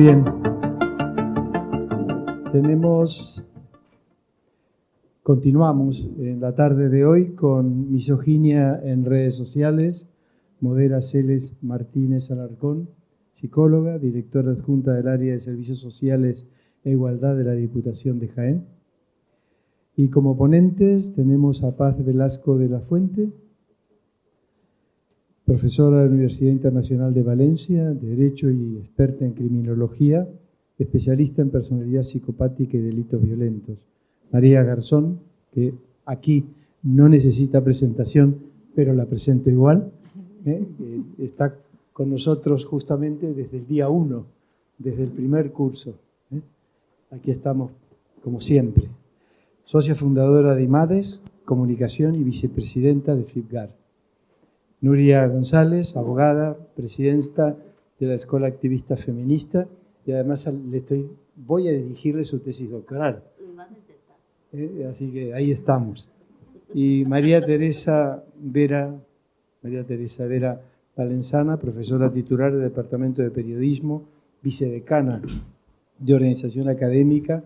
Bien. Tenemos. Continuamos en la tarde de hoy con misoginia en redes sociales. Modera Celes Martínez Alarcón, psicóloga, directora adjunta del área de servicios sociales e igualdad de la Diputación de Jaén. Y como ponentes tenemos a Paz Velasco de la Fuente, profesora de la Universidad Internacional de Valencia, de Derecho y experta en criminología, especialista en personalidad psicopática y delitos violentos. María Garzón, que aquí no necesita presentación, pero la presento igual, ¿eh? está con nosotros justamente desde el día uno, desde el primer curso. ¿eh? Aquí estamos, como siempre. Socia fundadora de IMADES, Comunicación y vicepresidenta de FIPGAR. Nuria González, abogada, presidenta de la Escuela Activista Feminista y además le estoy, voy a dirigirle su tesis doctoral. Eh, así que ahí estamos. Y María Teresa Vera, María Teresa Vera Valenzana, profesora titular del Departamento de Periodismo, vicedecana de Organización Académica,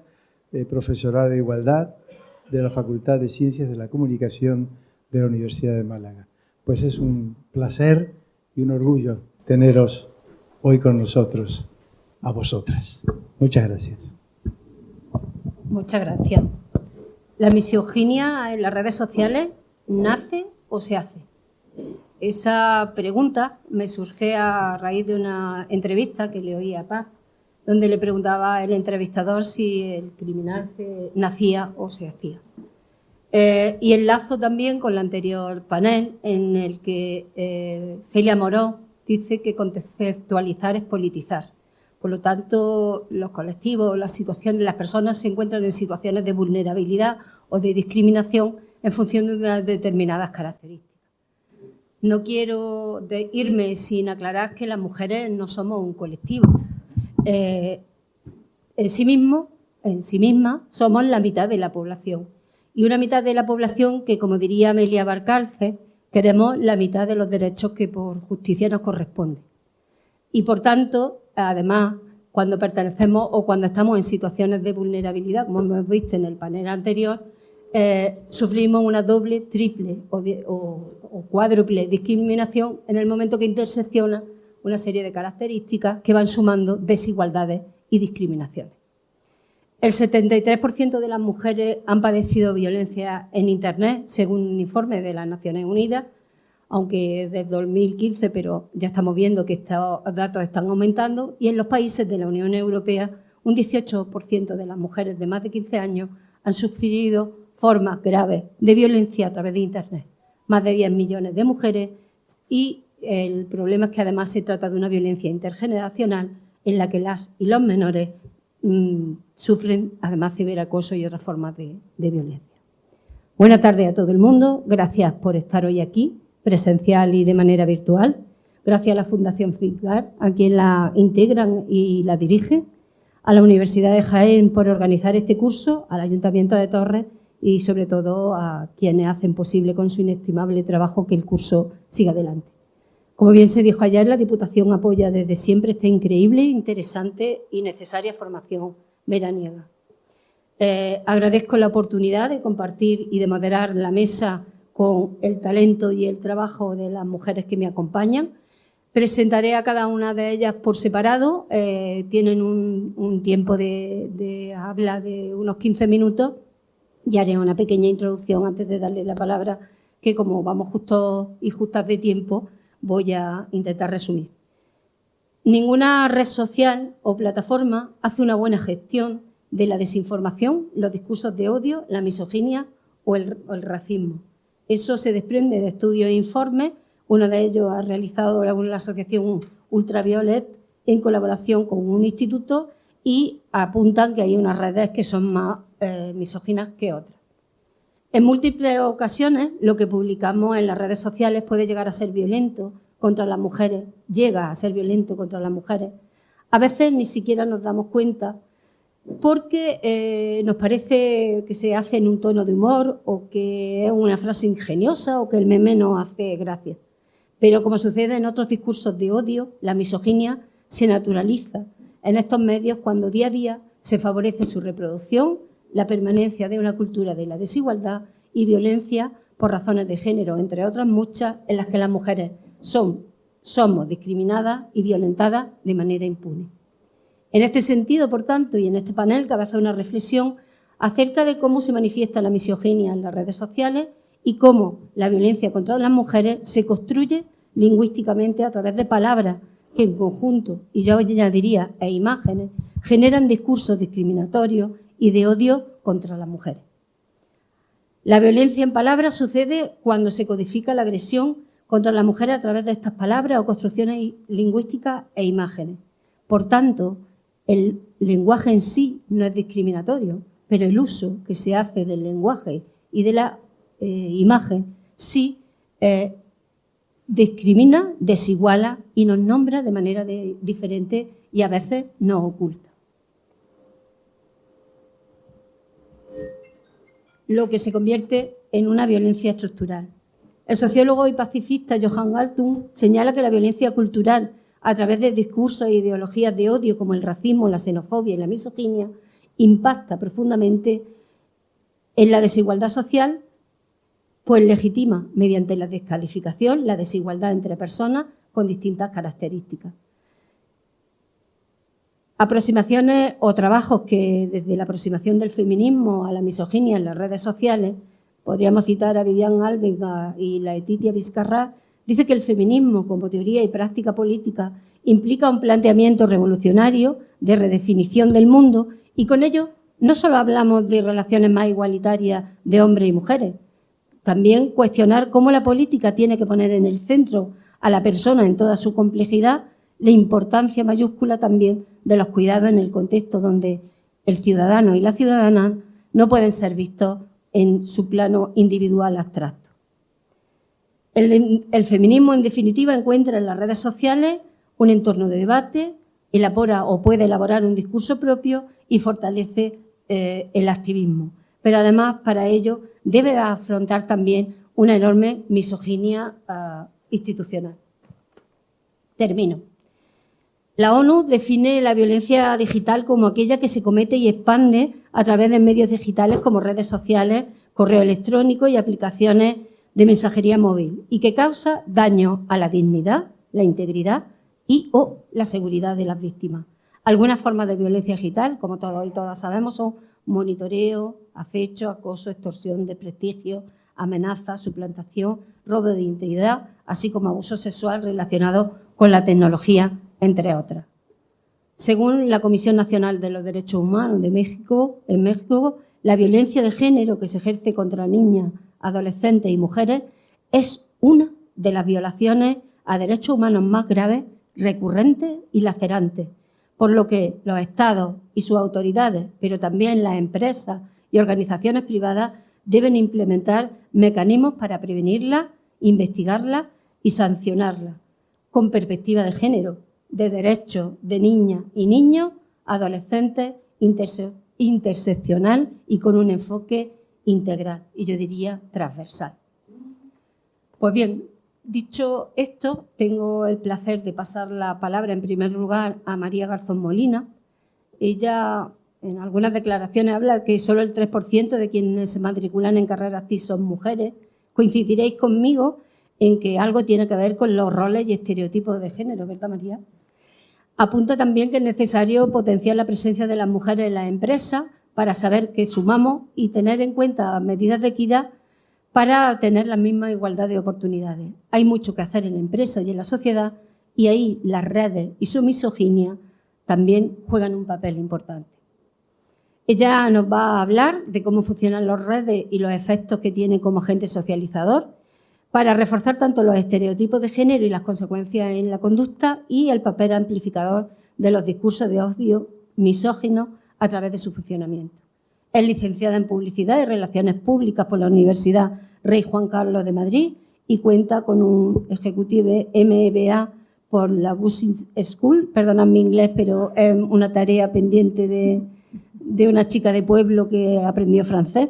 eh, profesora de Igualdad de la Facultad de Ciencias de la Comunicación de la Universidad de Málaga pues es un placer y un orgullo teneros hoy con nosotros, a vosotras. Muchas gracias. Muchas gracias. ¿La misoginia en las redes sociales nace o se hace? Esa pregunta me surge a raíz de una entrevista que le oí a Paz, donde le preguntaba el entrevistador si el criminal se nacía o se hacía. Eh, y enlazo también con el anterior panel en el que eh, Celia Moró dice que conceptualizar es politizar. Por lo tanto, los colectivos, las situaciones, las personas se encuentran en situaciones de vulnerabilidad o de discriminación en función de unas determinadas características. No quiero irme sin aclarar que las mujeres no somos un colectivo. Eh, en sí mismo, en sí mismas, somos la mitad de la población y una mitad de la población que, como diría Amelia Barcalce, queremos la mitad de los derechos que por justicia nos corresponde. Y por tanto, además, cuando pertenecemos o cuando estamos en situaciones de vulnerabilidad, como hemos visto en el panel anterior, eh, sufrimos una doble, triple o, cuádruple discriminación en el momento que intersecciona una serie de características que van sumando desigualdades y discriminaciones. El 73% de las mujeres han padecido violencia en Internet, según un informe de las Naciones Unidas, aunque desde 2015, pero ya estamos viendo que estos datos están aumentando, y en los países de la Unión Europea un 18% de las mujeres de más de 15 años han sufrido formas graves de violencia a través de Internet. Más de 10 millones de mujeres y el problema es que además se trata de una violencia intergeneracional en la que las y los menores Mm, sufren además ciberacoso y otras formas de, violencia. Buenas tardes a todo el mundo. Gracias por estar hoy aquí, presencial y de manera virtual. Gracias a la Fundación FIGAR, a quien la integran y la dirige, a la Universidad de Jaén por organizar este curso, al Ayuntamiento de Torres y sobre todo a quienes hacen posible con su inestimable trabajo que el curso siga adelante. Como bien se dijo ayer, la Diputación apoya desde siempre esta increíble, interesante y necesaria formación veraniega. Eh, agradezco la oportunidad de compartir y de moderar la mesa con el talento y el trabajo de las mujeres que me acompañan. Presentaré a cada una de ellas por separado. Eh, tienen un, tiempo de, de, habla de unos 15 minutos y haré una pequeña introducción antes de darle la palabra, que como vamos justos y justas de tiempo, voy a intentar resumir. Ninguna red social o plataforma hace una buena gestión de la desinformación, los discursos de odio, la misoginia o el, racismo. Eso se desprende de estudios e informes. Uno de ellos ha realizado la asociación Ultraviolet en colaboración con un instituto y apuntan que hay unas redes que son más eh, misóginas que otras. En múltiples ocasiones, lo que publicamos en las redes sociales puede llegar a ser violento contra las mujeres, llega a ser violento contra las mujeres. A veces ni siquiera nos damos cuenta porque eh, nos parece que se hace en un tono de humor o que es una frase ingeniosa o que el meme nos hace gracia. Pero como sucede en otros discursos de odio, la misoginia se naturaliza en estos medios cuando día a día se favorece su reproducción, la permanencia de una cultura de la desigualdad y violencia por razones de género, entre otras muchas en las que las mujeres son, somos discriminadas y violentadas de manera impune. En este sentido, por tanto, y en este panel cabe hacer una reflexión acerca de cómo se manifiesta la misoginia en las redes sociales y cómo la violencia contra las mujeres se construye lingüísticamente a través de palabras que en conjunto, y yo ya diría, e imágenes, generan discursos discriminatorios y de odio contra las mujeres. La violencia en palabras sucede cuando se codifica la agresión contra las mujeres a través de estas palabras o construcciones lingüísticas e imágenes. Por tanto, el lenguaje en sí no es discriminatorio, pero el uso que se hace del lenguaje y de la eh, imagen sí eh, discrimina, desiguala y nos nombra de manera diferente y a veces nos oculta. Lo que se convierte en una violencia estructural. El sociólogo y pacifista Johann Galtung señala que la violencia cultural, a través de discursos e ideologías de odio como el racismo, la xenofobia y la misoginia, impacta profundamente en la desigualdad social pues legitima mediante la descalificación la desigualdad entre personas con distintas características. Aproximaciones o trabajos que desde la aproximación del feminismo a la misoginia en las redes sociales, podríamos citar a Vivian Alvega y la Etitia Vizcarra, dice que el feminismo como teoría y práctica política implica un planteamiento revolucionario de redefinición del mundo y con ello no solo hablamos de relaciones más igualitarias de hombres y mujeres, también cuestionar cómo la política tiene que poner en el centro a la persona en toda su complejidad, la importancia mayúscula también de los cuidados en el contexto donde el ciudadano y la ciudadana no pueden ser vistos en su plano individual abstracto. El, feminismo, en definitiva, encuentra en las redes sociales un entorno de debate, elabora o puede elaborar un discurso propio y fortalece eh, el activismo. Pero además, para ello, debe afrontar también una enorme misoginia ah, institucional. Termino. La ONU define la violencia digital como aquella que se comete y expande a través de medios digitales como redes sociales, correo electrónico y aplicaciones de mensajería móvil y que causa daño a la dignidad, la integridad y o la seguridad de las víctimas. Algunas formas de violencia digital, como todos y todas sabemos, son monitoreo, acecho, acoso, extorsión, desprestigio, amenaza, suplantación, robo de identidad, así como abuso sexual relacionado con la tecnología, entre otras. Según la Comisión Nacional de los Derechos Humanos de México, en México, la violencia de género que se ejerce contra niñas, adolescentes y mujeres es una de las violaciones a derechos humanos más graves, recurrentes y lacerantes, por lo que los estados y sus autoridades, pero también las empresas y organizaciones privadas deben implementar mecanismos para prevenirla, investigarla y sancionarla, con perspectiva de género, de derechos de niñas y niños, adolescentes, interseccional y con un enfoque integral y yo diría transversal. Pues bien, dicho esto, tengo el placer de pasar la palabra en primer lugar a María Garzón Molina. Ella en algunas declaraciones habla que solo el 3% de quienes se matriculan en carreras TIC son mujeres. Coincidiréis conmigo en que algo tiene que ver con los roles y estereotipos de género, ¿verdad, María? Apunta también que es necesario potenciar la presencia de las mujeres en las empresas para saber que sumamos y tener en cuenta medidas de equidad para tener la misma igualdad de oportunidades. Hay mucho que hacer en la empresa y en la sociedad y ahí las redes y su misoginia también juegan un papel importante. Ella nos va a hablar de cómo funcionan las redes y los efectos que tienen como agente socializador para reforzar tanto los estereotipos de género y las consecuencias en la conducta y el papel amplificador de los discursos de odio misóginos a través de su funcionamiento. Es licenciada en Publicidad y Relaciones Públicas por la Universidad Rey Juan Carlos de Madrid y cuenta con un ejecutivo MEBA por la Bussing School. Perdonad mi inglés, pero es una tarea pendiente de, de una chica de pueblo que aprendió francés.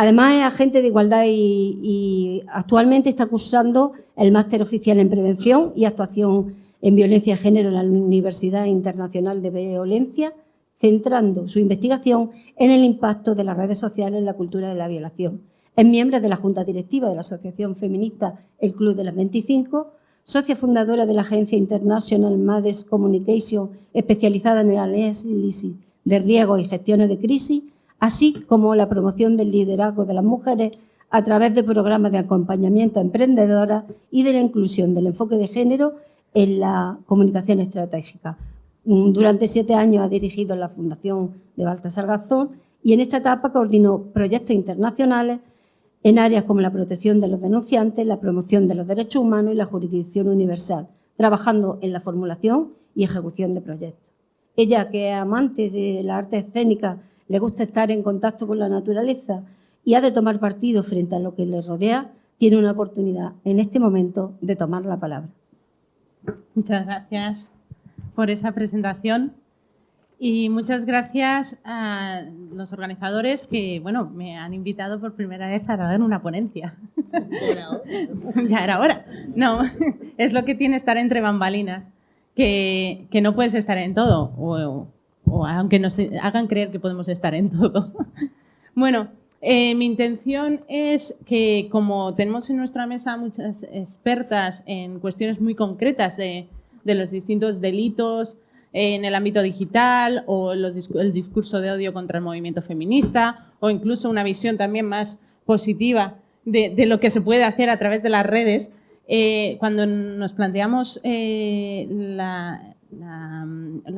Además, es agente de igualdad y, actualmente está cursando el máster oficial en prevención y actuación en violencia de género en la Universidad Internacional de Violencia, centrando su investigación en el impacto de las redes sociales en la cultura de la violación. Es miembro de la Junta Directiva de la Asociación Feminista El Club de las 25, socia fundadora de la agencia International Mades Communication, especializada en el análisis de riesgos y gestiones de crisis, así como la promoción del liderazgo de las mujeres a través de programas de acompañamiento a emprendedoras y de la inclusión del enfoque de género en la comunicación estratégica. Mm, durante siete años ha dirigido la Fundación de Baltasar Garzón y en esta etapa coordinó proyectos internacionales en áreas como la protección de los denunciantes, la promoción de los derechos humanos y la jurisdicción universal, trabajando en la formulación y ejecución de proyectos. Ella, que es amante de la arte escénica, le gusta estar en contacto con la naturaleza y ha de tomar partido frente a lo que le rodea, tiene una oportunidad en este momento de tomar la palabra. Muchas gracias por esa presentación y muchas gracias a los organizadores que, bueno, me han invitado por primera vez a dar una ponencia. ya era hora. No, es lo que tiene estar entre bambalinas, que, no puedes estar en todo, o, aunque nos hagan creer que podemos estar en todo. bueno, eh, mi intención es que, como tenemos en nuestra mesa muchas expertas en cuestiones muy concretas de, de los distintos delitos, en el ámbito digital o el discurso de odio contra el movimiento feminista o incluso una visión también más positiva de, lo que se puede hacer a través de las redes. Eh, cuando nos planteamos eh, la,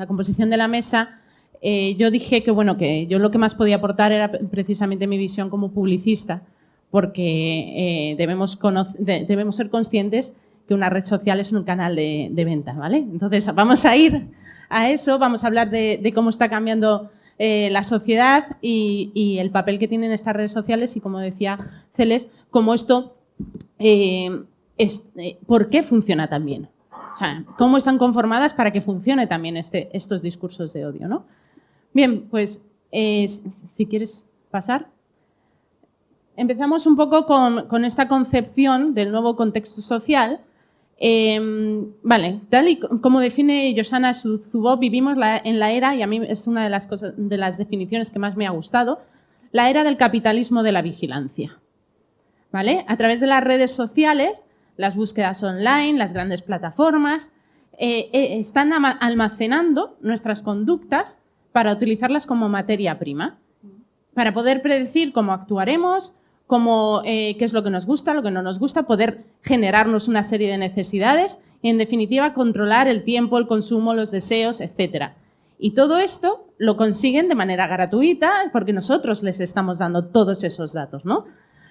composición de la mesa, eh, yo dije que bueno que yo lo que más podía aportar era precisamente mi visión como publicista, porque debemos, debemos ser conscientes que una red social es un canal de, de venta, ¿vale? Entonces vamos a ir a eso, vamos a hablar de, cómo está cambiando eh, la sociedad y, el papel que tienen estas redes sociales y, como decía Celes, cómo esto, eh, eh, ¿por qué funciona tan? O sea, cómo están conformadas para que funcione también este, estos discursos de odio, ¿no? Bien, pues si quieres pasar. Empezamos un poco con, esta concepción del nuevo contexto social Em, vale, tal y como define Yosana Zubo, vivimos en la era, y a mí es una de las, cosas, de las definiciones que más me ha gustado, la era del capitalismo de la vigilancia. ¿Vale? A través de las redes sociales, las búsquedas online, las grandes plataformas, eh, eh, están almacenando nuestras conductas para utilizarlas como materia prima, para poder predecir cómo actuaremos, como eh, qué es lo que nos gusta, lo que no nos gusta, poder generarnos una serie de necesidades y, en definitiva, controlar el tiempo, el consumo, los deseos, etc. Y todo esto lo consiguen de manera gratuita porque nosotros les estamos dando todos esos datos, ¿no?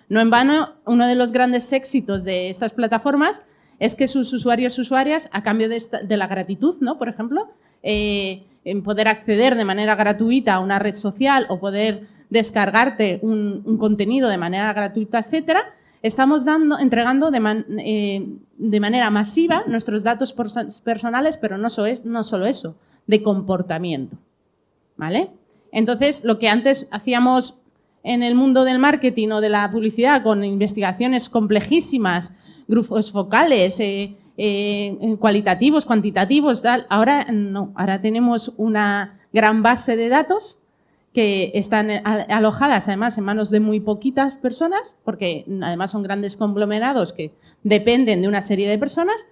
No en vano, uno de los grandes éxitos de estas plataformas es que sus usuarios usuarias, a cambio de, la gratitud, ¿no? Por ejemplo, eh, en poder acceder de manera gratuita a una red social o poder descargarte un, contenido de manera gratuita, etcétera, estamos dando, entregando de, eh, manera masiva nuestros datos personales, pero no, no solo eso, de comportamiento. ¿Vale? Entonces, lo que antes hacíamos en el mundo del marketing o de la publicidad con investigaciones complejísimas, grupos focales, eh, eh, cualitativos, cuantitativos, tal, ahora no, ahora tenemos una gran base de datos que están alojadas además en manos de muy poquitas personas, porque además son grandes conglomerados que dependen de una serie de personas,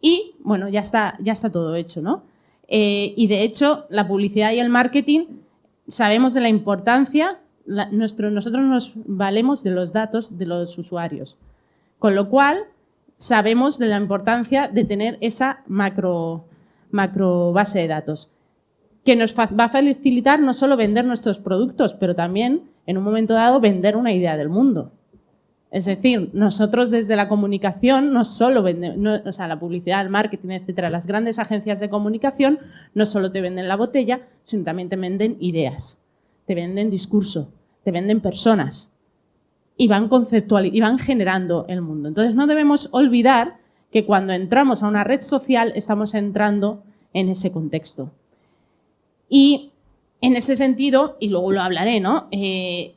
y bueno, ya está, ya está todo hecho, ¿no? Eh, y de hecho, la publicidad y el marketing sabemos de la importancia, nosotros nos valemos de los datos de los usuarios, con lo cual sabemos de la importancia de tener esa macro, base de datos que nos va a facilitar no solo vender nuestros productos, pero también, en un momento dado, vender una idea del mundo. Es decir, nosotros desde la comunicación no solo vendemos, o sea, la publicidad, el marketing, etcétera, las grandes agencias de comunicación no solo te venden la botella, sino también te venden ideas, te venden discurso, te venden personas y van y van generando el mundo. Entonces no debemos olvidar que cuando entramos a una red social estamos entrando en ese contexto. Y en este sentido, y luego lo hablaré, ¿no? Eh,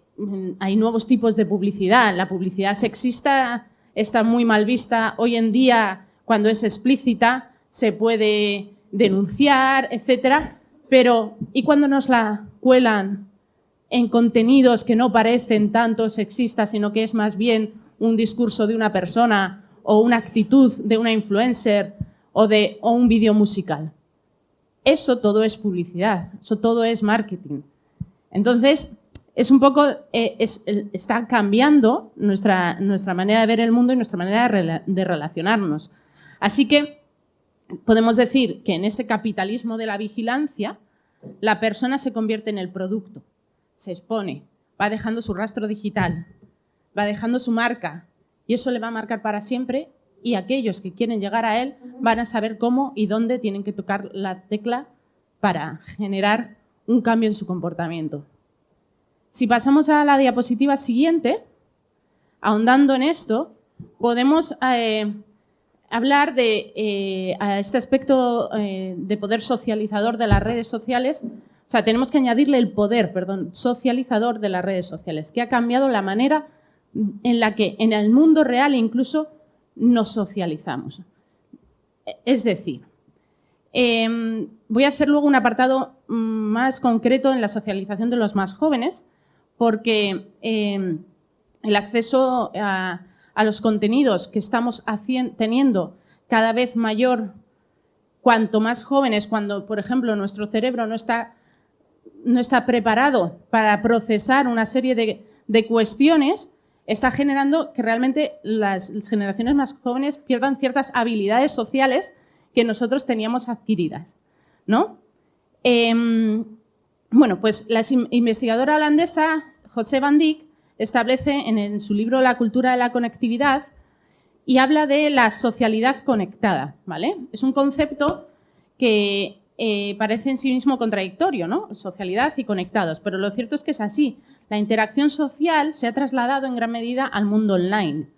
hay nuevos tipos de publicidad. La publicidad sexista está muy mal vista hoy en día cuando es explícita. se puede denunciar, etcétera, pero ¿y cuando nos la cuelan en contenidos que no parecen tanto sexistas, sino que es más bien un discurso de una persona o una actitud de una influencer o de o un vídeo musical? Eso todo es publicidad, eso todo es marketing. Entonces, es un poco, eh, está cambiando nuestra, nuestra manera de ver el mundo y nuestra manera de, relacionarnos. Así que podemos decir que en este capitalismo de la vigilancia, la persona se convierte en el producto, se expone, va dejando su rastro digital, va dejando su marca y eso le va a marcar para siempre y aquellos que quieren llegar a él van a saber cómo y dónde tienen que tocar la tecla para generar un cambio en su comportamiento. Si pasamos a la diapositiva siguiente, ahondando en esto, podemos eh, hablar de eh, este aspecto eh, de poder socializador de las redes sociales. O sea, tenemos que añadirle el poder, perdón, socializador de las redes sociales, que ha cambiado la manera en la que en el mundo real incluso nos socializamos. Es decir, em, voy a hacer luego un apartado mm, más concreto en la socialización de los más jóvenes, porque em, el acceso a, los contenidos que estamos teniendo cada vez mayor, cuanto más jóvenes, cuando, por ejemplo, nuestro cerebro no está, no está preparado para procesar una serie de, de cuestiones, está generando que realmente las generaciones más jóvenes pierdan ciertas habilidades sociales que nosotros teníamos adquiridas, ¿no? Em, bueno, pues la investigadora holandesa José Van Dijk establece en, su libro La cultura de la conectividad y habla de la socialidad conectada, ¿vale? Es un concepto que eh, parece en sí mismo contradictorio, ¿no? Socialidad y conectados, pero lo cierto es que es así la interacción social se ha trasladado en gran medida al mundo online,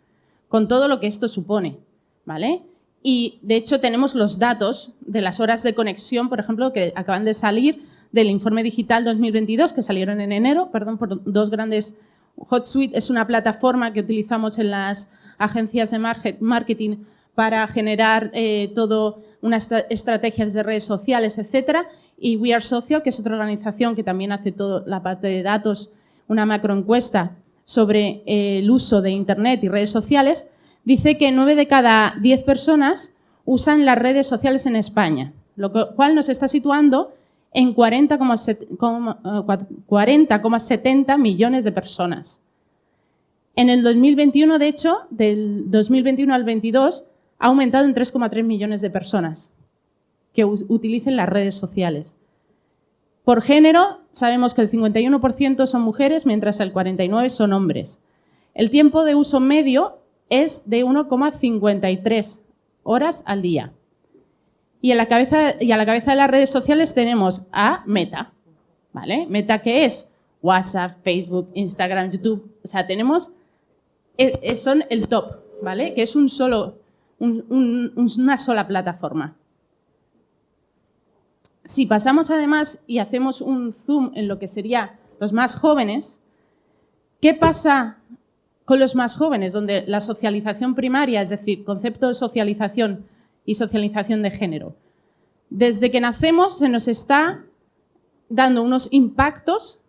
con todo lo que esto supone, ¿vale? Y de hecho tenemos los datos de las horas de conexión, por ejemplo, que acaban de salir del informe digital 2022, que salieron en enero, perdón, por dos grandes. HotSuite es una plataforma que utilizamos en las agencias de marketing para generar eh, todo unas estrategias de redes sociales, etcétera. Y We Are Social, que es otra organización que también hace toda la parte de datos una macroencuesta sobre eh, el uso de Internet y redes sociales, dice que nueve de cada diez personas usan las redes sociales en España, lo cual nos está situando en 40,70 millones de personas. En el 2021, de hecho, del 2021 al 22, ha aumentado en 3,3 millones de personas que utilicen las redes sociales. Por género, sabemos que el 51% son mujeres, mientras el 49% son hombres. El tiempo de uso medio es de 1,53 horas al día. Y a, la cabeza, de las redes sociales tenemos a Meta. ¿Vale? Meta, ¿qué es? WhatsApp, Facebook, Instagram, YouTube. O sea, tenemos. Eh, eh, son el top, ¿vale? Que es un solo, una sola plataforma. Si pasamos además y hacemos un zoom en lo que sería los más jóvenes, ¿qué pasa con los más jóvenes, donde la socialización primaria, es decir, concepto de socialización y socialización de género? Desde que nacemos se nos está dando unos impactos,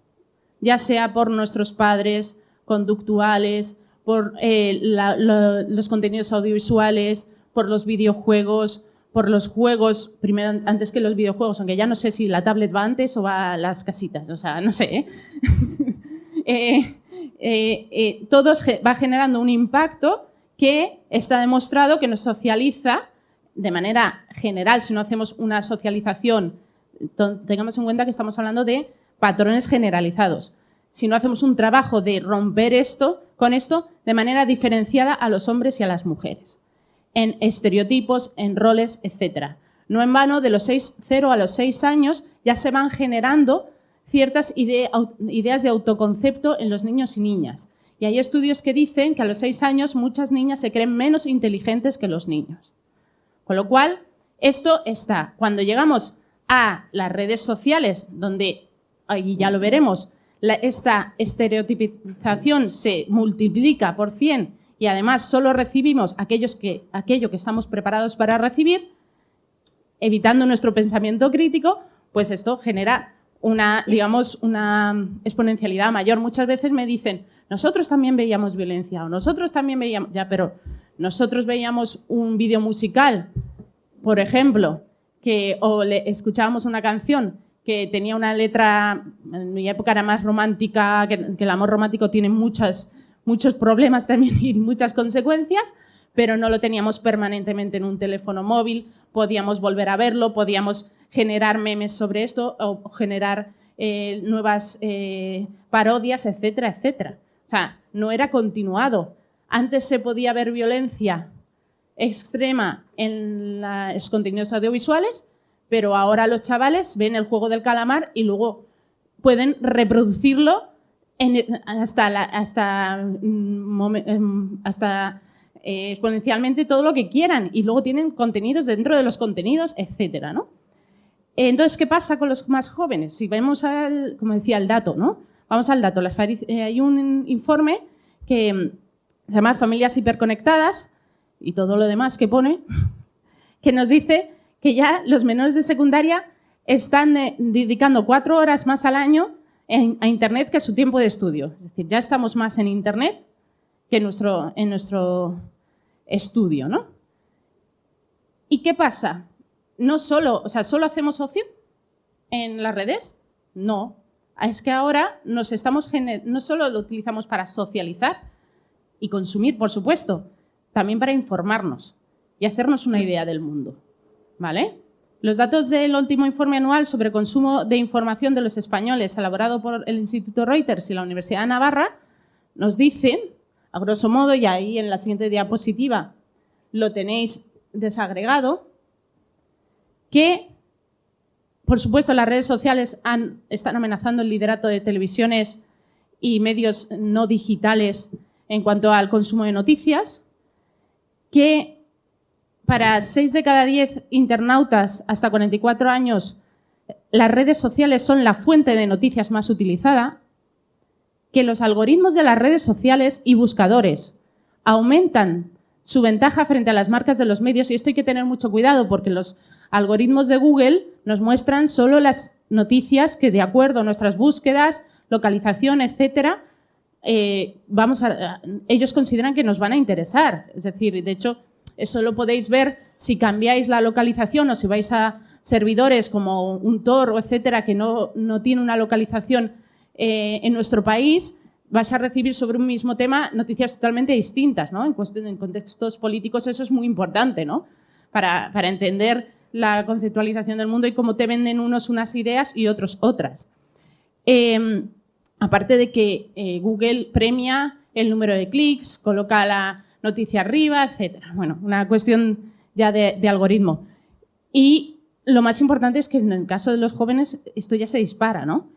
ya sea por nuestros padres, conductuales, por eh, los contenidos audiovisuales, por los videojuegos, por los juegos, primero antes que los videojuegos, aunque ya no sé si la tablet va antes o va a las casitas, o sea, no sé. ¿eh? eh, eh, eh va generando un impacto que está demostrado que nos socializa de manera general, si no hacemos una socialización, tengamos en cuenta que estamos hablando de patrones generalizados. Si no hacemos un trabajo de romper esto con esto de manera diferenciada a los hombres y a las mujeres en estereotipos, en roles, etc. No en vano, de los 0 a los 6 años ya se van generando ciertas ideas de autoconcepto en los niños y niñas. Y hay estudios que dicen que a los 6 años muchas niñas se creen menos inteligentes que los niños. Con lo cual, esto está. Cuando llegamos a las redes sociales, donde, y ya lo veremos, esta estereotipización se multiplica por 100 y además solo recibimos aquellos que, aquello que estamos preparados para recibir, evitando nuestro pensamiento crítico, pues esto genera una, digamos, una exponencialidad mayor. Muchas veces me dicen, nosotros también veíamos violencia o nosotros también veíamos, ya, pero nosotros veíamos un vídeo musical, por ejemplo, que, o le, escuchábamos una canción que tenía una letra, en mi época era más romántica, que, el amor romántico tiene muchas, muchos problemas también y muchas consecuencias, pero no lo teníamos permanentemente en un teléfono móvil, podíamos volver a verlo, podíamos generar memes sobre esto o generar eh, nuevas eh, parodias, etcétera, etcétera. O sea, no era continuado. Antes se podía ver violencia extrema en los contenidos audiovisuales, pero ahora los chavales ven el juego del calamar y luego pueden reproducirlo hasta, hasta, mm, em, hasta eh, exponencialmente todo lo que quieran y luego tienen contenidos dentro de los contenidos, etcétera, ¿no? Entonces, ¿qué pasa con los más jóvenes? Si vemos al, como decía, el dato, ¿no? Vamos al dato. Eh, hay un informe que mm, se llama Familias hiperconectadas y todo lo demás que pone, que nos dice que ya los menores de secundaria están eh, dedicando cuatro horas más al año a Internet que su tiempo de estudio. Es decir, ya estamos más en Internet que en nuestro, estudio, ¿no? ¿Y qué pasa? No solo, o sea, ¿solo hacemos ocio en las redes? No. Es que ahora nos estamos no solo lo utilizamos para socializar y consumir, por supuesto, también para informarnos y hacernos una idea del mundo. ¿Vale? Los datos del último informe anual sobre consumo de información de los españoles, elaborado por el Instituto Reuters y la Universidad de Navarra, nos dicen, a grosso modo, y ahí en la siguiente diapositiva lo tenéis desagregado, que, por supuesto, las redes sociales están amenazando el liderato de televisiones y medios no digitales en cuanto al consumo de noticias, que para 6 de cada 10 internautas hasta 44 años las redes sociales son la fuente de noticias más utilizada, que los algoritmos de las redes sociales y buscadores aumentan su ventaja frente a las marcas de los medios, y esto hay que tener mucho cuidado porque los algoritmos de Google nos muestran solo las noticias que, de acuerdo a nuestras búsquedas, localización, etcétera, eh, vamos a, ellos consideran que nos van a interesar. Es decir, de hecho, eso lo podéis ver si cambiáis la localización o si vais a servidores como un Tor o etcétera que no, no tiene una localización eh, en nuestro país, vais a recibir sobre un mismo tema noticias totalmente distintas, ¿no? En, contextos políticos eso es muy importante, ¿no? Para, para, entender la conceptualización del mundo y cómo te venden unos unas ideas y otros otras. Eh, Aparte de que eh, Google premia el número de clics, coloca la noticia arriba, etc. Bueno, una cuestión ya de, algoritmo. Y lo más importante es que en el caso de los jóvenes esto ya se dispara, ¿no?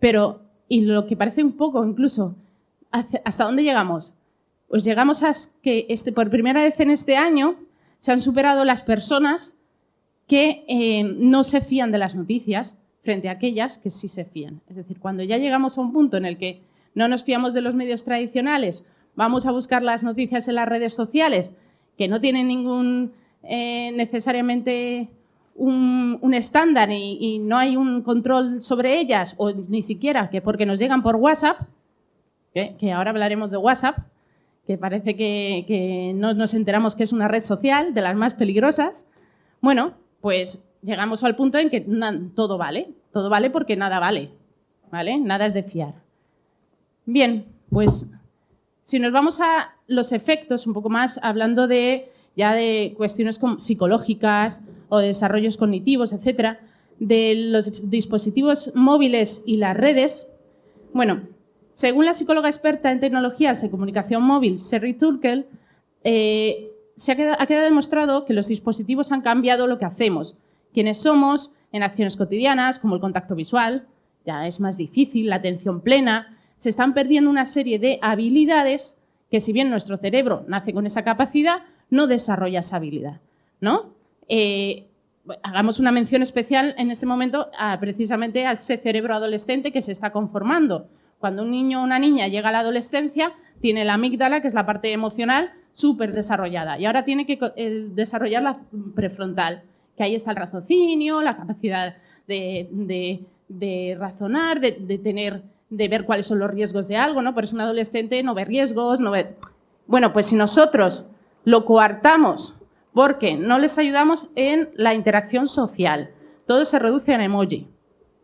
Pero, y lo que parece un poco incluso, ¿hasta dónde llegamos? Pues llegamos a que este, por primera vez en este año se han superado las personas que eh, no se fían de las noticias frente a aquellas que sí se fían. Es decir, cuando ya llegamos a un punto en el que no nos fiamos de los medios tradicionales, vamos a buscar las noticias en las redes sociales, que no tienen ningún eh, necesariamente un, estándar y, no hay un control sobre ellas, o ni siquiera que porque nos llegan por WhatsApp, que, ahora hablaremos de WhatsApp, que parece que no nos enteramos que es una red social de las más peligrosas, bueno, pues llegamos al punto en que todo vale, todo vale porque nada vale, ¿vale? Nada es de fiar. Bien, pues si nos vamos a los efectos, un poco más hablando de ya de cuestiones psicológicas o de desarrollos cognitivos, etcétera, de los dispositivos móviles y las redes, bueno, según la psicóloga experta en tecnologías de comunicación móvil, Sherry Turkel, eh, se ha quedado demostrado que los dispositivos han cambiado lo que hacemos, quiénes somos en acciones cotidianas, como el contacto visual, ya es más difícil, la atención plena, se están perdiendo una serie de habilidades que si bien nuestro cerebro nace con esa capacidad, no desarrolla esa habilidad. ¿no? Eh, hagamos una mención especial en este momento precisamente a ese cerebro adolescente que se está conformando. Cuando un niño o una niña llega a la adolescencia, tiene la amígdala, que es la parte emocional, súper desarrollada, y ahora tiene que desarrollar la prefrontal que ahí está el raciocinio, la capacidad de, razonar, de, tener, de ver cuáles son los riesgos de algo, ¿no? Por eso un adolescente no ve riesgos, no ve... Bueno, pues si nosotros lo coartamos porque no les ayudamos en la interacción social, todo se reduce en emoji.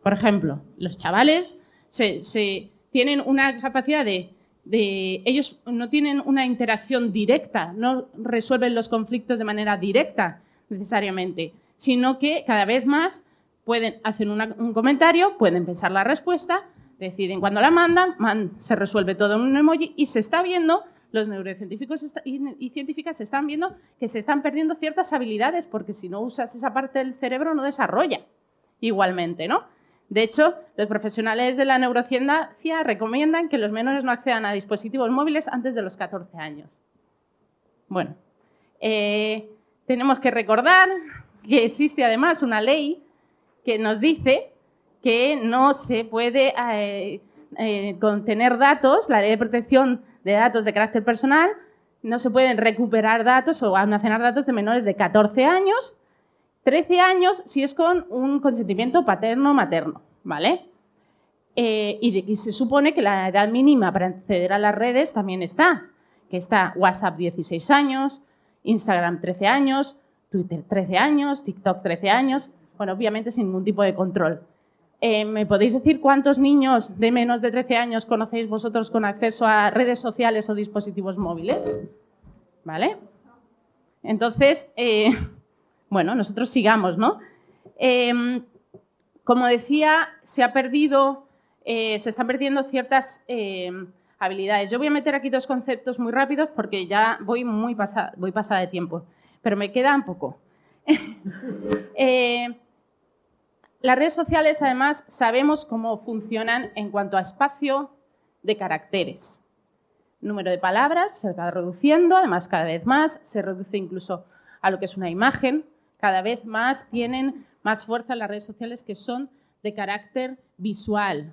Por ejemplo, los chavales se, tienen una capacidad de, de, Ellos no tienen una interacción directa, no resuelven los conflictos de manera directa necesariamente, sino que cada vez más pueden hacer un comentario, pueden pensar la respuesta, deciden cuando la mandan, se resuelve todo en un emoji y se está viendo, los neurocientíficos y científicas están viendo que se están perdiendo ciertas habilidades porque si no usas esa parte del cerebro no desarrolla igualmente, ¿no? De hecho, los profesionales de la neurociencia recomiendan que los menores no accedan a dispositivos móviles antes de los 14 años. Bueno, eh, tenemos que recordar que existe además una ley que nos dice que no se puede eh, eh, contener datos, la ley de protección de datos de carácter personal, no se pueden recuperar datos o almacenar datos de menores de 14 años, 13 años si es con un consentimiento paterno-materno, ¿vale? Eh, y, se supone que la edad mínima para acceder a las redes también está, que está WhatsApp 16 años, Instagram 13 años, Twitter 13 años, TikTok 13 años, bueno, obviamente sin ningún tipo de control. Eh, ¿Me podéis decir cuántos niños de menos de 13 años conocéis vosotros con acceso a redes sociales o dispositivos móviles? ¿Vale? Entonces, eh, bueno, nosotros sigamos, ¿no? Em, como decía, se ha perdido, eh, se están perdiendo ciertas habilidades. Yo voy a meter aquí dos conceptos muy rápidos porque ya voy muy pasada, voy pasada de tiempo, pero me queda un poco. Las redes sociales, además, sabemos cómo funcionan en cuanto a espacio de caracteres. número de palabras se va reduciendo, además cada vez más, se reduce incluso a lo que es una imagen. Cada vez más tienen más fuerza las redes sociales que son de carácter visual,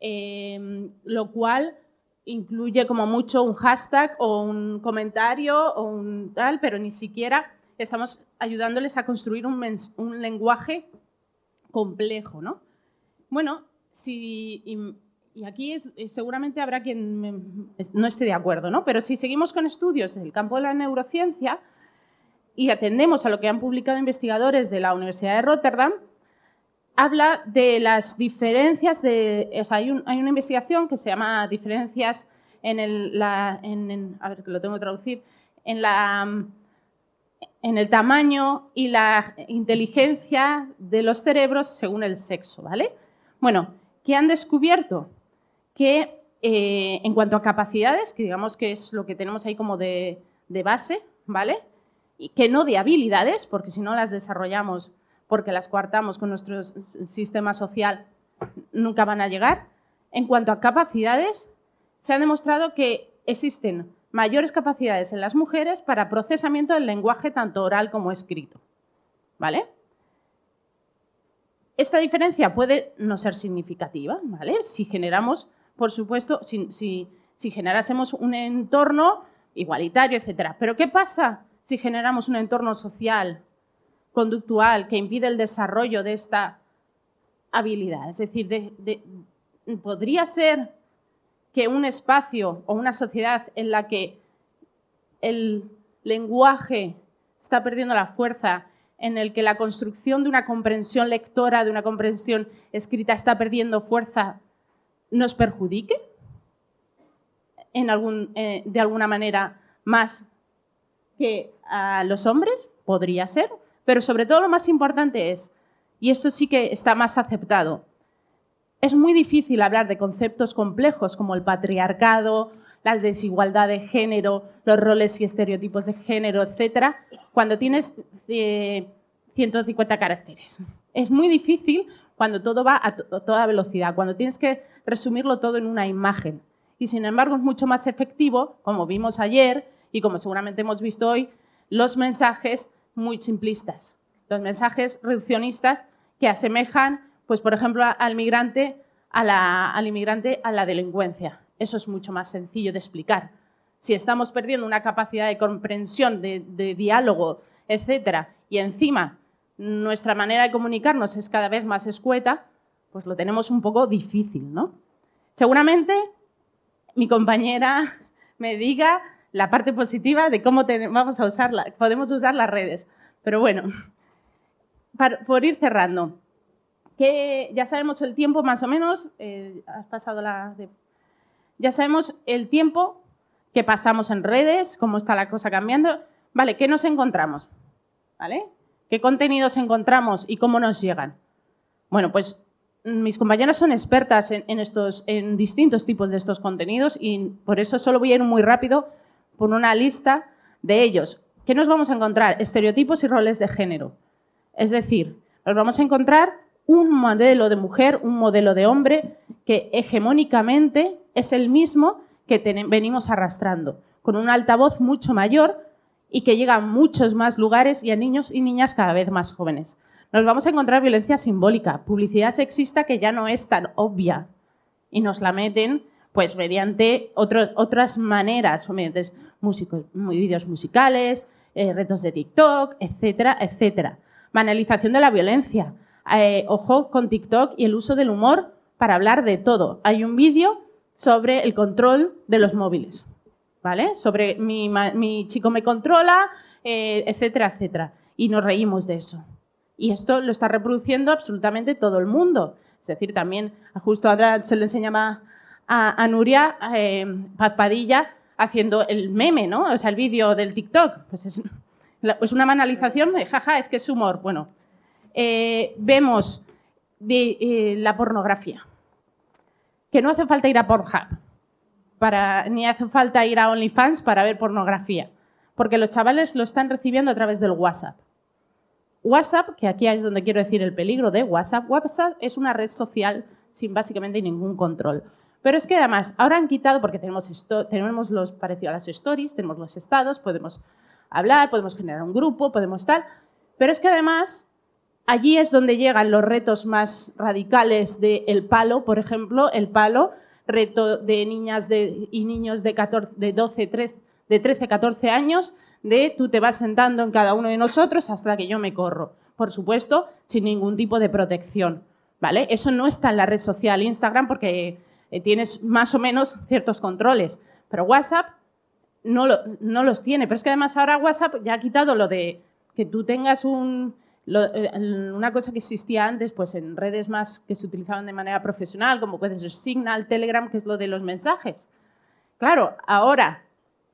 em, lo cual incluye como mucho un hashtag o un comentario o un tal, pero ni siquiera estamos ayudándoles a construir un, un lenguaje complejo, ¿no? Bueno, si, y, aquí es, seguramente habrá quien no esté de acuerdo, ¿no? Pero si seguimos con estudios en el campo de la neurociencia y atendemos a lo que han publicado investigadores de la Universidad de Rotterdam, habla de las diferencias de, o sea, hay, una investigación que se llama diferencias en el, la, en, a ver que lo tengo que traducir, en la en el tamaño y la inteligencia de los cerebros según el sexo, ¿vale? Bueno, ¿qué han descubierto? Que eh, en cuanto a capacidades, que digamos que es lo que tenemos ahí como de, de base, ¿vale? Y que no de habilidades, porque si no las desarrollamos porque las coartamos con nuestro sistema social, nunca van a llegar. En cuanto a capacidades, se ha demostrado que existen mayores capacidades en las mujeres para procesamiento del lenguaje tanto oral como escrito. ¿Vale? Esta diferencia puede no ser significativa, ¿vale? Si generamos, por supuesto, si, generásemos un entorno igualitario, etc. Pero ¿qué pasa si generamos un entorno social, conductual, que impide el desarrollo de esta habilidad? Es decir, podría ser que un espacio o una sociedad en la que el lenguaje está perdiendo la fuerza, en el que la construcción de una comprensión lectora, de una comprensión escrita está perdiendo fuerza, nos perjudique eh, de alguna manera más que a los hombres? Podría ser, pero sobre todo lo más importante es, y esto sí que está más aceptado, es muy difícil hablar de conceptos complejos como el patriarcado, la desigualdad de género, los roles y estereotipos de género, etcétera, cuando tienes 150 eh, caracteres. Es muy difícil cuando todo va a, toda velocidad, cuando tienes que resumirlo todo en una imagen. Y sin embargo es mucho más efectivo, como vimos ayer y como seguramente hemos visto hoy, los mensajes muy simplistas, los mensajes reduccionistas que asemejan pues por ejemplo, al migrante, al inmigrante, a la delincuencia. Eso es mucho más sencillo de explicar. Si estamos perdiendo una capacidad de comprensión, de, diálogo, etcétera, y encima nuestra manera de comunicarnos es cada vez más escueta, pues lo tenemos un poco difícil, ¿no? Seguramente mi compañera me diga la parte positiva de cómo vamos a usarla, podemos usar las redes. Pero bueno, por ir cerrando, ya sabemos el tiempo más o menos, eh, has pasado la ya sabemos el tiempo que pasamos en redes, cómo está la cosa cambiando. Vale, ¿qué nos encontramos? ¿Vale? ¿Qué contenidos encontramos y cómo nos llegan? Bueno, pues mis compañeras son expertas en, estos, en distintos tipos de estos contenidos y por eso solo voy a ir muy rápido por una lista de ellos. ¿Qué nos vamos a encontrar? Estereotipos y roles de género. Es decir, nos vamos a encontrar un modelo de mujer, un modelo de hombre que hegemónicamente es el mismo que venimos arrastrando, con un altavoz mucho mayor y que llega a muchos más lugares y a niños y niñas cada vez más jóvenes. Nos vamos a encontrar violencia simbólica, publicidad sexista que ya no es tan obvia y nos la meten pues mediante otras maneras, mediante músicos, vídeos musicales, eh, retos de TikTok, etcétera, etcétera. Banalización de la violencia. Eh, ojo con TikTok y el uso del humor para hablar de todo. Hay un vídeo sobre el control de los móviles. ¿vale? Sobre mi, chico me controla, eh, etcétera, etcétera. Y nos reímos de eso. Y esto lo está reproduciendo absolutamente todo el mundo. Es decir, también, justo ahora se le enseñaba a, Nuria eh, Padilla haciendo el meme, ¿no? O sea, el vídeo del TikTok. Pues es, pues una banalización de, jaja, es que es humor. Bueno, eh, vemos de, eh, la pornografía. Que no hace falta ir a Pornhub ni hace falta ir a OnlyFans para ver pornografía, porque los chavales lo están recibiendo a través del WhatsApp. WhatsApp, que aquí es donde quiero decir el peligro de WhatsApp, WhatsApp es una red social sin básicamente ningún control. Pero es que además, ahora han quitado, porque tenemos, esto, tenemos los parecidos a las stories, tenemos los estados, podemos hablar, podemos generar un grupo, podemos tal, pero es que además allí es donde llegan los retos más radicales del palo, por ejemplo, el palo reto de niñas y niños de, 14, de 12, 13, de 13, 14 años, de tú te vas sentando en cada uno de nosotros hasta que yo me corro. Por supuesto, sin ningún tipo de protección. ¿Vale? Eso no está en la red social Instagram porque eh, tienes más o menos ciertos controles. Pero WhatsApp no, no los tiene. Pero es que además ahora WhatsApp ya ha quitado lo de que tú tengas un, eh, una cosa que existía antes, pues en redes más que se utilizaban de manera profesional, como puede ser Signal, Telegram, que es lo de los mensajes. Claro, ahora,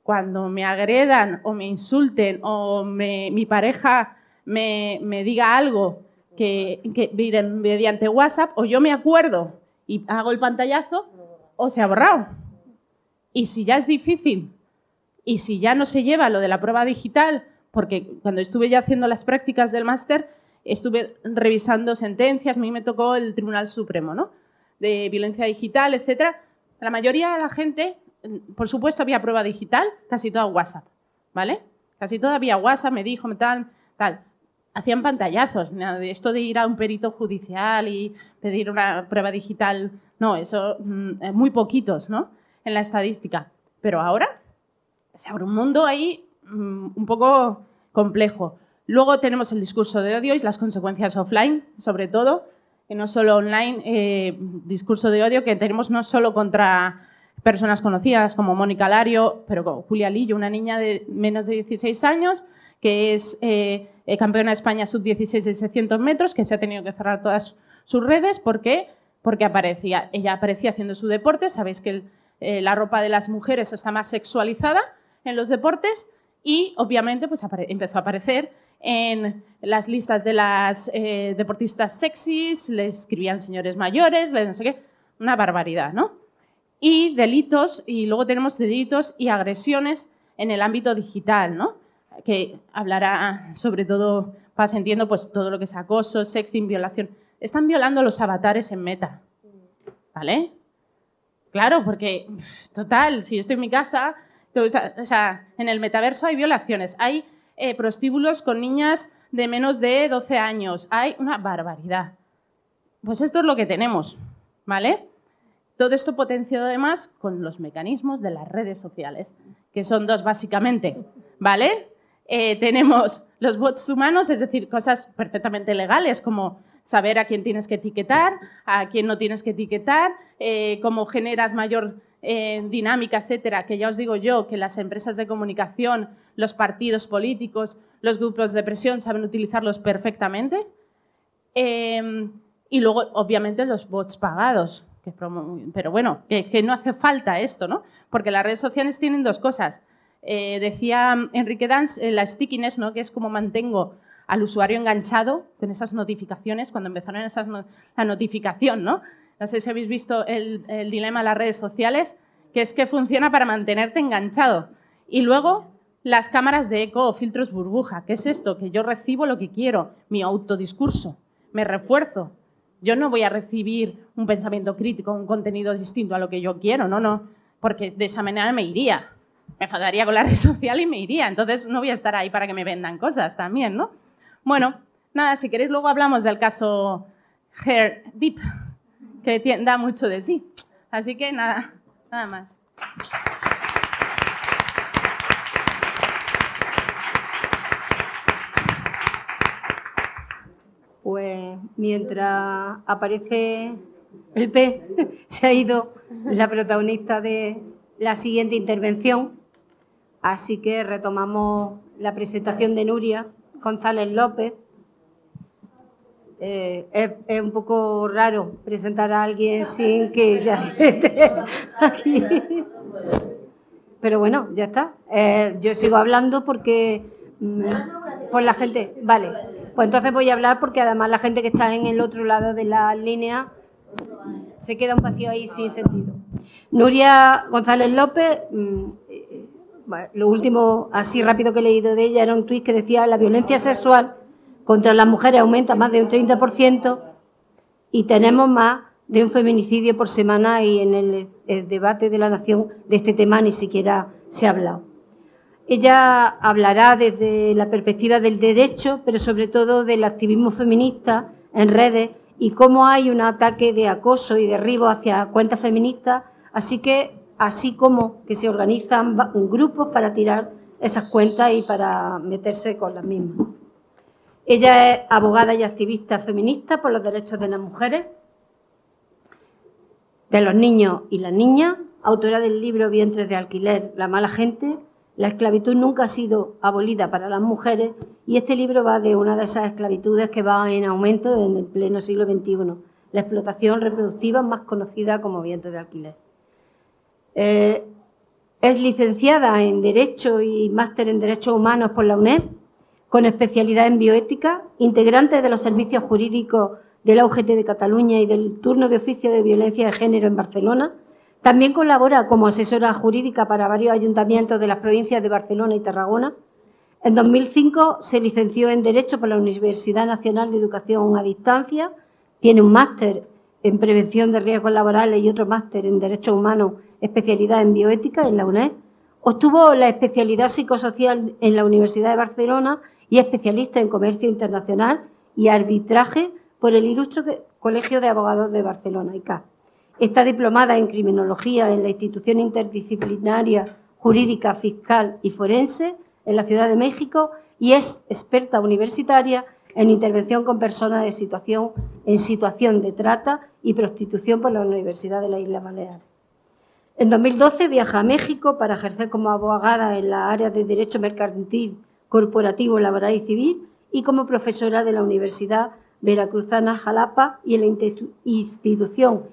cuando me agredan o me insulten o mi pareja me, diga algo que, que mediante WhatsApp, o yo me acuerdo y hago el pantallazo, o se ha borrado. Y si ya es difícil, y si ya no se lleva lo de la prueba digital, porque cuando estuve ya haciendo las prácticas del máster, estuve revisando sentencias, a mí me tocó el Tribunal Supremo, ¿no? De violencia digital, etcétera. La mayoría de la gente, por supuesto, había prueba digital, casi toda WhatsApp, ¿vale? Casi toda había WhatsApp, me dijo, tal, tal. Hacían pantallazos, de esto de ir a un perito judicial y pedir una prueba digital, no, eso, mm, muy poquitos, ¿no? En la estadística. Pero ahora se abre un mundo ahí Mm, un poco complejo. Luego tenemos el discurso de odio y las consecuencias offline, sobre todo, que no solo online, eh, discurso de odio que tenemos no solo contra personas conocidas como Mónica Lario, pero como Julia Lillo, una niña de menos de 16 años, que es eh, eh, campeona de España sub-16 de 600 metros, que se ha tenido que cerrar todas sus redes. ¿Por qué? Porque aparecía, ella aparecía haciendo su deporte. Sabéis que la ropa de las mujeres está más sexualizada en los deportes y obviamente pues, empezó a aparecer en las listas de las eh, deportistas sexys, le escribían señores mayores, no sé qué, una barbaridad, ¿no? Y delitos, y luego tenemos delitos y agresiones en el ámbito digital, ¿no? Que hablará sobre todo, Paz, entiendo, pues todo lo que es acoso, sexting, violación. Están violando los avatares en meta, ¿vale? Claro, porque, total, si yo estoy en mi casa en el metaverso hay violaciones, hay eh, prostíbulos con niñas de menos de 12 años, hay una barbaridad. Pues esto es lo que tenemos, ¿vale? Todo esto potenciado además con los mecanismos de las redes sociales, que son dos básicamente, ¿vale? Eh, tenemos los bots humanos, es decir, cosas perfectamente legales como saber a quién tienes que etiquetar, a quién no tienes que etiquetar, eh, cómo generas mayor eh, dinámica, etcétera, que ya os digo yo que las empresas de comunicación, los partidos políticos, los grupos de presión saben utilizarlos perfectamente. Em, y luego, obviamente, los bots pagados. pero bueno, que, no hace falta esto, ¿no? Porque las redes sociales tienen dos cosas. Eh, decía Enrique Dance, la stickiness, ¿no? Que es como mantengo al usuario enganchado con esas notificaciones, cuando empezaron esas la notificación, ¿no? No sé si habéis visto el, dilema de las redes sociales, que es que funciona para mantenerte enganchado. Y luego las cámaras de eco o filtros burbuja. ¿Qué es esto? Que yo recibo lo que quiero, mi autodiscurso, me refuerzo. Yo no voy a recibir un pensamiento crítico, un contenido distinto a lo que yo quiero, no, no, porque de esa manera me iría. Me enfadaría con la red social y me iría. Entonces no voy a estar ahí para que me vendan cosas también, ¿no? Bueno, nada, si queréis luego hablamos del caso Hair Deep, que da mucho de sí. Así que nada, nada más. Pues mientras aparece el pez, se ha ido la protagonista de la siguiente intervención. Así que retomamos la presentación de Nuria González López. Eh, es, un poco raro presentar a alguien sin que ya esté aquí. Pero bueno, ya está. Eh, yo sigo hablando porque mm, por la gente. Vale, pues entonces voy a hablar porque además la gente que está en el otro lado de la línea se queda un vacío ahí sin sentido. Nuria González López mm, lo último así rápido que he leído de ella era un tuit que decía la violencia sexual contra las mujeres aumenta más de un 30% y tenemos más de un feminicidio por semana y en el, debate de la nación de este tema ni siquiera se ha hablado. Ella hablará desde la perspectiva del derecho, pero sobre todo del activismo feminista en redes y cómo hay un ataque de acoso y derribo hacia cuentas feministas. Así que así como que se organizan grupos para tirar esas cuentas y para meterse con las mismas. Ella es abogada y activista feminista por los derechos de las mujeres, de los niños y las niñas, autora del libro Vientres de alquiler, La mala gente. La esclavitud nunca ha sido abolida para las mujeres y este libro va de una de esas esclavitudes que va en aumento en el pleno siglo XXI, la explotación reproductiva más conocida como vientre de alquiler. Eh, es licenciada en Derecho y máster en Derechos Humanos por la UNED, con especialidad en bioética, integrante de los servicios jurídicos de la UGT de Cataluña y del turno de oficio de violencia de género en Barcelona. También colabora como asesora jurídica para varios ayuntamientos de las provincias de Barcelona y Tarragona. En 2005 se licenció en Derecho por la Universidad Nacional de Educación a Distancia. Tiene un máster en Prevención de Riesgos Laborales y otro máster en Derechos Humanos especialidad en bioética en la UNED. Obtuvo la especialidad psicosocial en la Universidad de Barcelona y especialista en comercio internacional y arbitraje por el Ilustre Colegio de Abogados de Barcelona, ICA. Está diplomada en criminología en la institución interdisciplinaria jurídica, fiscal y forense en la Ciudad de México y es experta universitaria en intervención con personas de situación, en situación de trata y prostitución por la Universidad de la Isla Baleares. En 2012 viaja a México para ejercer como abogada en la área de Derecho Mercantil, Corporativo, Laboral y Civil y como profesora de la Universidad Veracruzana Jalapa y en la institución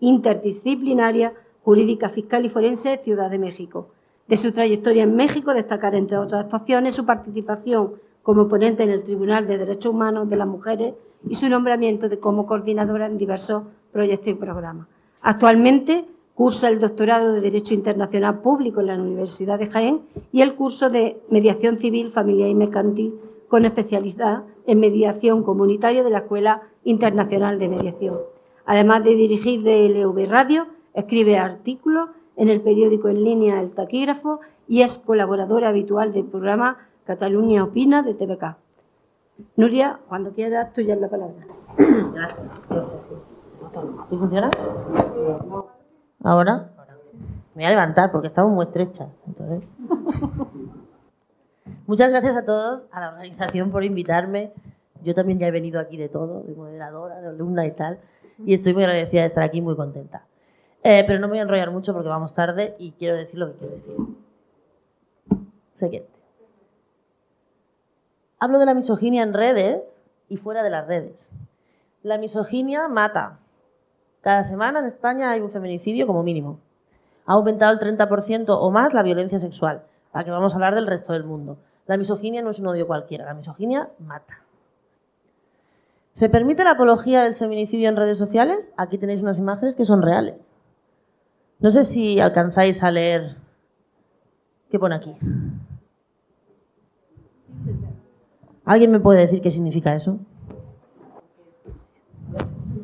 interdisciplinaria Jurídica Fiscal y Forense Ciudad de México. De su trayectoria en México destacar, entre otras actuaciones, su participación como ponente en el Tribunal de Derechos Humanos de las Mujeres y su nombramiento de como coordinadora en diversos proyectos y programas. Actualmente Cursa el doctorado de Derecho Internacional Público en la Universidad de Jaén y el curso de Mediación Civil, Familiar y Mercantil con especialidad en mediación comunitaria de la Escuela Internacional de Mediación. Además de dirigir DLV Radio, escribe artículos en el periódico en línea El Taquígrafo y es colaboradora habitual del programa Cataluña Opina de TVK. Nuria, cuando quieras, tuya es la palabra. Gracias. No sé si. funciona? Ahora me voy a levantar porque estamos muy estrechas. Muchas gracias a todos, a la organización por invitarme. Yo también ya he venido aquí de todo, de moderadora, de alumna y tal, y estoy muy agradecida de estar aquí, muy contenta. Eh, pero no me voy a enrollar mucho porque vamos tarde y quiero decir lo que quiero decir. Siguiente. Hablo de la misoginia en redes y fuera de las redes. La misoginia mata. Cada semana en España hay un feminicidio como mínimo. Ha aumentado el 30% o más la violencia sexual, para que vamos a hablar del resto del mundo. La misoginia no es un odio cualquiera, la misoginia mata. ¿Se permite la apología del feminicidio en redes sociales? Aquí tenéis unas imágenes que son reales. No sé si alcanzáis a leer qué pone aquí. ¿Alguien me puede decir qué significa eso?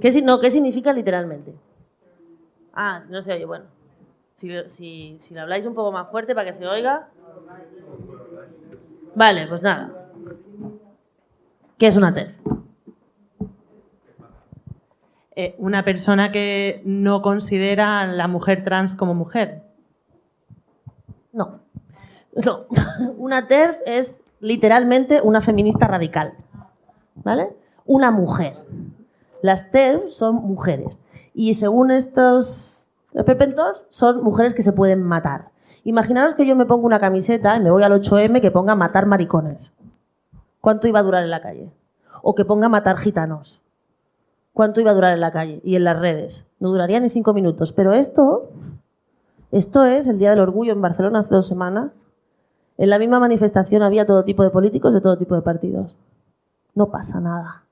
¿Qué, no, ¿qué significa literalmente? Ah, no se oye, bueno. Si, si, si lo habláis un poco más fuerte para que se oiga. Vale, pues nada. ¿Qué es una TERF? Eh, una persona que no considera a la mujer trans como mujer. No. No. Una TERF es literalmente una feminista radical. ¿Vale? Una mujer. Las TERF son mujeres. Y según estos perpentos, son mujeres que se pueden matar. Imaginaros que yo me pongo una camiseta y me voy al 8M que ponga matar maricones. ¿Cuánto iba a durar en la calle? O que ponga matar gitanos. ¿Cuánto iba a durar en la calle y en las redes? No duraría ni cinco minutos. Pero esto, esto es el Día del Orgullo en Barcelona hace dos semanas. En la misma manifestación había todo tipo de políticos de todo tipo de partidos. No pasa nada.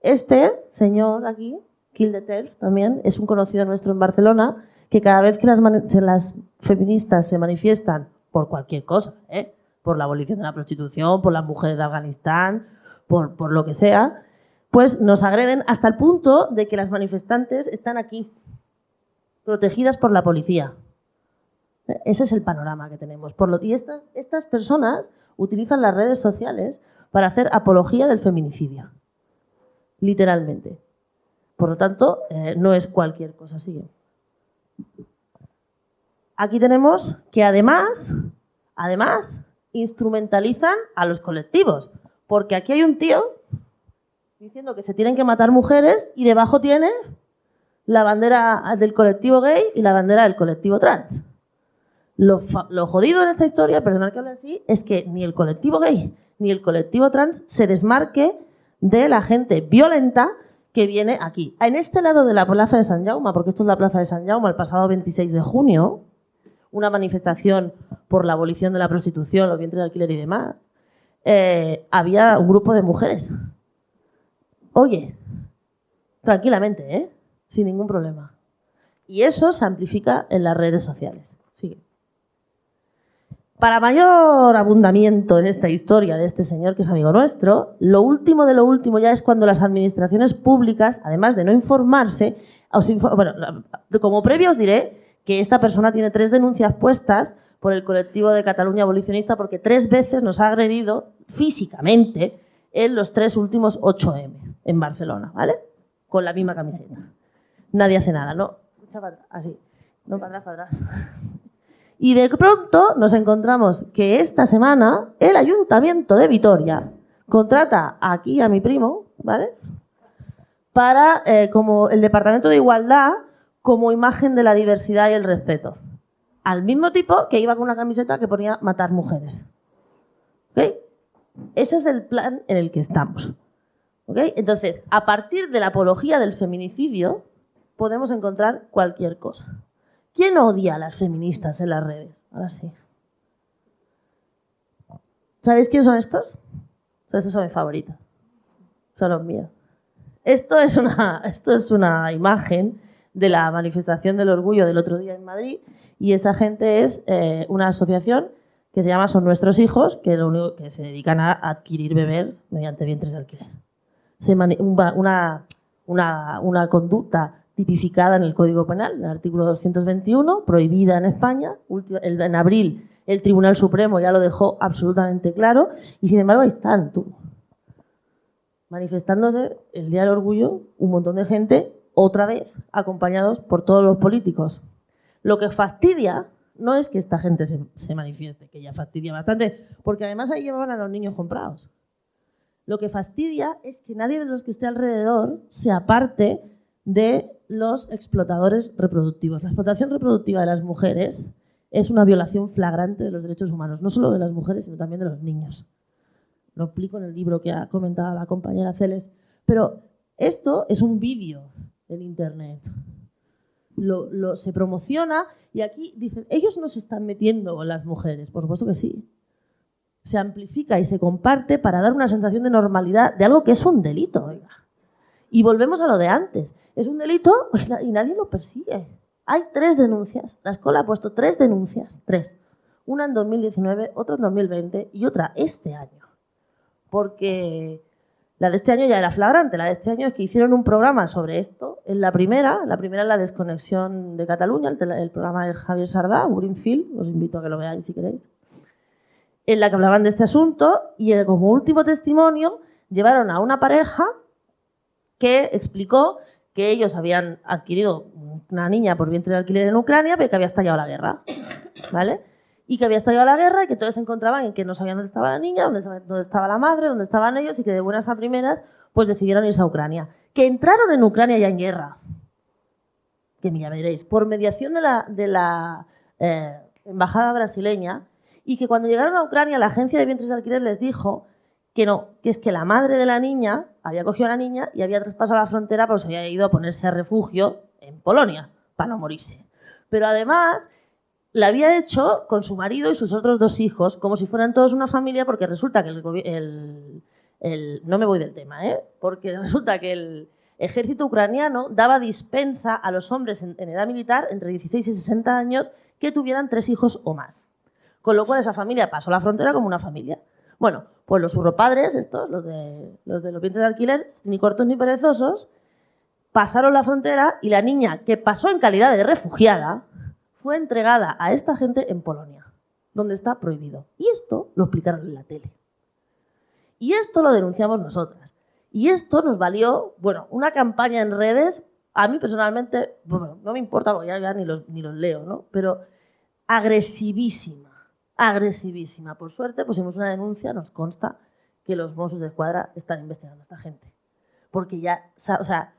Este señor aquí, Kill the también, es un conocido nuestro en Barcelona que cada vez que las, las feministas se manifiestan por cualquier cosa, ¿eh? por la abolición de la prostitución, por las mujeres de Afganistán, por, lo que sea, pues nos agreden hasta el punto de que las manifestantes están aquí, protegidas por la policía. Ese es el panorama que tenemos. Por lo, y estas personas utilizan las redes sociales para hacer apología del feminicidio, literalmente. Por lo tanto, eh, no es cualquier cosa así. Aquí tenemos que además, además, instrumentalizan a los colectivos, porque aquí hay un tío diciendo que se tienen que matar mujeres y debajo tiene la bandera del colectivo gay y la bandera del colectivo trans. Lo, jodido en esta historia, perdonad que hable así, es que ni el colectivo gay ni el colectivo trans se desmarque de la gente violenta que viene aquí. En este lado de la plaza de San Jaume, porque esto es la plaza de San Jaume, el pasado 26 de junio, una manifestación por la abolición de la prostitución, los vientres de alquiler y demás, eh, había un grupo de mujeres Oye, tranquilamente, ¿eh? Sin ningún problema. Y eso se amplifica en las redes sociales. Para mayor abundamiento en esta historia de este señor que es amigo nuestro, lo último de lo último ya es cuando las administraciones públicas, además de no informarse, bueno, como previo os diré que esta persona tiene tres denuncias puestas por el colectivo de Cataluña abolicionista porque tres veces nos ha agredido físicamente en los tres últimos 8M en Barcelona, ¿vale? Con la misma camiseta. Nadie hace nada, ¿no? Así. No para atrás, para atrás. Y de pronto nos encontramos que esta semana el Ayuntamiento de Vitoria contrata aquí a mi primo, ¿vale? Para, eh, como el Departamento de Igualdad, como imagen de la diversidad y el respeto. Al mismo tipo que iba con una camiseta que ponía matar mujeres. ¿Ok? Ese es el plan en el que estamos. Entonces, a partir de la apología del feminicidio, podemos encontrar cualquier cosa. ¿Quién odia a las feministas en las redes? Ahora sí. ¿Sabéis quiénes son estos? Pues estos son mis favoritos. Son los míos. Esto es una, esto es una imagen de la manifestación del orgullo del otro día en Madrid y esa gente es eh, una asociación que se llama Son Nuestros Hijos, que, lo único que se dedican a adquirir bebés mediante vientres de alquiler una, una, una conducta tipificada en el Código Penal, en el artículo 221, prohibida en España. En abril el Tribunal Supremo ya lo dejó absolutamente claro y sin embargo ahí están tú. Manifestándose el Día del Orgullo, un montón de gente, otra vez, acompañados por todos los políticos. Lo que fastidia, no es que esta gente se, se manifieste, que ya fastidia bastante, porque además ahí llevaban a los niños comprados. Lo que fastidia es que nadie de los que esté alrededor se aparte de los explotadores reproductivos. La explotación reproductiva de las mujeres es una violación flagrante de los derechos humanos, no solo de las mujeres, sino también de los niños. Lo explico en el libro que ha comentado la compañera Celes. Pero esto es un vídeo en Internet. Lo, se promociona y aquí dicen, ellos no se están metiendo con las mujeres. Por supuesto que sí. Se amplifica y se comparte para dar una sensación de normalidad de algo que es un delito. Y volvemos a lo de antes. Es un delito y nadie lo persigue. Hay tres denuncias. La escuela ha puesto tres denuncias. Tres. Una en 2019, otra en 2020 y otra este año. Porque la de este año ya era flagrante. La de este año es que hicieron un programa sobre esto. En la primera, la primera es la desconexión de Cataluña, el, programa de Javier Sardá, Greenfield. Os invito a que lo veáis si queréis. En la que hablaban de este asunto y como último testimonio llevaron a una pareja que explicó que ellos habían adquirido una niña por vientre de alquiler en Ucrania, pero que había estallado la guerra. ¿Vale? y que había estallado la guerra y que todos se encontraban en que no sabían dónde estaba la niña, dónde, estaba la madre, dónde estaban ellos y que de buenas a primeras pues decidieron irse a Ucrania. Que entraron en Ucrania ya en guerra. Que ya veréis, por mediación de la, de la eh, embajada brasileña y que cuando llegaron a Ucrania la agencia de vientres de alquiler les dijo que no, que es que la madre de la niña había cogido a la niña y había traspasado la frontera porque se había ido a ponerse a refugio en Polonia para no morirse. Pero además la había hecho con su marido y sus otros dos hijos, como si fueran todos una familia, porque resulta que el, el, no me voy del tema, ¿eh? porque resulta que el ejército ucraniano daba dispensa a los hombres en, edad militar entre 16 y 60 años que tuvieran tres hijos o más. Con lo cual esa familia pasó la frontera como una familia. Bueno, pues los urropadres, estos, los de los, de los de alquiler, ni cortos ni perezosos, pasaron la frontera y la niña que pasó en calidad de refugiada, fue entregada a esta gente en Polonia, donde está prohibido. Y esto lo explicaron en la tele. Y esto lo denunciamos nosotras. Y esto nos valió, bueno, una campaña en redes, a mí personalmente, bueno, no me importa porque ya, ni, los, ni los leo, ¿no? Pero agresivísima, agresivísima. Por suerte pusimos una denuncia, nos consta que los Mossos de Escuadra están investigando a esta gente. Porque ya, o sea,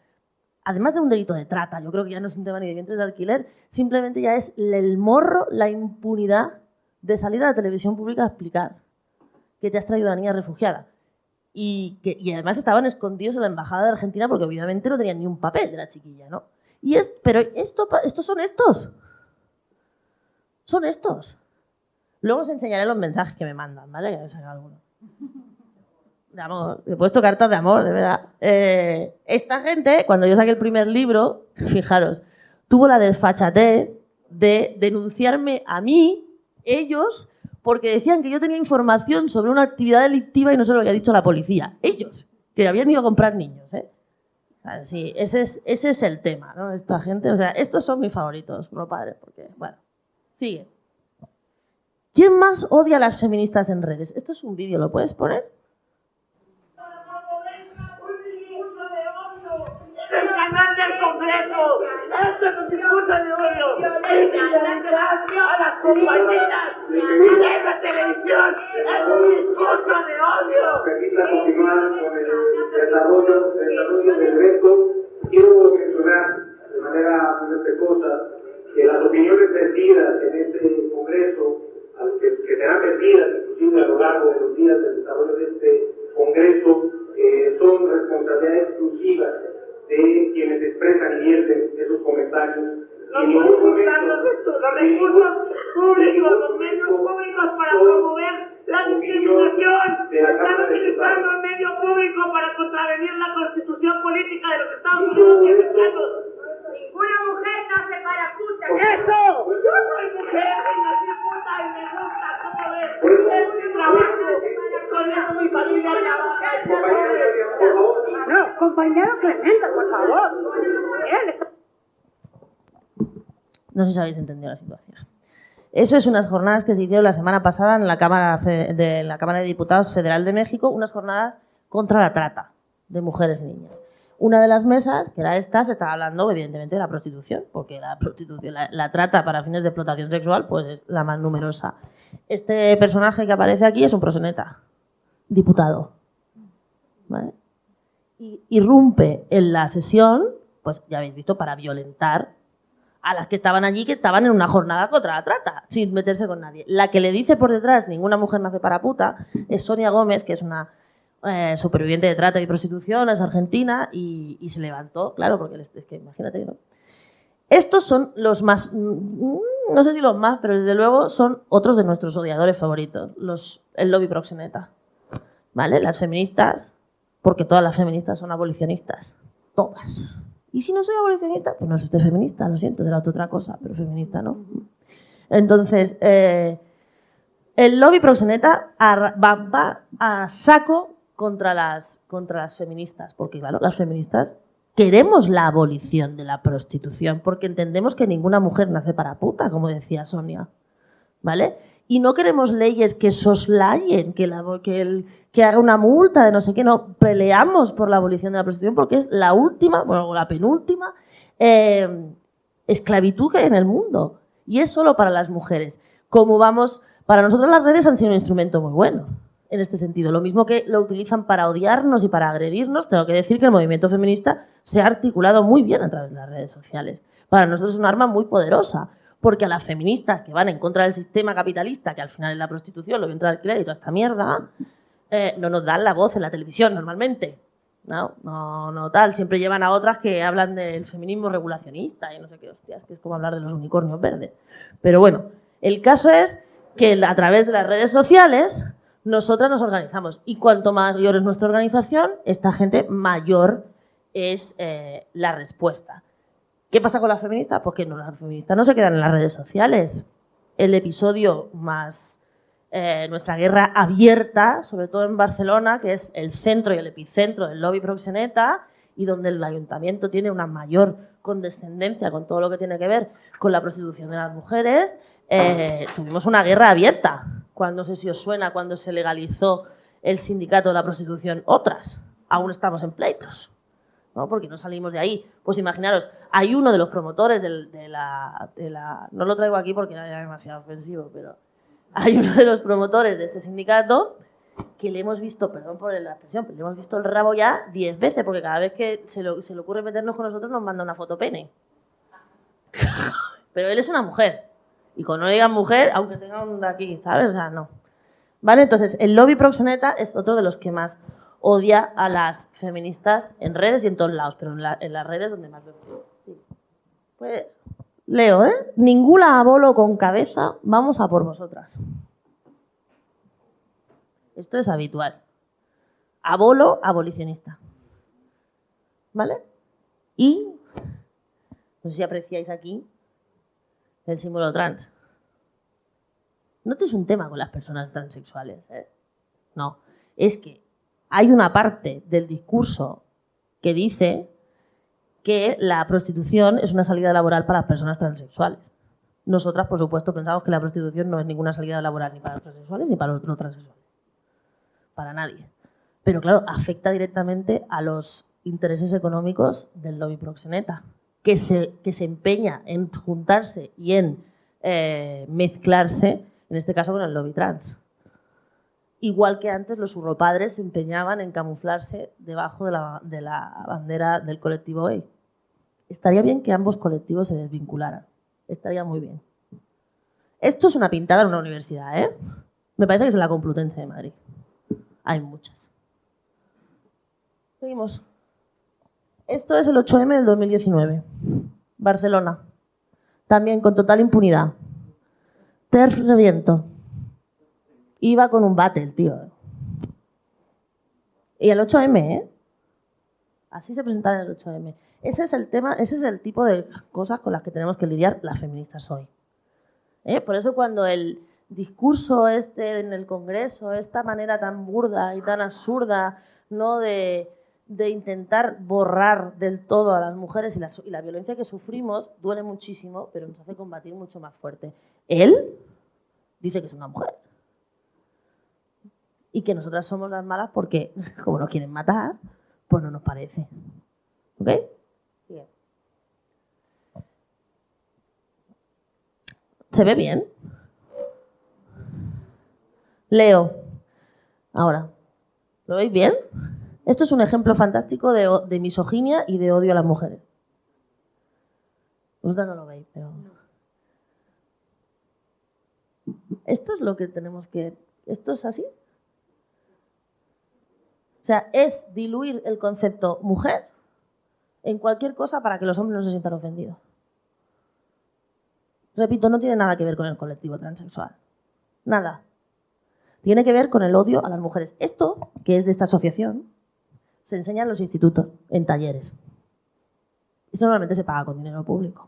además de un delito de trata, yo creo que ya no es un tema ni de vientres de alquiler, simplemente ya es el morro, la impunidad de salir a la televisión pública a explicar que te has traído a una niña refugiada. Y, que, además estaban escondidos en la embajada de Argentina porque obviamente no tenían ni un papel de la chiquilla, ¿no? Y es, pero esto, estos son estos. Son estos. Luego os enseñaré los mensajes que me mandan, ¿vale? Que me alguno de amor. He puesto cartas de amor, de verdad. Eh, esta gente, cuando yo saqué el primer libro, fijaros, tuvo la desfachatez de denunciarme a mí, ellos, porque decían que yo tenía información sobre una actividad delictiva y no se lo había dicho la policía. Ellos, que habían ido a comprar niños, ¿eh? Sí, ese es, ese es el tema, ¿no? Esta gente, o sea, estos son mis favoritos, no padres, porque, bueno, sigue. ¿Quién más odia a las feministas en redes? Esto es un vídeo, ¿lo puedes poner? Esto es un discurso de odio. a las compañeras de la televisión. Es un discurso de odio. Permita continuar con el desarrollo, desarrollo del evento. Quiero mencionar de manera muy respetuosa que las opiniones vertidas en este congreso, que, que serán vertidas inclusive a lo largo de los días del desarrollo de este congreso, eh, son responsabilidad exclusiva de quienes expresan y vierten esos comentarios. Los, los recursos públicos, los medios públicos para promover la discriminación. Están utilizando el medio público para contravenir la constitución política de los Estados Unidos mexicanos. Ninguna mujer nace para puta. ¡Eso! Yo soy mujer y nací puta y me gusta cómo ves. Es trabajo con eso mi familia trabaja. No, compañero Clemente, por favor. No sé si habéis entendido la situación. Eso es unas jornadas que se hicieron la semana pasada en la Cámara de, la Cámara de Diputados Federal de México, unas jornadas contra la trata de mujeres y niñas. una de las mesas, que era esta, se estaba hablando evidentemente de la prostitución, porque la prostitución, la, la trata para fines de explotación sexual, pues es la más numerosa. Este personaje que aparece aquí es un proseneta, diputado. ¿vale? Y irrumpe en la sesión, pues ya habéis visto, para violentar a las que estaban allí, que estaban en una jornada contra la trata, sin meterse con nadie. La que le dice por detrás, ninguna mujer nace para puta, es Sonia Gómez, que es una eh, superviviente de trata y prostitución, es argentina, y, se levantó, claro, porque es que imagínate, ¿no? Estos son los más, mm, no sé si los más, pero desde luego son otros de nuestros odiadores favoritos, los, el lobby proxeneta. ¿Vale? Las feministas, porque todas las feministas son abolicionistas. Todas. Y si no soy abolicionista, pues no soy usted feminista, lo siento, será otra cosa, pero feminista no. Entonces, eh, el lobby proxeneta va, va a saco contra las, contra las feministas, porque claro, las feministas queremos la abolición de la prostitución, porque entendemos que ninguna mujer nace para puta, como decía Sonia. ¿Vale? Y no queremos leyes que soslayen, que, la, que, el, que haga una multa de no sé qué, no. Peleamos por la abolición de la prostitución porque es la última, bueno, la penúltima eh, esclavitud que hay en el mundo. Y es solo para las mujeres. Como vamos, para nosotros las redes han sido un instrumento muy bueno en este sentido. Lo mismo que lo utilizan para odiarnos y para agredirnos, tengo que decir que el movimiento feminista se ha articulado muy bien a través de las redes sociales. Para nosotros es un arma muy poderosa, porque a las feministas que van en contra del sistema capitalista, que al final es la prostitución, lo vientre de alquiler y toda esta mierda, eh, no nos dan la voz en la televisión normalmente. No, no, no tal. Siempre llevan a otras que hablan del feminismo regulacionista y no sé qué hostias, que es como hablar de los unicornios verdes. Pero bueno, el caso es que a través de las redes sociales nosotras nos organizamos y cuanto mayor es nuestra organización, esta gente mayor es eh, la respuesta. ¿Qué pasa con las feministas? Pues que no, las feministas no se quedan en las redes sociales. El episodio más eh, nuestra guerra abierta, sobre todo en Barcelona, que es el centro y el epicentro del lobby proxeneta y donde el ayuntamiento tiene una mayor condescendencia con todo lo que tiene que ver con la prostitución de las mujeres, eh, tuvimos una guerra abierta. Cuando sé si os suena, cuando se legalizó el sindicato de la prostitución, otras. Aún estamos en pleitos. Porque no salimos de ahí. Pues imaginaros, hay uno de los promotores del- de, la, No lo traigo aquí porque era demasiado ofensivo, pero hay uno de los promotores de este sindicato que le hemos visto, perdón por la expresión, pero le hemos visto el rabo ya diez veces, porque cada vez que se, le ocurre meternos con nosotros nos manda una foto pene. Pero él es una mujer. Y cuando no digan mujer, aunque tenga un de aquí, ¿sabes? O sea, no. ¿Vale? Entonces, el lobby proxeneta es otro de los que más odia a las feministas en redes y en todos lados, pero en, la- en las redes donde más vemos. Sí. Pues, leo, ¿eh? Ninguna abolo con cabeza, vamos a por vosotras. Esto es habitual. Abolo, abolicionista. ¿Vale? Y, no sé si apreciáis aquí el símbolo trans. No es un tema con las personas transexuales. ¿eh? No. Es que hay una parte del discurso que dice que la prostitución es una salida laboral para las personas transexuales. Nosotras, por supuesto, pensamos que la prostitución no es ninguna salida laboral ni para los transexuales ni para los no transexuales. Para nadie. Pero claro, afecta directamente a los intereses económicos del lobby proxeneta, que se, que se empeña en juntarse y en eh, mezclarse, en este caso con el lobby trans. Igual que antes los urropadres se empeñaban en camuflarse debajo de la, de la bandera del colectivo gay. Estaría bien que ambos colectivos se desvincularan. Estaría muy bien. Esto es una pintada en una universidad, ¿eh? Me parece que es la Complutense de Madrid. Hay muchas. Seguimos. Esto es el 8M del 2019. Barcelona. También con total impunidad. Terf reviento. Iba con un bate el tío. Y el 8M, ¿eh? Así se presentaba en el 8M. Ese es el tema, ese es el tipo de cosas con las que tenemos que lidiar las feministas hoy. ¿Eh? Por eso cuando el discurso este en el Congreso, esta manera tan burda y tan absurda, ¿no? De, intentar borrar del todo a las mujeres y y la violencia que sufrimos duele muchísimo, pero nos hace combatir mucho más fuerte. Él dice que es una mujer. Y que nosotras somos las malas porque, como nos quieren matar, pues no nos parece. ¿Ok? Bien. ¿Se ve bien? Leo. Ahora. ¿Lo veis bien? Esto es un ejemplo fantástico de, misoginia y de odio a las mujeres. Vosotras no lo veis, pero... Esto es lo que tenemos que... ¿Esto es así? O sea, es diluir el concepto mujer en cualquier cosa para que los hombres no se sientan ofendidos. Repito, no tiene nada que ver con el colectivo transexual. Nada. Tiene que ver con el odio a las mujeres. Esto, que es de esta asociación, se enseña en los institutos, en talleres. Esto normalmente se paga con dinero público.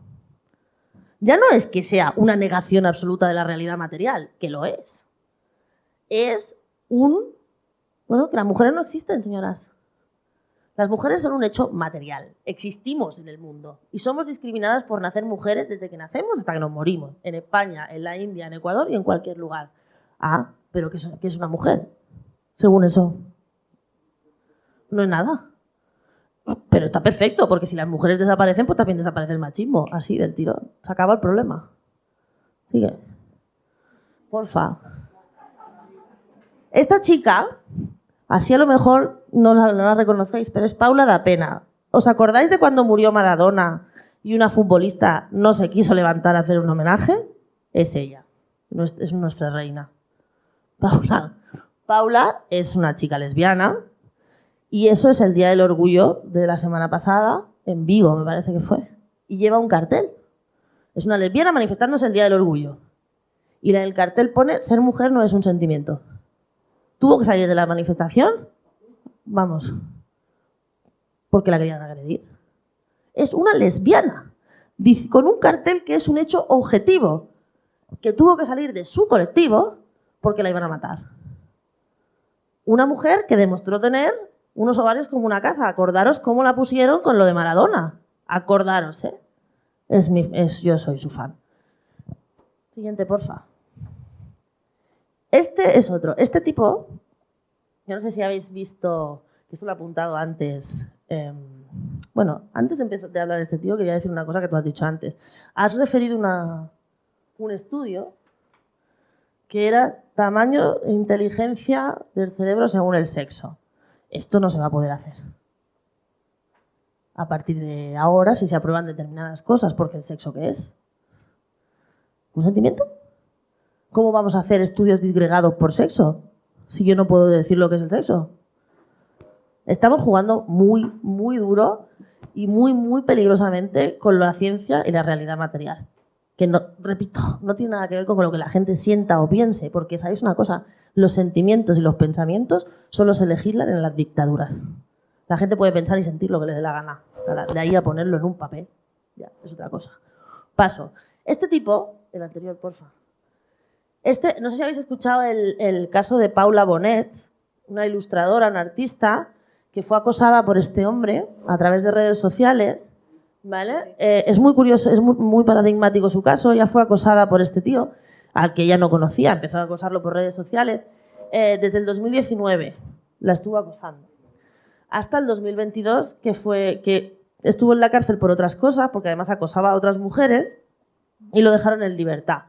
Ya no es que sea una negación absoluta de la realidad material, que lo es. Es un... Bueno, que las mujeres no existen, señoras. Las mujeres son un hecho material. Existimos en el mundo. Y somos discriminadas por nacer mujeres desde que nacemos hasta que nos morimos. En España, en la India, en Ecuador y en cualquier lugar. Ah, pero ¿qué es, una mujer? Según eso. No es nada. Pero está perfecto, porque si las mujeres desaparecen, pues también desaparece el machismo. Así, del tirón. Se acaba el problema. Sigue. Porfa. Esta chica, así a lo mejor no la, no reconocéis, pero es Paula da Pena. ¿Os acordáis de cuando murió Maradona y una futbolista no se quiso levantar a hacer un homenaje? Es ella. Es nuestra reina. Paula. Paula es una chica lesbiana y eso es el Día del Orgullo de la semana pasada, en Vigo me parece que fue. Y lleva un cartel. Es una lesbiana manifestándose el Día del Orgullo. Y en el cartel pone, ser mujer no es un sentimiento. Tuvo que salir de la manifestación, vamos, porque la querían agredir. Es una lesbiana, con un cartel que es un hecho objetivo, que tuvo que salir de su colectivo porque la iban a matar. Una mujer que demostró tener unos ovarios como una casa. Acordaros cómo la pusieron con lo de Maradona. Acordaros, ¿eh? Es mi, es, yo soy su fan. Siguiente, porfa. Este es otro. Este tipo, yo no sé si habéis visto, que esto lo he apuntado antes. em, bueno, antes de empezar de hablar de este tío, quería decir una cosa que tú has dicho antes. Has referido una, un estudio que era tamaño e inteligencia del cerebro según el sexo. Esto no se va a poder hacer. A partir de ahora, si se aprueban determinadas cosas, porque el sexo qué es? ¿Un sentimiento? ¿Cómo vamos a hacer estudios disgregados por sexo? Si yo no puedo decir lo que es el sexo. Estamos jugando muy, muy duro y muy, muy peligrosamente con la ciencia y la realidad material. Que no, repito, no tiene nada que ver con lo que la gente sienta o piense, porque sabéis una cosa, los sentimientos y los pensamientos solo se legislan en las dictaduras. La gente puede pensar y sentir lo que le dé la gana. De ahí a ponerlo en un papel, ya, es otra cosa. Paso. Este tipo, el anterior, porfa. Este, no sé si habéis escuchado el, caso de Paula Bonet, una ilustradora, una artista, que fue acosada por este hombre a través de redes sociales. ¿Vale? Eh, es muy curioso, es muy, muy paradigmático su caso. Ella fue acosada por este tío, al que ella no conocía, empezó a acosarlo por redes sociales. Eh, desde el 2019 la estuvo acosando. Hasta el 2022, que, fue, que estuvo en la cárcel por otras cosas, porque además acosaba a otras mujeres, y lo dejaron en libertad.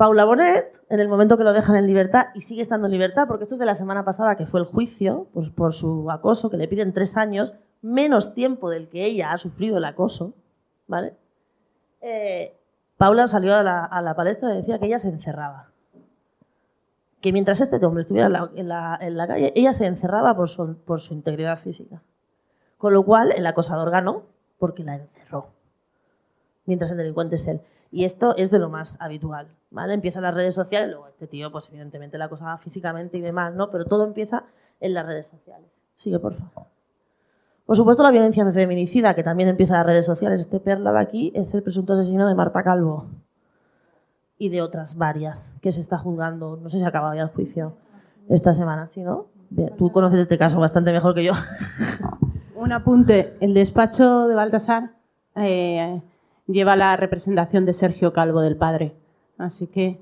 Paula Bonet, en el momento que lo dejan en libertad, y sigue estando en libertad, porque esto es de la semana pasada, que fue el juicio pues, por su acoso, que le piden tres años, menos tiempo del que ella ha sufrido el acoso, ¿vale? Eh, Paula salió a la, palestra y decía que ella se encerraba. Que mientras este hombre estuviera en la calle, ella se encerraba por su, por su integridad física. Con lo cual, el acosador ganó porque la encerró. Mientras el delincuente es él. Y esto es de lo más habitual. ¿vale? Empieza las redes sociales, luego este tío, pues evidentemente la acosaba físicamente y demás, ¿no? Pero todo empieza en las redes sociales. Sigue, por favor. Por supuesto, la violencia feminicida, que también empieza en las redes sociales. Este perla de aquí es el presunto asesino de Marta Calvo y de otras varias que se está juzgando. No sé si acaba ya el juicio esta semana, ¿sí, no? Tú conoces este caso bastante mejor que yo. Un apunte. El despacho de Baltasar eh, lleva la representación de Sergio Calvo del padre. Así que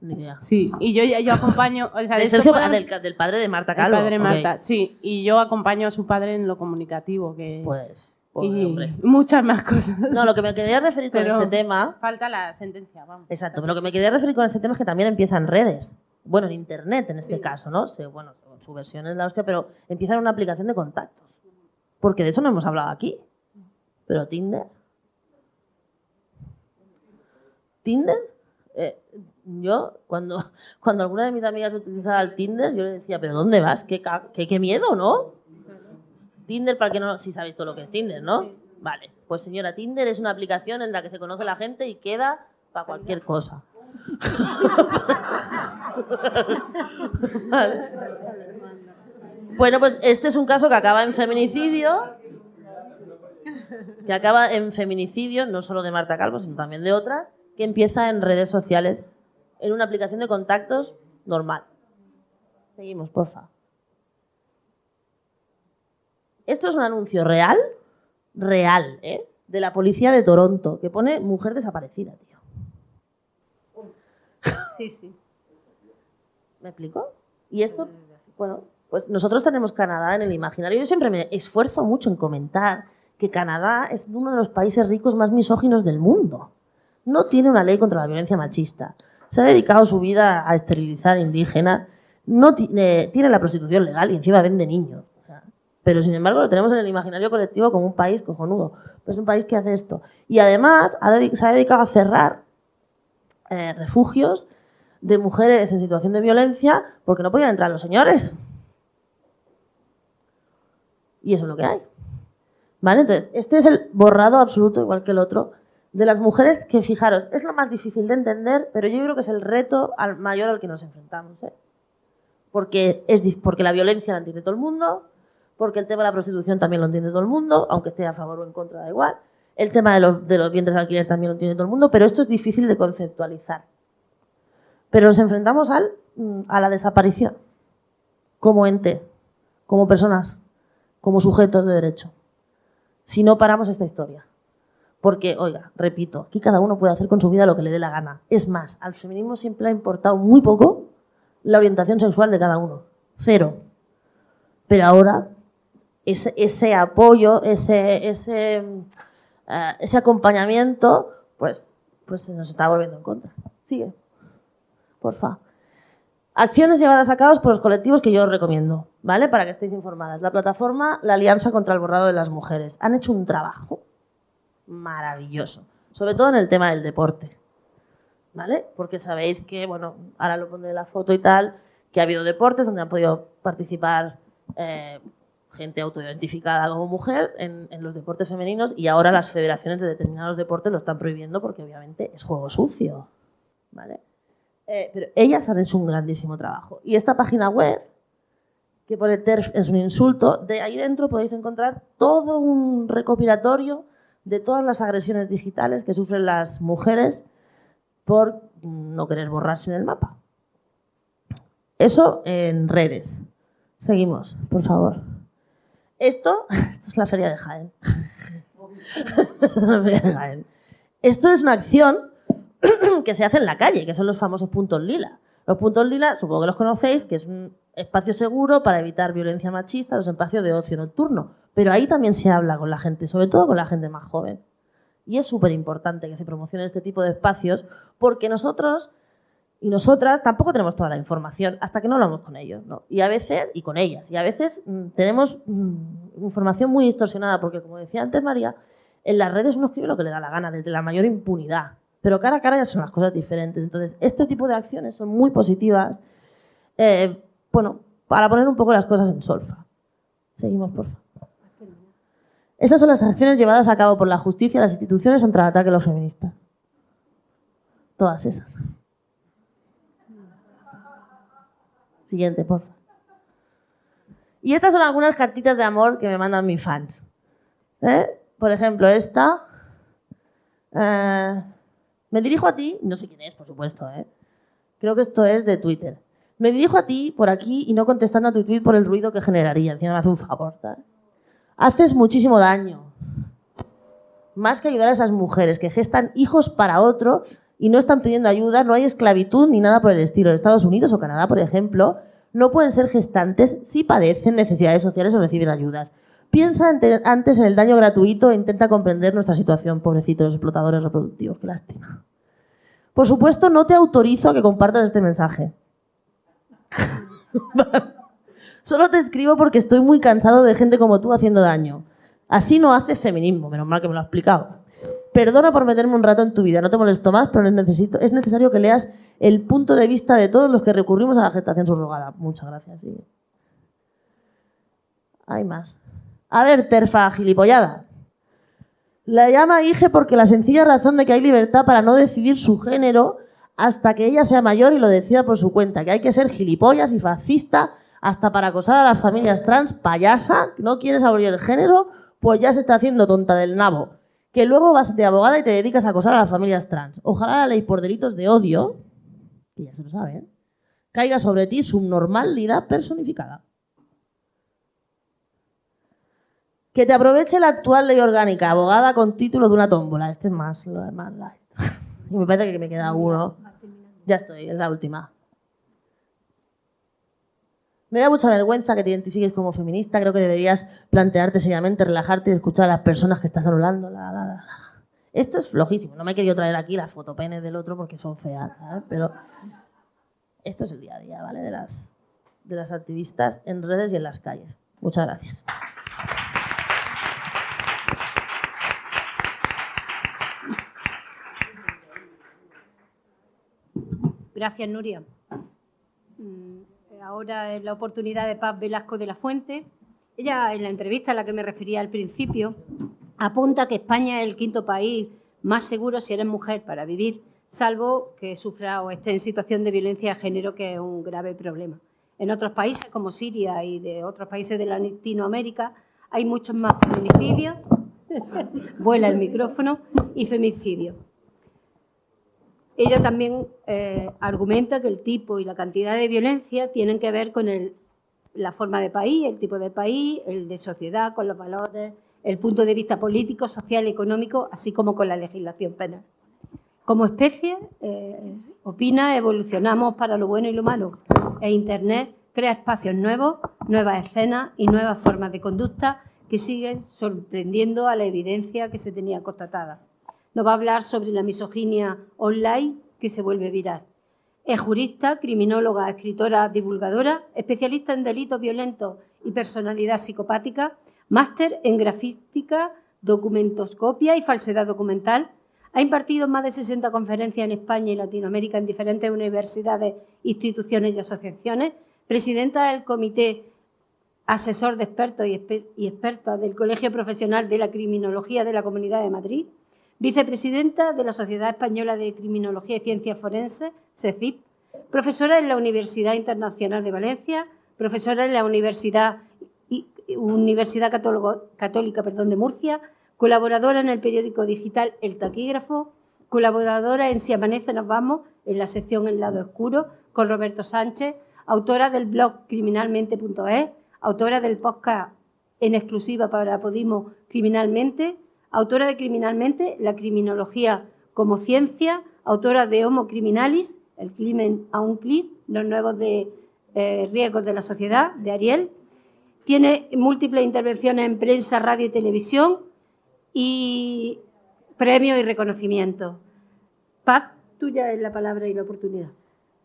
Ni idea. sí. Y yo, yo acompaño. O sea, De Sergio, ah, del, del padre de Marta el Calvo. padre ok. Marta, sí. Y yo acompaño a su padre en lo comunicativo. Que Pues Pobre y hombre. muchas más cosas. No, lo que me quería referir con Pero- este tema Falta la sentencia, vamos. Exacto, pero lo que me quería referir con este tema es que también empieza en redes. Bueno, en internet en este caso, ¿no? Se- bueno, su versión es la hostia, pero empieza en una aplicación de contactos. Porque de eso no hemos hablado aquí. Pero Tinder. Tinder. eh, yo, cuando, cuando alguna de mis amigas utilizaba el Tinder, yo le decía, ¿pero dónde vas? ¿Qué, qué, qué miedo, ¿no? Tinder, para que no. Sí sabéis todo lo que es Tinder, ¿no? Vale. Pues señora, Tinder es una aplicación en la que se conoce la gente y queda para cualquier cosa. Vale. Bueno, pues este es un caso que acaba en feminicidio. Que acaba en feminicidio, no solo de Marta Calvo, sino también de otras, que empieza en redes sociales, en una aplicación de contactos normal. Seguimos, porfa. Esto es un anuncio real, real, ¿eh? De la policía de Toronto, que pone mujer desaparecida, tío. Sí, sí. ¿Me explico? Y esto, bueno, pues nosotros tenemos Canadá en el imaginario. Yo siempre me esfuerzo mucho en comentar que Canadá es uno de los países ricos más misóginos del mundo. No tiene una ley contra la violencia machista. Se ha dedicado su vida a esterilizar indígenas. No tiene, tiene la prostitución legal y encima vende niños. Pero sin embargo lo tenemos en el imaginario colectivo como un país cojonudo. Pues es un país que hace esto. Y además se ha dedicado a cerrar eh, refugios de mujeres en situación de violencia porque no podían entrar los señores. Y eso es lo que hay. ¿Vale? Entonces, este es el borrado absoluto, igual que el otro, de las mujeres que, fijaros, es lo más difícil de entender, pero yo creo que es el reto al mayor al que nos enfrentamos. ¿eh? Porque, es, porque la violencia la entiende todo el mundo, porque el tema de la prostitución también lo entiende todo el mundo, aunque esté a favor o en contra, da igual. El tema de los, de los vientres de alquiler también lo entiende todo el mundo, pero esto es difícil de conceptualizar. Pero nos enfrentamos al, mm, a la desaparición como ente, como personas, como sujetos de derecho. Si no paramos esta historia. Porque, oiga, repito, aquí cada uno puede hacer con su vida lo que le dé la gana. Es más, al feminismo siempre ha importado muy poco la orientación sexual de cada uno. Cero. Pero ahora, ese, apoyo, ese, ese, eh, ese acompañamiento, pues, pues se nos está volviendo en contra. Sigue porfa. Acciones llevadas a cabo por los colectivos que yo os recomiendo, ¿vale? Para que estéis informadas. La plataforma La Alianza contra el Borrado de las Mujeres. Han hecho un trabajo maravilloso, sobre todo en el tema del deporte, ¿vale? Porque sabéis que, bueno, ahora lo pondré en la foto y tal, que ha habido deportes donde han podido participar eh, gente autoidentificada como mujer en, los deportes femeninos y ahora las federaciones de determinados deportes lo están prohibiendo porque obviamente es juego sucio, ¿vale? Eh, pero ellas han hecho un grandísimo trabajo. Y esta página web, que pone TERF es un insulto, de ahí dentro podéis encontrar todo un recopilatorio de todas las agresiones digitales que sufren las mujeres por no querer borrarse del mapa. Eso en redes. Seguimos, por favor. Esto, esto es la feria de Jaén. Esto es la feria de Jaén. Esto es una acción que se hace en la calle, que son los famosos puntos lila. Los puntos lila, supongo que los conocéis, que es un espacio seguro para evitar violencia machista, los espacios de ocio nocturno. Pero ahí también se habla con la gente, sobre todo con la gente más joven. Y es súper importante que se promocione este tipo de espacios porque nosotros y nosotras tampoco tenemos toda la información hasta que no hablamos con ellos. ¿no? Y a veces, y con ellas, y a veces mm, tenemos mm, información muy distorsionada porque, como decía antes María, en las redes uno escribe lo que le da la gana, desde la mayor impunidad. Pero cara a cara ya son las cosas diferentes. Entonces, este tipo de acciones son muy positivas, eh, bueno, para poner un poco las cosas en solfa. Seguimos, por favor. Estas son las acciones llevadas a cabo por la justicia y las instituciones contra el ataque a los feministas. Todas esas. Siguiente, por. Y estas son algunas cartitas de amor que me mandan mis fans. ¿Eh? Por ejemplo, esta. Eh, me dirijo a ti, no sé quién es, por supuesto, ¿eh? Creo que esto es de Twitter. Me dirijo a ti por aquí y no contestando a tu tweet por el ruido que generaría. Encima me hace un favor, ¿sabes? Haces muchísimo daño. Más que ayudar a esas mujeres que gestan hijos para otro y no están pidiendo ayuda, no hay esclavitud ni nada por el estilo. Estados Unidos o Canadá, por ejemplo, no pueden ser gestantes si padecen necesidades sociales o reciben ayudas. Piensa antes en el daño gratuito e intenta comprender nuestra situación, pobrecitos explotadores reproductivos. Qué lástima. Por supuesto, no te autorizo a que compartas este mensaje. Solo te escribo porque estoy muy cansado de gente como tú haciendo daño. Así no haces feminismo, menos mal que me lo has explicado. Perdona por meterme un rato en tu vida, no te molesto más, pero necesito, es necesario que leas el punto de vista de todos los que recurrimos a la gestación subrogada. Muchas gracias. Hay más. A ver, terfa gilipollada. La llama hija porque la sencilla razón de que hay libertad para no decidir su género hasta que ella sea mayor y lo decida por su cuenta, que hay que ser gilipollas y fascista hasta para acosar a las familias trans, payasa, no quieres abolir el género, pues ya se está haciendo tonta del nabo. Que luego vas de abogada y te dedicas a acosar a las familias trans. Ojalá la ley por delitos de odio, que ya se lo saben, ¿eh? caiga sobre ti subnormalidad personificada. Que te aproveche la actual ley orgánica, abogada con título de una tómbola. Este es más, más light. y me parece que me queda uno. Ya estoy, es la última. Me da mucha vergüenza que te identifiques como feminista. Creo que deberías plantearte seriamente, relajarte y escuchar a las personas que estás hablando. Esto es flojísimo. No me he querido traer aquí las fotopenes del otro porque son feas, Pero esto es el día a día, ¿vale? De las, de las activistas en redes y en las calles. Muchas gracias. Gracias, Nuria. Ahora es la oportunidad de Paz Velasco de la Fuente. Ella, en la entrevista a la que me refería al principio, apunta que España es el quinto país más seguro si eres mujer para vivir, salvo que sufra o esté en situación de violencia de género, que es un grave problema. En otros países como Siria y de otros países de Latinoamérica hay muchos más feminicidios, vuela el micrófono, y femicidios. Ella también eh, argumenta que el tipo y la cantidad de violencia tienen que ver con la forma de país, el tipo de país, el de sociedad, con los valores, el punto de vista político, social, económico, así como con la legislación penal. Como especie, eh, opina, evolucionamos para lo bueno y lo malo. E Internet crea espacios nuevos, nuevas escenas y nuevas formas de conducta que siguen sorprendiendo a la evidencia que se tenía constatada. Nos va a hablar sobre la misoginia online que se vuelve viral. Es jurista, criminóloga, escritora, divulgadora, especialista en delitos violentos y personalidad psicopática, máster en grafística, documentoscopia y falsedad documental. Ha impartido más de 60 conferencias en España y Latinoamérica en diferentes universidades, instituciones y asociaciones. Presidenta del Comité Asesor de Expertos y Expertas del Colegio Profesional de la Criminología de la Comunidad de Madrid vicepresidenta de la Sociedad Española de Criminología y Ciencias Forenses, SECIP, profesora en la Universidad Internacional de Valencia, profesora en la Universidad, Universidad Católica perdón, de Murcia, colaboradora en el periódico digital El Taquígrafo, colaboradora en Si amanece nos vamos, en la sección El lado oscuro, con Roberto Sánchez, autora del blog criminalmente.es, autora del podcast en exclusiva para Podimo Criminalmente, autora de Criminalmente, la criminología como ciencia, autora de Homo Criminalis, el crimen a un clip, los nuevos de, eh, riesgos de la sociedad, de Ariel. Tiene múltiples intervenciones en prensa, radio y televisión y premios y reconocimientos. Pat, tuya es la palabra y la oportunidad.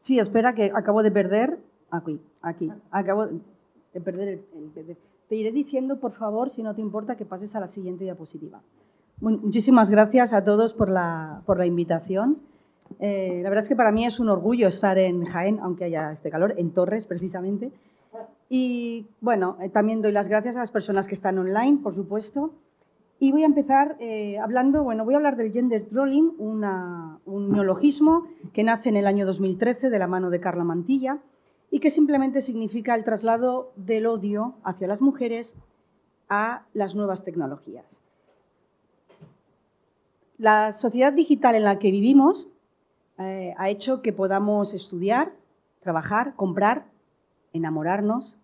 Sí, espera que acabo de perder. Aquí, aquí. Acabo de perder el, el, te iré diciendo, por favor, si no te importa, que pases a la siguiente diapositiva. muchísimas gracias a todos por la, por la invitación. Eh, la verdad es que para mí es un orgullo estar en Jaén, aunque haya este calor, en Torres precisamente. Y bueno, eh, también doy las gracias a las personas que están online, por supuesto. Y voy a empezar eh, hablando, bueno, voy a hablar del gender trolling, un neologismo que nace en el año 2013 de la mano de Carla Mantilla y que simplemente significa el traslado del odio hacia las mujeres a las nuevas tecnologías. La sociedad digital en la que vivimos eh, ha hecho que podamos estudiar, trabajar, comprar, enamorarnos,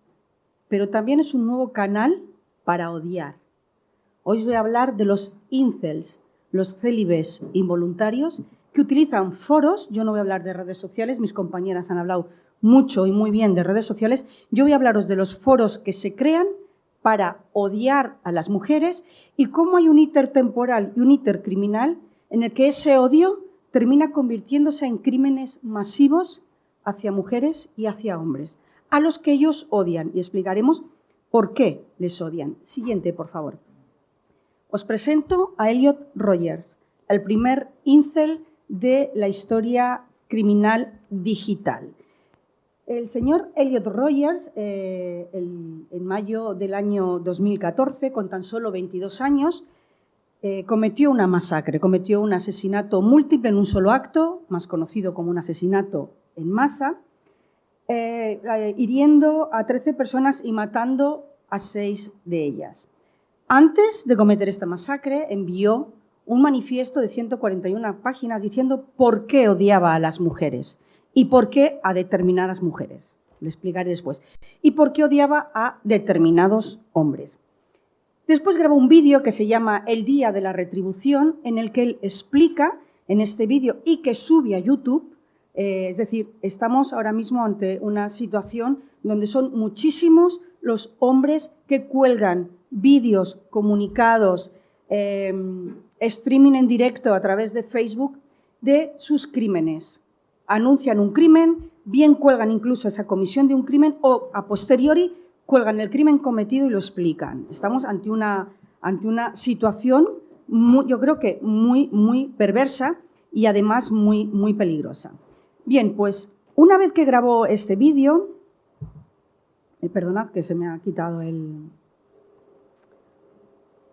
pero también es un nuevo canal para odiar. Hoy os voy a hablar de los incels, los célibes involuntarios que utilizan foros, yo no voy a hablar de redes sociales, mis compañeras han hablado mucho y muy bien de redes sociales, yo voy a hablaros de los foros que se crean para odiar a las mujeres y cómo hay un íter temporal y un íter criminal en el que ese odio termina convirtiéndose en crímenes masivos hacia mujeres y hacia hombres, a los que ellos odian. Y explicaremos por qué les odian. Siguiente, por favor. Os presento a Elliot Rogers, el primer incel de la historia criminal digital. El señor Elliot Rogers, eh, en mayo del año 2014, con tan solo 22 años, eh, cometió una masacre, cometió un asesinato múltiple en un solo acto, más conocido como un asesinato en masa, eh, hiriendo a 13 personas y matando a 6 de ellas. Antes de cometer esta masacre, envió un manifiesto de 141 páginas diciendo por qué odiaba a las mujeres y por qué a determinadas mujeres. Le explicaré después. Y por qué odiaba a determinados hombres. Después grabó un vídeo que se llama El Día de la Retribución, en el que él explica en este vídeo y que sube a YouTube, eh, es decir, estamos ahora mismo ante una situación donde son muchísimos los hombres que cuelgan vídeos, comunicados, em, streaming en directo a través de Facebook de sus crímenes, anuncian un crimen, bien cuelgan incluso esa comisión de un crimen o a posteriori cuelgan el crimen cometido y lo explican. Estamos ante una, ante una situación, yo creo que muy, muy perversa y además muy, muy peligrosa. Bien, pues una vez que grabó este vídeo, eh, perdonad que se me ha quitado el...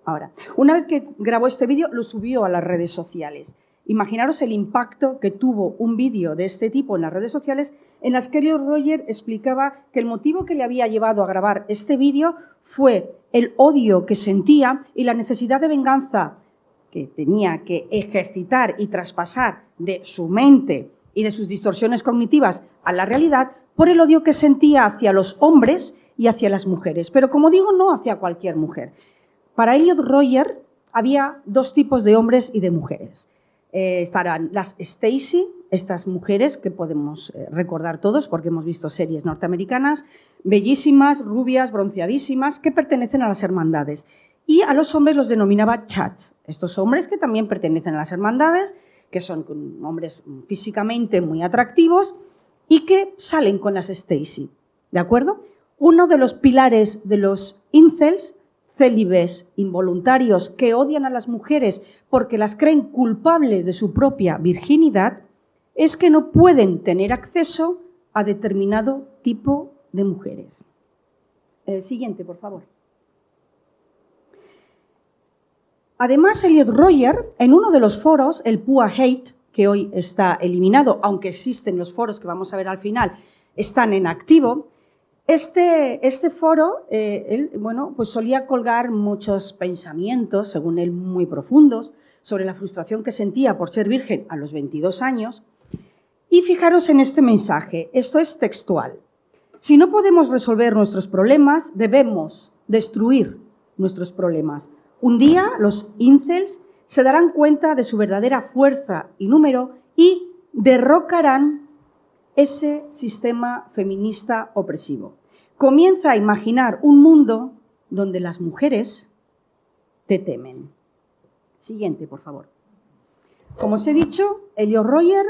Ahora, una vez que grabó este vídeo, lo subió a las redes sociales. Imaginaros el impacto que tuvo un vídeo de este tipo en las redes sociales en las que Elliot Roger explicaba que el motivo que le había llevado a grabar este vídeo fue el odio que sentía y la necesidad de venganza que tenía que ejercitar y traspasar de su mente y de sus distorsiones cognitivas a la realidad por el odio que sentía hacia los hombres y hacia las mujeres. Pero como digo, no hacia cualquier mujer. Para Elliot Roger había dos tipos de hombres y de mujeres. Eh, estarán las Stacy, estas mujeres que podemos eh, recordar todos porque hemos visto series norteamericanas, bellísimas, rubias, bronceadísimas, que pertenecen a las hermandades. Y a los hombres los denominaba chats. Estos hombres que también pertenecen a las hermandades, que son hombres físicamente muy atractivos y que salen con las Stacy. ¿De acuerdo? Uno de los pilares de los incels célibes involuntarios que odian a las mujeres porque las creen culpables de su propia virginidad, es que no pueden tener acceso a determinado tipo de mujeres. El siguiente, por favor. Además, Elliot Roger, en uno de los foros, el Pua Hate, que hoy está eliminado, aunque existen los foros que vamos a ver al final, están en activo, este, este foro, eh, bueno, pues solía colgar muchos pensamientos, según él, muy profundos, sobre la frustración que sentía por ser virgen a los 22 años. Y fijaros en este mensaje, esto es textual. Si no podemos resolver nuestros problemas, debemos destruir nuestros problemas. Un día los incels se darán cuenta de su verdadera fuerza y número y derrocarán ese sistema feminista opresivo comienza a imaginar un mundo donde las mujeres te temen. Siguiente, por favor. Como os he dicho, Elio Roger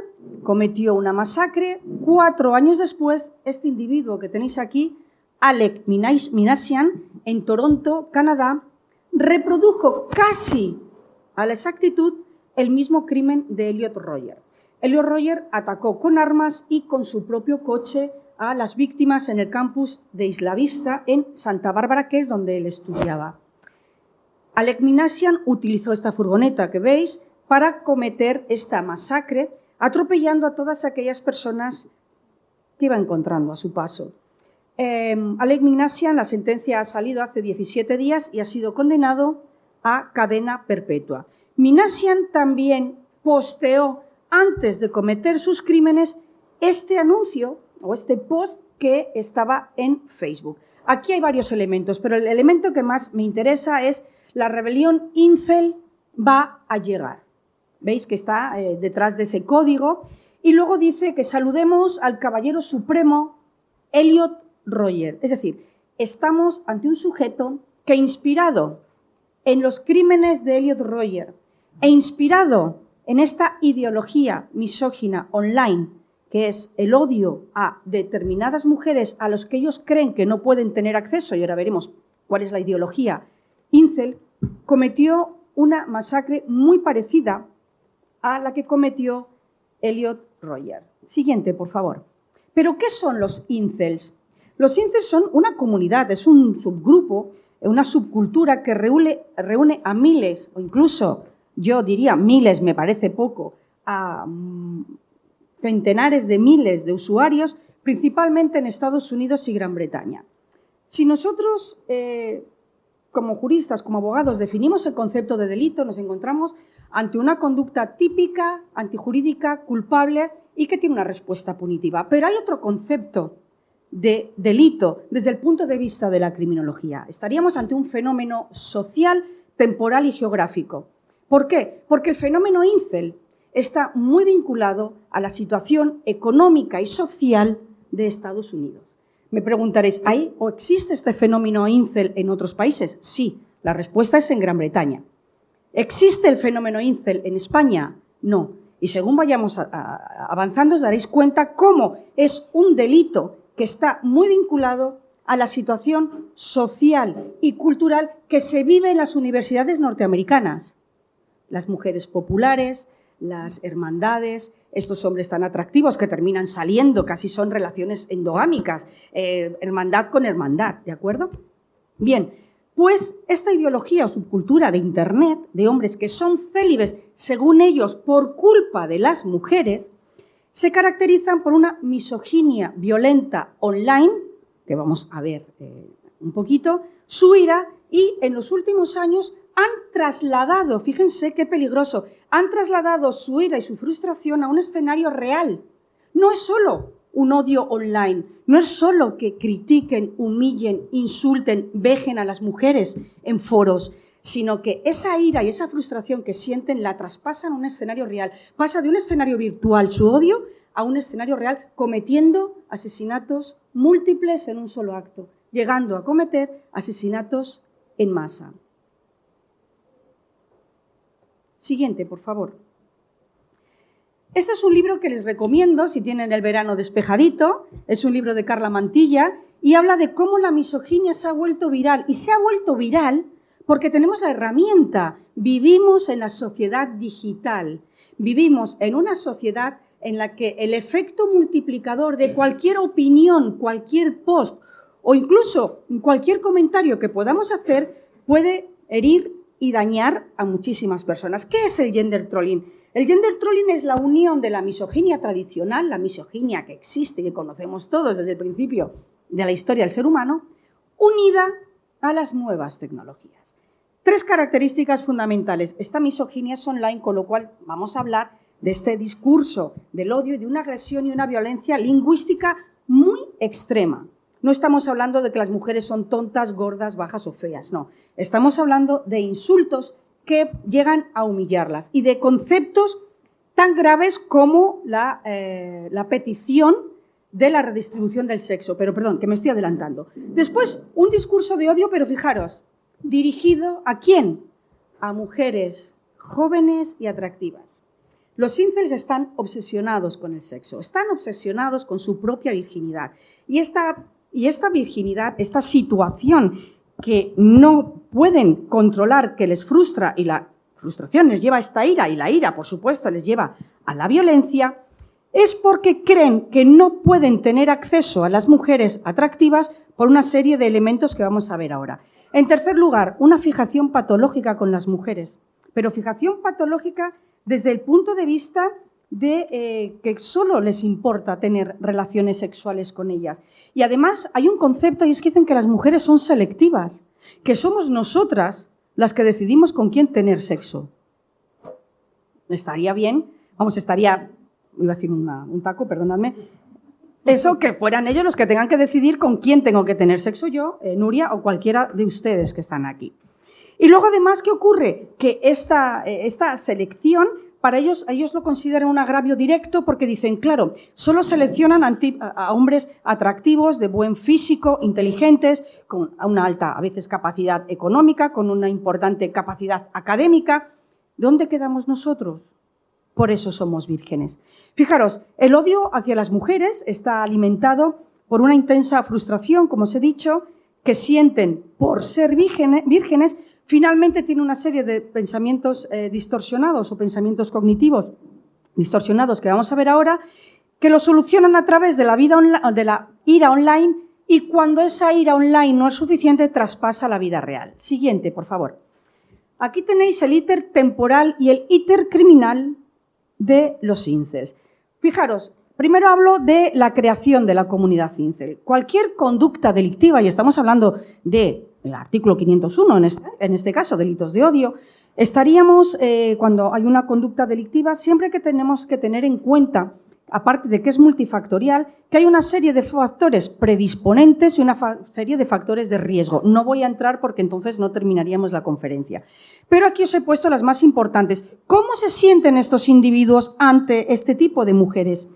cometió una masacre. Cuatro años después, este individuo que tenéis aquí, Alec Minasian, en Toronto, Canadá, reprodujo casi a la exactitud el mismo crimen de Elliot Roger. Elliot Roger atacó con armas y con su propio coche a las víctimas en el campus de Isla Vista, en Santa Bárbara, que es donde él estudiaba. Alec Minasian utilizó esta furgoneta que veis para cometer esta masacre, atropellando a todas aquellas personas que iba encontrando a su paso. Eh, Alec Minasian, la sentencia ha salido hace 17 días y ha sido condenado a cadena perpetua. Minasian también posteó, antes de cometer sus crímenes, este anuncio o este post que estaba en Facebook. Aquí hay varios elementos, pero el elemento que más me interesa es la rebelión Incel va a llegar. ¿Veis que está eh, detrás de ese código? Y luego dice que saludemos al caballero supremo Elliot Roger. Es decir, estamos ante un sujeto que inspirado en los crímenes de Elliot Roger e inspirado en esta ideología misógina online, que es el odio a determinadas mujeres a los que ellos creen que no pueden tener acceso, y ahora veremos cuál es la ideología, Incel cometió una masacre muy parecida a la que cometió Elliot Roger. Siguiente, por favor. ¿Pero qué son los incels? Los incels son una comunidad, es un subgrupo, una subcultura que reúne, reúne a miles, o incluso yo diría miles, me parece poco, a mm, centenares de miles de usuarios, principalmente en Estados Unidos y Gran Bretaña. Si nosotros, eh, como juristas, como abogados, definimos el concepto de delito, nos encontramos ante una conducta típica, antijurídica, culpable y que tiene una respuesta punitiva. Pero hay otro concepto de delito desde el punto de vista de la criminología. Estaríamos ante un fenómeno social, temporal y geográfico. ¿Por qué? Porque el fenómeno incel está muy vinculado a la situación económica y social de Estados Unidos. Me preguntaréis, ¿hay o existe este fenómeno incel en otros países? Sí, la respuesta es en Gran Bretaña. ¿Existe el fenómeno incel en España? No. Y según vayamos avanzando os daréis cuenta cómo es un delito que está muy vinculado a la situación social y cultural que se vive en las universidades norteamericanas las mujeres populares, las hermandades, estos hombres tan atractivos que terminan saliendo, casi son relaciones endogámicas, eh, hermandad con hermandad, ¿de acuerdo? Bien, pues esta ideología o subcultura de Internet, de hombres que son célibes, según ellos, por culpa de las mujeres, se caracterizan por una misoginia violenta online, que vamos a ver eh, un poquito, su ira y en los últimos años han trasladado, fíjense qué peligroso, han trasladado su ira y su frustración a un escenario real. No es solo un odio online, no es solo que critiquen, humillen, insulten, vejen a las mujeres en foros, sino que esa ira y esa frustración que sienten la traspasan a un escenario real. Pasa de un escenario virtual su odio a un escenario real cometiendo asesinatos múltiples en un solo acto, llegando a cometer asesinatos en masa. Siguiente, por favor. Este es un libro que les recomiendo si tienen el verano despejadito. Es un libro de Carla Mantilla y habla de cómo la misoginia se ha vuelto viral. Y se ha vuelto viral porque tenemos la herramienta. Vivimos en la sociedad digital. Vivimos en una sociedad en la que el efecto multiplicador de cualquier opinión, cualquier post o incluso cualquier comentario que podamos hacer puede herir y dañar a muchísimas personas. ¿Qué es el gender trolling? El gender trolling es la unión de la misoginia tradicional, la misoginia que existe y que conocemos todos desde el principio de la historia del ser humano, unida a las nuevas tecnologías. Tres características fundamentales. Esta misoginia es online, con lo cual vamos a hablar de este discurso del odio y de una agresión y una violencia lingüística muy extrema. No estamos hablando de que las mujeres son tontas, gordas, bajas o feas, no. Estamos hablando de insultos que llegan a humillarlas y de conceptos tan graves como la, eh, la petición de la redistribución del sexo. Pero perdón, que me estoy adelantando. Después, un discurso de odio, pero fijaros, dirigido a quién? A mujeres jóvenes y atractivas. Los incels están obsesionados con el sexo, están obsesionados con su propia virginidad. Y esta y esta virginidad, esta situación que no pueden controlar, que les frustra y la frustración les lleva a esta ira y la ira, por supuesto, les lleva a la violencia, es porque creen que no pueden tener acceso a las mujeres atractivas por una serie de elementos que vamos a ver ahora. En tercer lugar, una fijación patológica con las mujeres, pero fijación patológica desde el punto de vista de eh, que solo les importa tener relaciones sexuales con ellas. Y además hay un concepto y es que dicen que las mujeres son selectivas, que somos nosotras las que decidimos con quién tener sexo. Estaría bien, vamos, estaría, iba a decir un taco, perdonadme, eso que fueran ellos los que tengan que decidir con quién tengo que tener sexo yo, eh, Nuria o cualquiera de ustedes que están aquí. Y luego además, ¿qué ocurre? Que esta, eh, esta selección para ellos, ellos lo consideran un agravio directo porque dicen, claro, solo seleccionan a, hombres atractivos, de buen físico, inteligentes, con una alta, a veces, capacidad económica, con una importante capacidad académica. ¿Dónde quedamos nosotros? Por eso somos vírgenes. Fijaros, el odio hacia las mujeres está alimentado por una intensa frustración, como os he dicho, que sienten por ser vírgenes, finalmente tiene una serie de pensamientos eh, distorsionados o pensamientos cognitivos distorsionados que vamos a ver ahora, que lo solucionan a través de la, vida de la ira online y cuando esa ira online no es suficiente, traspasa la vida real. Siguiente, por favor. Aquí tenéis el íter temporal y el íter criminal de los incels. Fijaros, primero hablo de la creación de la comunidad incel. Cualquier conducta delictiva, y estamos hablando del artículo 501 en este, en este, caso, delitos de odio, estaríamos, eh, cuando hay una conducta delictiva, siempre que tenemos que tener en cuenta aparte de que es multifactorial, que hay una serie de factores predisponentes y una serie de factores de riesgo. No voy a entrar porque entonces no terminaríamos la conferencia. Pero aquí os he puesto las más importantes. ¿Cómo se sienten estos individuos ante este tipo de mujeres?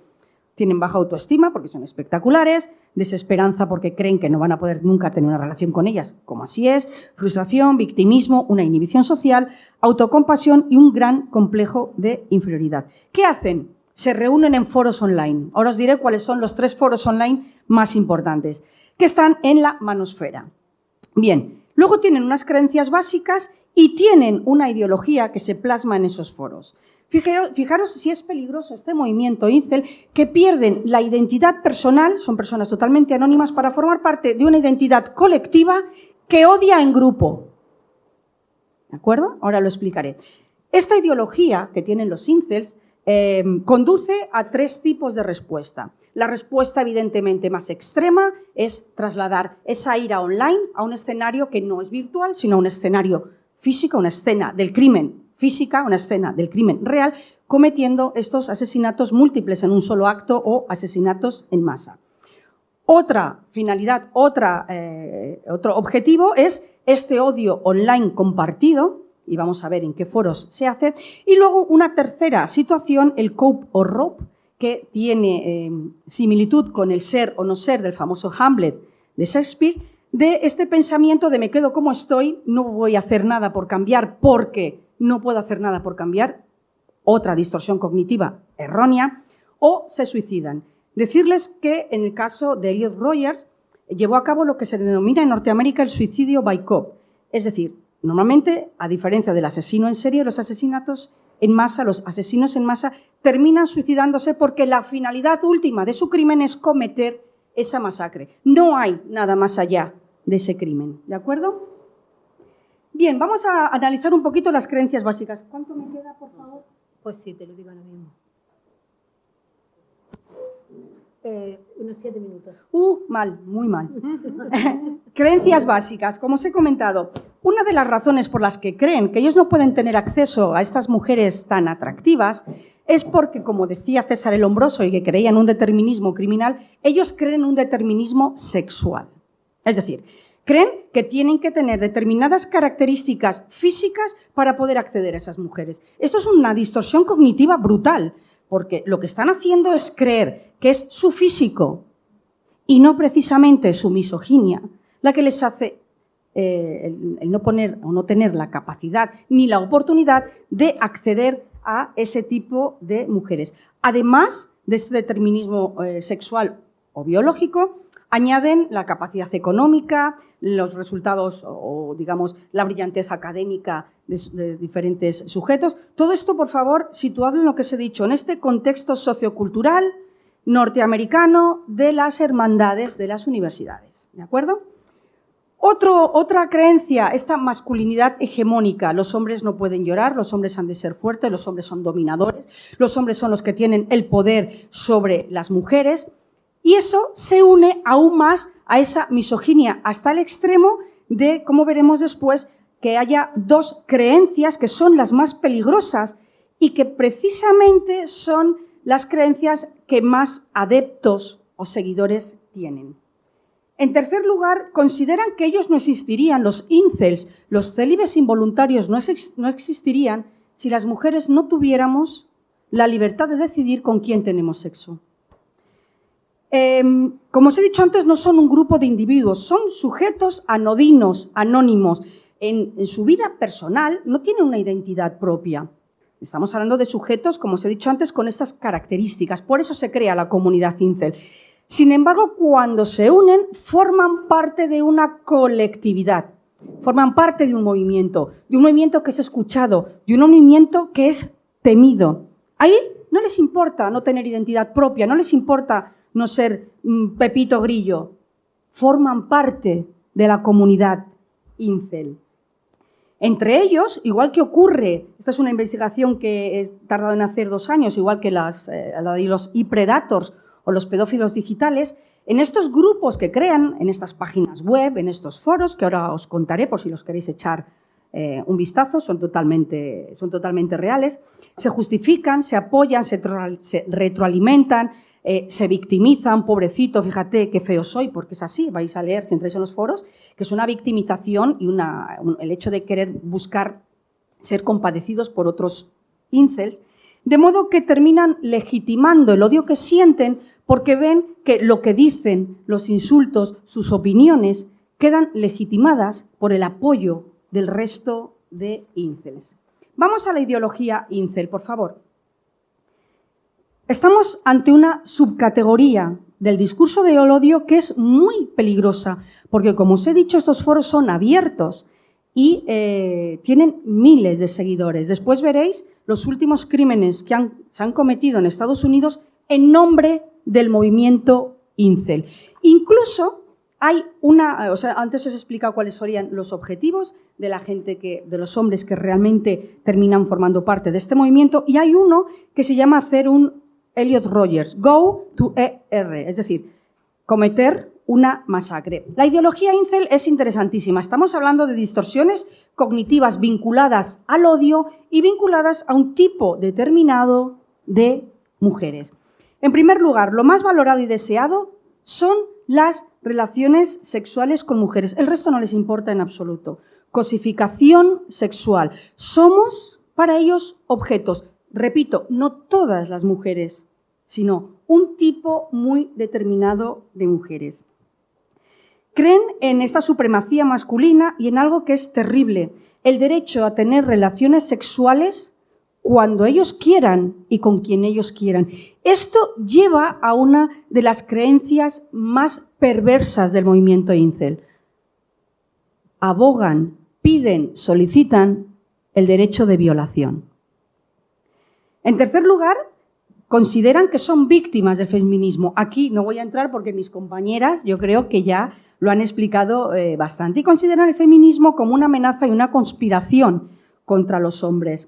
Tienen baja autoestima porque son espectaculares, desesperanza porque creen que no van a poder nunca tener una relación con ellas, como así es, frustración, victimismo, una inhibición social, autocompasión y un gran complejo de inferioridad. ¿Qué hacen? se reúnen en foros online. Ahora os diré cuáles son los tres foros online más importantes, que están en la manosfera. Bien, luego tienen unas creencias básicas y tienen una ideología que se plasma en esos foros. Fijaros, si es peligroso este movimiento incel, que pierden la identidad personal, son personas totalmente anónimas, para formar parte de una identidad colectiva que odia en grupo. ¿De acuerdo? Ahora lo explicaré. Esta ideología que tienen los incels Em, conduce a tres tipos de respuesta. La respuesta evidentemente más extrema es trasladar esa ira online a un escenario que no es virtual, sino un escenario físico, una escena del crimen física, una escena del crimen real, cometiendo estos asesinatos múltiples en un solo acto o asesinatos en masa. Otra finalidad, otra, eh, otro objetivo es este odio online compartido, y vamos a ver en qué foros se hace. Y luego una tercera situación, el cope o rope, que tiene eh, similitud con el ser o no ser del famoso Hamlet de Shakespeare, de este pensamiento de me quedo como estoy, no voy a hacer nada por cambiar porque no puedo hacer nada por cambiar, otra distorsión cognitiva errónea, o se suicidan. Decirles que en el caso de Elliot Rogers llevó a cabo lo que se denomina en Norteamérica el suicidio by cop, es decir, Normalmente, a diferencia del asesino en serie, los asesinatos en masa, los asesinos en masa, terminan suicidándose porque la finalidad última de su crimen es cometer esa masacre. No hay nada más allá de ese crimen. ¿De acuerdo? Bien, vamos a analizar un poquito las creencias básicas. ¿Cuánto me queda, por favor? Pues sí, te lo digo ahora mismo. Eh, unos siete minutos. Uh, mal, muy mal. Creencias básicas, como os he comentado. Una de las razones por las que creen que ellos no pueden tener acceso a estas mujeres tan atractivas es porque, como decía César el Hombroso y que creía en un determinismo criminal, ellos creen en un determinismo sexual. Es decir, creen que tienen que tener determinadas características físicas para poder acceder a esas mujeres. Esto es una distorsión cognitiva brutal, porque lo que están haciendo es creer que es su físico y no precisamente su misoginia la que les hace eh, el, no poner o no tener la capacidad ni la oportunidad de acceder a ese tipo de mujeres. Además de este determinismo eh, sexual o biológico, añaden la capacidad económica, los resultados o, digamos, la brillantez académica de, diferentes sujetos. Todo esto, por favor, situado en lo que se ha dicho, en este contexto sociocultural norteamericano de las hermandades de las universidades. ¿De acuerdo? otra creencia, esta masculinidad hegemónica. Los hombres no pueden llorar, los hombres han de ser fuertes, los hombres son dominadores, los hombres son los que tienen el poder sobre las mujeres. Y eso se une aún más a esa misoginia, hasta el extremo de, como veremos después, que haya dos creencias que son las más peligrosas y que precisamente son las creencias que más adeptos o seguidores tienen. En tercer lugar, consideran que ellos no existirían, los incels, los célibes involuntarios no, existirían si las mujeres no tuviéramos la libertad de decidir con quién tenemos sexo. Em, como os he dicho antes, no son un grupo de individuos, son sujetos anodinos, anónimos. En, en, su vida personal no tienen una identidad propia. Estamos hablando de sujetos, como os he dicho antes, con estas características. Por eso se crea la comunidad incel. Sin embargo, cuando se unen, forman parte de una colectividad, forman parte de un movimiento, de un movimiento que es escuchado, de un movimiento que es temido. Ahí no les importa no tener identidad propia, no les importa no ser Pepito Grillo, forman parte de la comunidad incel. Entre ellos, igual que ocurre, esta es una investigación que he tardado en hacer dos años, igual que las, eh, la de los e-predators o los pedófilos digitales, en estos grupos que crean, en estas páginas web, en estos foros, que ahora os contaré por si los queréis echar eh, un vistazo, son totalmente, son totalmente reales, se justifican, se apoyan, se, retroalimentan, eh, se victimizan, pobrecito, fíjate qué feo soy, porque es así, vais a leer si entráis en los foros, que es una victimización y una, el hecho de querer buscar ser compadecidos por otros incels, de modo que terminan legitimando el odio que sienten porque ven que lo que dicen, los insultos, sus opiniones, quedan legitimadas por el apoyo del resto de incels. Vamos a la ideología incel, por favor. Estamos ante una subcategoría del discurso de odio que es muy peligrosa, porque como os he dicho, estos foros son abiertos y eh, tienen miles de seguidores. Después veréis los últimos crímenes que se han cometido en Estados Unidos en nombre del movimiento incel. Incluso hay una, o sea, antes os he explicado cuáles serían los objetivos de la gente que, de los hombres que realmente terminan formando parte de este movimiento, y hay uno que se llama hacer un Elliot Rogers, Go to ER, es decir, cometer una masacre. La ideología incel es interesantísima. Estamos hablando de distorsiones cognitivas vinculadas al odio y vinculadas a un tipo determinado de mujeres. En primer lugar, lo más valorado y deseado son las relaciones sexuales con mujeres. El resto no les importa en absoluto. Cosificación sexual. Somos para ellos objetos. Repito, no todas las mujeres, sino un tipo muy determinado de mujeres. Creen en esta supremacía masculina y en algo que es terrible, el derecho a tener relaciones sexuales cuando ellos quieran y con quien ellos quieran. Esto lleva a una de las creencias más perversas del movimiento incel. Abogan, piden, solicitan el derecho de violación. En tercer lugar, consideran que son víctimas del feminismo. Aquí no voy a entrar porque mis compañeras yo creo que ya lo han explicado eh, bastante y consideran el feminismo como una amenaza y una conspiración contra los hombres.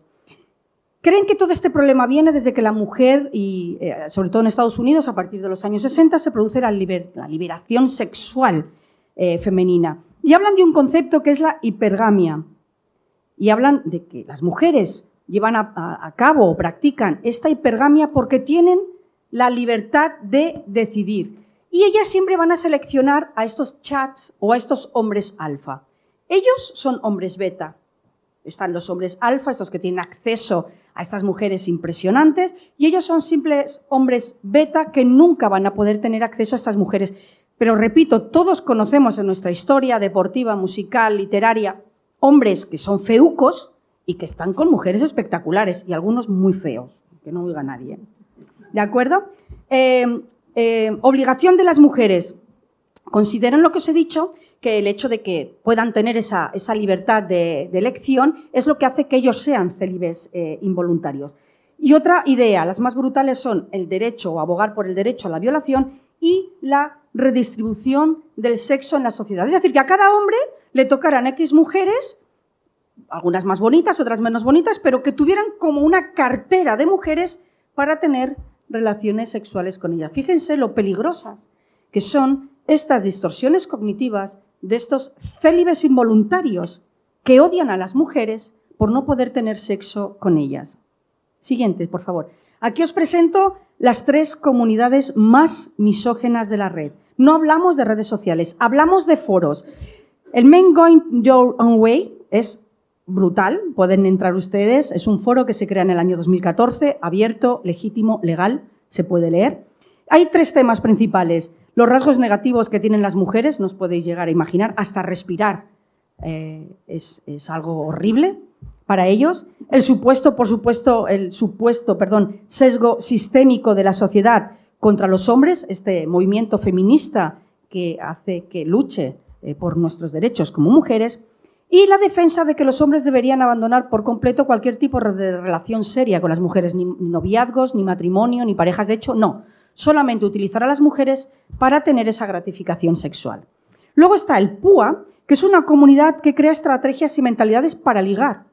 Creen que todo este problema viene desde que la mujer, y eh, sobre todo en Estados Unidos, a partir de los años 60, se produce la, liberación sexual eh, femenina. Y hablan de un concepto que es la hipergamia. Y hablan de que las mujeres llevan a, cabo o practican esta hipergamia porque tienen la libertad de decidir. Y ellas siempre van a seleccionar a estos chats o a estos hombres alfa. Ellos son hombres beta. Están los hombres alfa, estos que tienen acceso a estas mujeres impresionantes y ellos son simples hombres beta que nunca van a poder tener acceso a estas mujeres. Pero repito, todos conocemos en nuestra historia deportiva, musical, literaria, hombres que son feucos y que están con mujeres espectaculares y algunos muy feos, que no oiga nadie. ¿De acuerdo? Eh, eh, obligación de las mujeres. Consideran lo que os he dicho que el hecho de que puedan tener esa, libertad de, elección es lo que hace que ellos sean célibes eh, involuntarios. Y otra idea, las más brutales son el derecho o abogar por el derecho a la violación y la redistribución del sexo en la sociedad. Es decir, que a cada hombre le tocaran X mujeres, algunas más bonitas, otras menos bonitas, pero que tuvieran como una cartera de mujeres para tener relaciones sexuales con ellas. Fíjense lo peligrosas que son estas distorsiones cognitivas de estos célibes involuntarios que odian a las mujeres por no poder tener sexo con ellas. Siguiente, por favor. Aquí os presento las tres comunidades más misógenas de la red. No hablamos de redes sociales, hablamos de foros. El main going your own way es brutal. Pueden entrar ustedes. Es un foro que se crea en el año 2014, abierto, legítimo, legal, se puede leer. Hay tres temas principales. Los rasgos negativos que tienen las mujeres, no os podéis llegar a imaginar, hasta respirar eh, es, es algo horrible para ellos. El supuesto, por supuesto, el supuesto, perdón, sesgo sistémico de la sociedad contra los hombres, este movimiento feminista que hace que luche eh, por nuestros derechos como mujeres, y la defensa de que los hombres deberían abandonar por completo cualquier tipo de relación seria con las mujeres, ni noviazgos, ni matrimonio, ni parejas. De hecho, no. Solamente utilizar a las mujeres para tener esa gratificación sexual. Luego está el PUA, que es una comunidad que crea estrategias y mentalidades para ligar.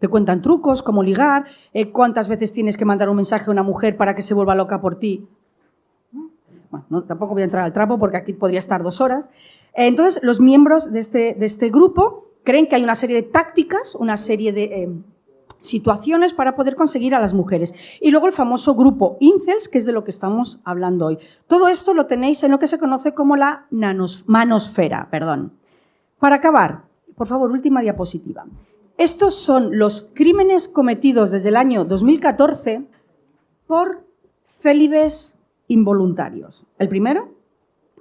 Te cuentan trucos, cómo ligar, eh, cuántas veces tienes que mandar un mensaje a una mujer para que se vuelva loca por ti. Bueno, tampoco voy a entrar al trapo porque aquí podría estar dos horas. Eh, entonces, los miembros de este, de este, grupo creen que hay una serie de tácticas, una serie de eh, situaciones para poder conseguir a las mujeres. Y luego el famoso grupo Incels, que es de lo que estamos hablando hoy. Todo esto lo tenéis en lo que se conoce como la manosfera. Perdón. Para acabar, por favor, última diapositiva. Estos son los crímenes cometidos desde el año 2014 por célibes involuntarios. El primero,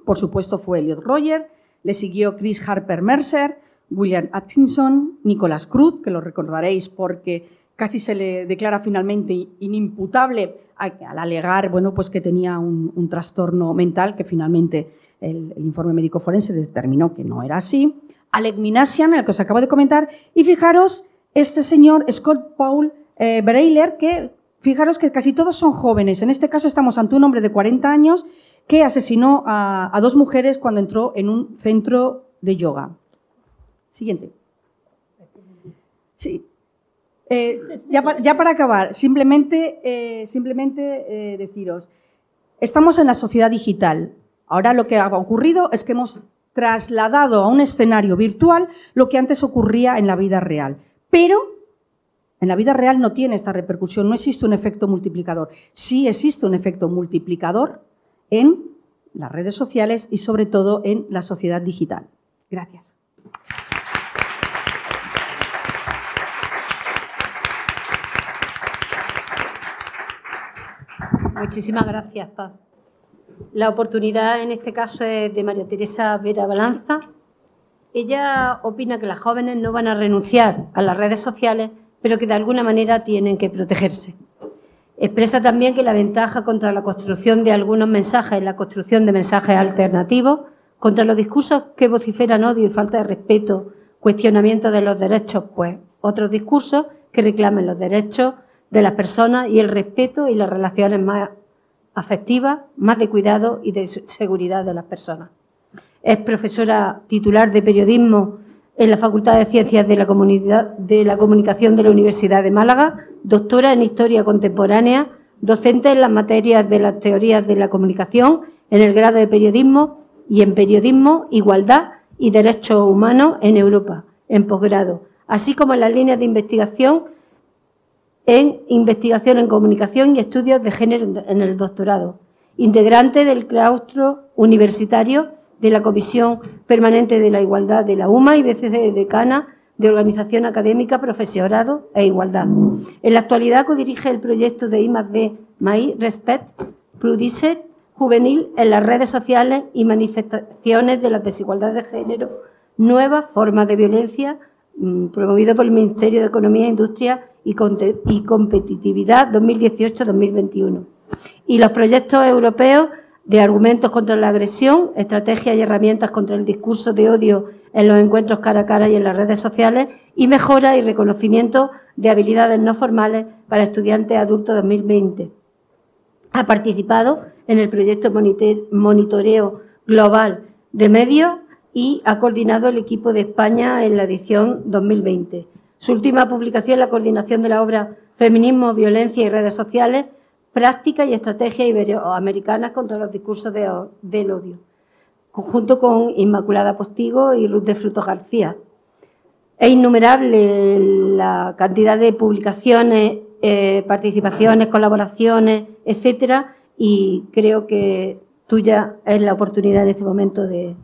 por supuesto, fue Elliot Roger, le siguió Chris Harper Mercer, William Atkinson, Nicholas Cruz, que lo recordaréis porque casi se le declara finalmente inimputable al alegar bueno, pues que tenía un, trastorno mental, que finalmente el, informe médico forense determinó que no era así. Alec Minassian, el que os acabo de comentar, y fijaros, este señor Scott Paul eh, Breiler, que fijaros que casi todos son jóvenes. En este caso estamos ante un hombre de 40 años que asesinó a, dos mujeres cuando entró en un centro de yoga. Siguiente. Sí. Eh, ya, para acabar, simplemente, eh, simplemente deciros, estamos en la sociedad digital. Ahora lo que ha ocurrido es que hemos trasladado a un escenario virtual lo que antes ocurría en la vida real. Pero en la vida real no tiene esta repercusión, no existe un efecto multiplicador. Sí existe un efecto multiplicador en las redes sociales y sobre todo en la sociedad digital. Gracias. Muchísimas gracias, Paz. La oportunidad en este caso es de María Teresa Vera Balanza. Ella opina que las jóvenes no van a renunciar a las redes sociales, pero que de alguna manera tienen que protegerse. Expresa también que la ventaja contra la construcción de algunos mensajes es la construcción de mensajes alternativos, contra los discursos que vociferan odio y falta de respeto, cuestionamiento de los derechos, pues otros discursos que reclamen los derechos de las personas y el respeto y las relaciones más afectiva, más de cuidado y de seguridad de las personas. Es profesora titular de periodismo en la Facultad de Ciencias de la Comunicación de la Universidad de Málaga, doctora en Historia Contemporánea, docente en las materias de las teorías de la comunicación en el grado de periodismo y en periodismo, igualdad y derechos humanos en Europa, en posgrado, así como en las líneas de investigación en investigación en comunicación y estudios de género en el doctorado, integrante del claustro universitario de la Comisión Permanente de la Igualdad de la UMA y veces decana de Organización Académica, Profesorado e Igualdad. En la actualidad codirige el proyecto de I+D MAI Respect Prudice juvenil en las redes sociales y manifestaciones de la desigualdad de género, nuevas formas de violencia, mm, promovido por el Ministerio de Economía e Industria y, Competitividad 2018-2021. Y los proyectos europeos de argumentos contra la agresión, estrategias y herramientas contra el discurso de odio en los encuentros cara a cara y en las redes sociales y mejora y reconocimiento de habilidades no formales para estudiantes adultos 2020. Ha participado en el proyecto Monitoreo Global de Medios y ha coordinado el equipo de España en la edición 2020. Su última publicación, la coordinación de la obra Feminismo, Violencia y Redes Sociales, Prácticas y Estrategias Iberoamericanas contra los Discursos del Odio, conjunto con Inmaculada Postigo y Ruth de Frutos García. Es innumerable la cantidad de publicaciones, eh, participaciones, colaboraciones, etcétera, y creo que tuya es la oportunidad en este momento de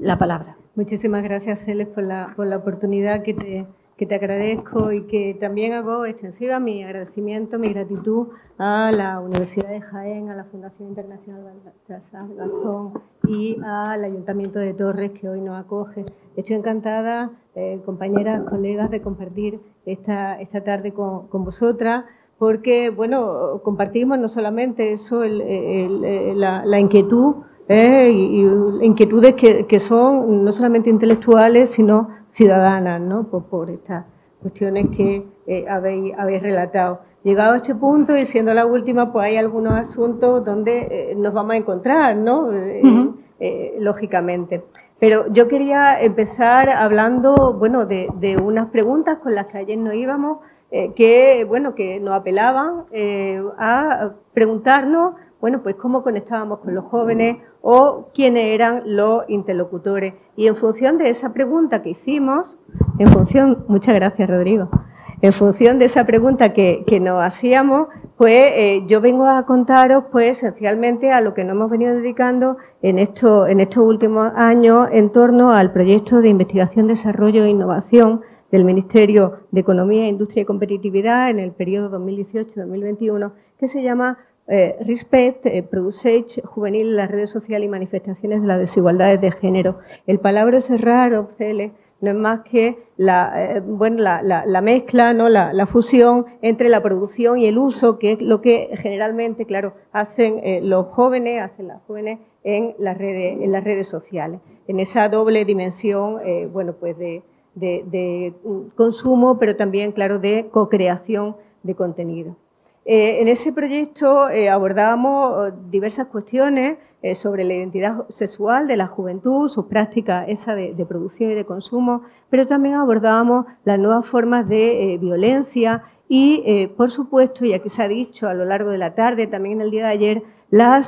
la palabra. Muchísimas gracias, Celes, por la, por la oportunidad que te, que te agradezco y que también hago extensiva mi agradecimiento, mi gratitud a la Universidad de Jaén, a la Fundación Internacional Baltasar Garzón y al Ayuntamiento de Torres que hoy nos acoge. Estoy encantada, eh, compañeras, colegas, de compartir esta, esta tarde con, vosotras porque, bueno, compartimos no solamente eso, la, inquietud eh, y, inquietudes que, que son no solamente intelectuales, sino ciudadanas, ¿no? Por, estas cuestiones que eh, habéis, habéis relatado. Llegado a este punto y siendo la última, pues hay algunos asuntos donde eh, nos vamos a encontrar, ¿no? Eh, lógicamente. Pero yo quería empezar hablando, bueno, de, de, unas preguntas con las que ayer nos íbamos, que, bueno, que nos apelaban a preguntarnos, bueno, pues cómo conectábamos con los jóvenes o quiénes eran los interlocutores. Y en función de esa pregunta que hicimos, en función, muchas gracias Rodrigo, en función de esa pregunta que, nos hacíamos, pues eh, yo vengo a contaros pues esencialmente a lo que nos hemos venido dedicando en, esto, en estos últimos años en torno al proyecto de investigación, desarrollo e innovación del Ministerio de Economía, Industria y Competitividad en el periodo 2018-2021, que se llama eh, Respect, eh, Produce Juvenil las redes sociales y manifestaciones de las desigualdades de género. El palabra es raro, Cele, no es más que la, eh, bueno, la, mezcla, ¿no? La, fusión entre la producción y el uso, que es lo que generalmente, claro, hacen eh, los jóvenes, hacen las jóvenes en las redes, en las redes sociales. En esa doble dimensión, bueno, pues de, de consumo, pero también, claro, de co-creación de contenido. Eh, en ese proyecto eh, abordábamos eh, diversas cuestiones sobre la identidad sexual de la juventud, sus prácticas esa de, producción y de consumo, pero también abordábamos las nuevas formas de violencia y, por supuesto, y aquí se ha dicho a lo largo de la tarde, también en el día de ayer, la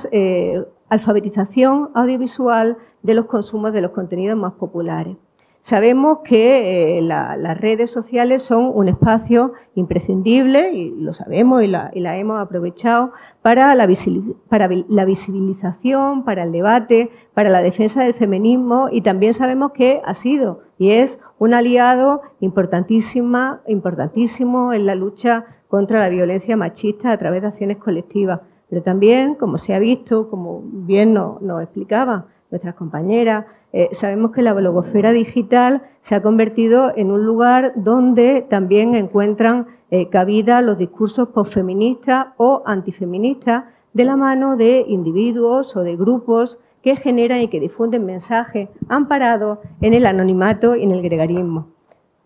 alfabetización audiovisual de los consumos de los contenidos más populares. Sabemos que eh, las redes sociales son un espacio imprescindible, y lo sabemos y la, hemos aprovechado, para la, para la, visibilización, para el debate, para la defensa del feminismo y también sabemos que ha sido y es un aliado importantísima, importantísimo en la lucha contra la violencia machista a través de acciones colectivas. Pero también, como se ha visto, como bien nos, nos explicaban nuestras compañeras, eh, sabemos que la blogosfera digital se ha convertido en un lugar donde también encuentran eh, cabida los discursos posfeministas o antifeministas de la mano de individuos o de grupos que generan y que difunden mensajes amparados en el anonimato y en el gregarismo.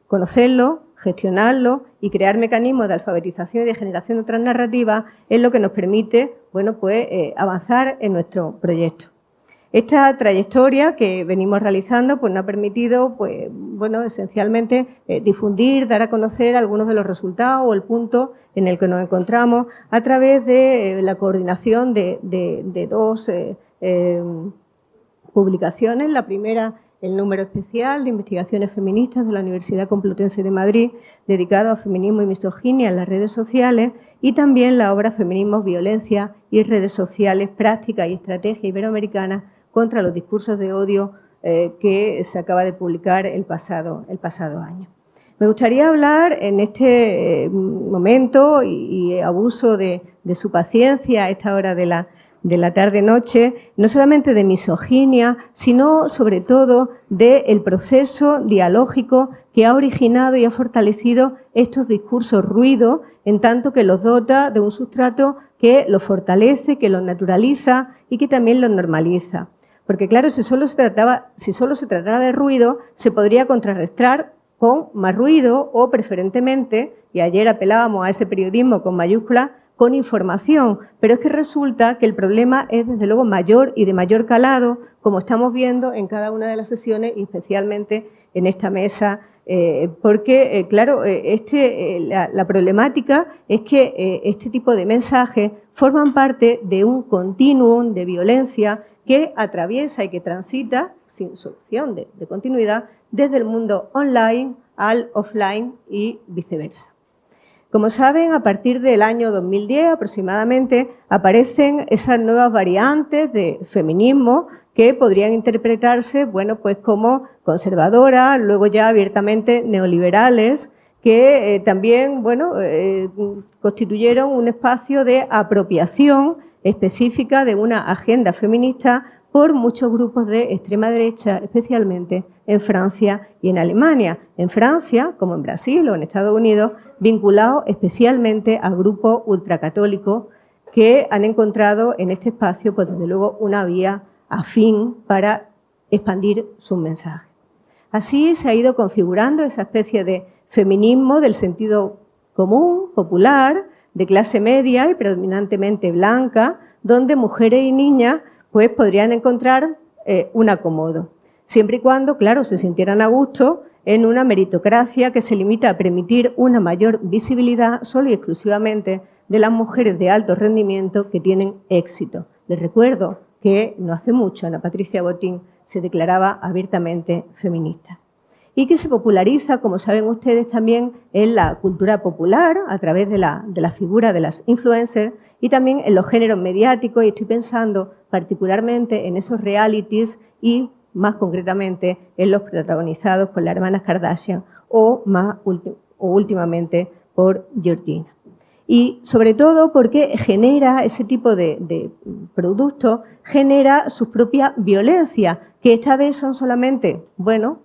Conocerlo, gestionarlo y crear mecanismos de alfabetización y de generación de otras narrativas es lo que nos permite bueno, pues, eh, avanzar en nuestro proyecto. Esta trayectoria que venimos realizando pues, nos ha permitido, pues, bueno, esencialmente eh, difundir, dar a conocer algunos de los resultados o el punto en el que nos encontramos a través de eh, la coordinación de, dos eh, publicaciones. La primera, el número especial de investigaciones feministas de la Universidad Complutense de Madrid, dedicado a feminismo y misoginia en las redes sociales, y también la obra Feminismo, Violencia y redes sociales, práctica y estrategia iberoamericana contra los discursos de odio eh, que se acaba de publicar el pasado, el pasado año. Me gustaría hablar en este eh, momento y, abuso de, su paciencia a esta hora de la, de la tarde-noche, no solamente de misoginia, sino sobre todo del proceso dialógico que ha originado y ha fortalecido estos discursos ruidos, en tanto que los dota de un sustrato que los fortalece, que los naturaliza y que también los normaliza. Porque claro, si solo se trataba, si solo se tratara de ruido, se podría contrarrestar con más ruido o preferentemente, y ayer apelábamos a ese periodismo con mayúsculas, con información. Pero es que resulta que el problema es desde luego mayor y de mayor calado, como estamos viendo en cada una de las sesiones y especialmente en esta mesa eh, porque, eh, claro, eh, este, la, la, problemática es que este tipo de mensajes forman parte de un continuum de violencia que atraviesa y que transita, sin solución de, continuidad, desde el mundo online al offline y viceversa. Como saben, a partir del año 2010 aproximadamente aparecen esas nuevas variantes de feminismo que podrían interpretarse, bueno, pues como conservadoras, luego ya abiertamente neoliberales, que eh, también bueno, eh, constituyeron un espacio de apropiación específica de una agenda feminista por muchos grupos de extrema derecha, especialmente en Francia y en Alemania. En Francia, como en Brasil o en Estados Unidos, vinculados especialmente a grupos ultracatólicos que han encontrado en este espacio, pues desde luego, una vía afín para expandir sus mensajes. Así se ha ido configurando esa especie de feminismo del sentido común, popular, de clase media y predominantemente blanca, donde mujeres y niñas pues podrían encontrar eh, un acomodo, siempre y cuando, claro, se sintieran a gusto en una meritocracia que se limita a permitir una mayor visibilidad solo y exclusivamente de las mujeres de alto rendimiento que tienen éxito. Les recuerdo que no hace mucho Ana Patricia Botín se declaraba abiertamente feminista y que se populariza, como saben ustedes, también en la cultura popular a través de la, de la figura de las influencers y también en los géneros mediáticos y estoy pensando particularmente en esos realities y más concretamente en los protagonizados por las hermanas Kardashian o, más últimamente por Georgina. Y sobre todo porque genera ese tipo de, de productos, genera su propia violencia, que esta vez son solamente, bueno,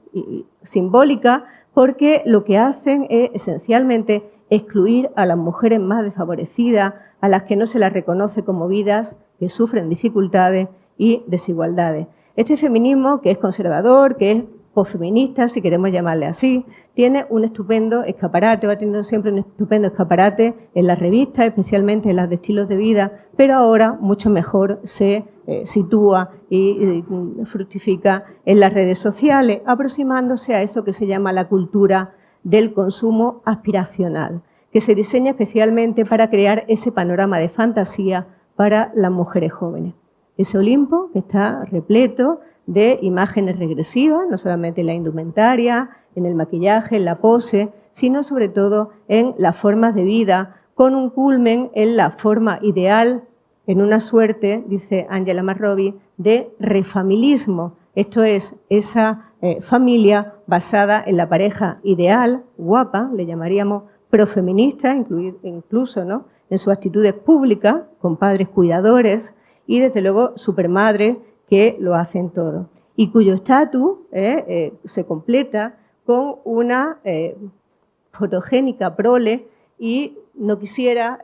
simbólicas, porque lo que hacen es esencialmente excluir a las mujeres más desfavorecidas, a las que no se las reconoce como vidas, que sufren dificultades y desigualdades. Este feminismo, que es conservador, que es posfeminista, si queremos llamarle así, tiene un estupendo escaparate, va teniendo siempre un estupendo escaparate en las revistas, especialmente en las de estilos de vida, pero ahora mucho mejor se eh, sitúa y, y fructifica en las redes sociales, aproximándose a eso que se llama la cultura del consumo aspiracional, que se diseña especialmente para crear ese panorama de fantasía para las mujeres jóvenes. Ese Olimpo que está repleto de imágenes regresivas, no solamente en la indumentaria, en el maquillaje, en la pose, sino sobre todo en las formas de vida, con un culmen en la forma ideal, en una suerte, dice Angela Marrobi, de refamilismo. Esto es esa eh, familia basada en la pareja ideal, guapa, le llamaríamos profeminista, incluso ¿no? en sus actitudes públicas, con padres cuidadores y desde luego supermadres que lo hacen todo. Y cuyo estatus eh, eh, se completa con una eh, fotogénica prole y no quisiera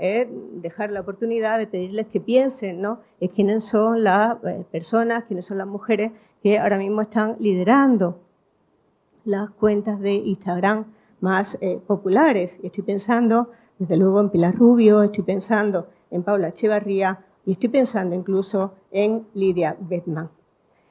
dejar la oportunidad de pedirles que piensen ¿no? en quiénes son las personas, quiénes son las mujeres que ahora mismo están liderando las cuentas de Instagram más populares. Y estoy pensando, desde luego, en Pilar Rubio, estoy pensando en Paula Echevarría y estoy pensando incluso en Lidia Bettman.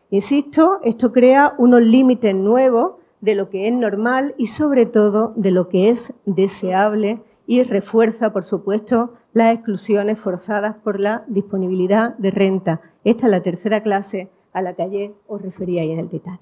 Insisto, esto crea unos límites nuevos de lo que es normal y sobre todo de lo que es deseable y refuerza, por supuesto, las exclusiones forzadas por la disponibilidad de renta. Esta es la tercera clase a la que ayer os refería en el detalle.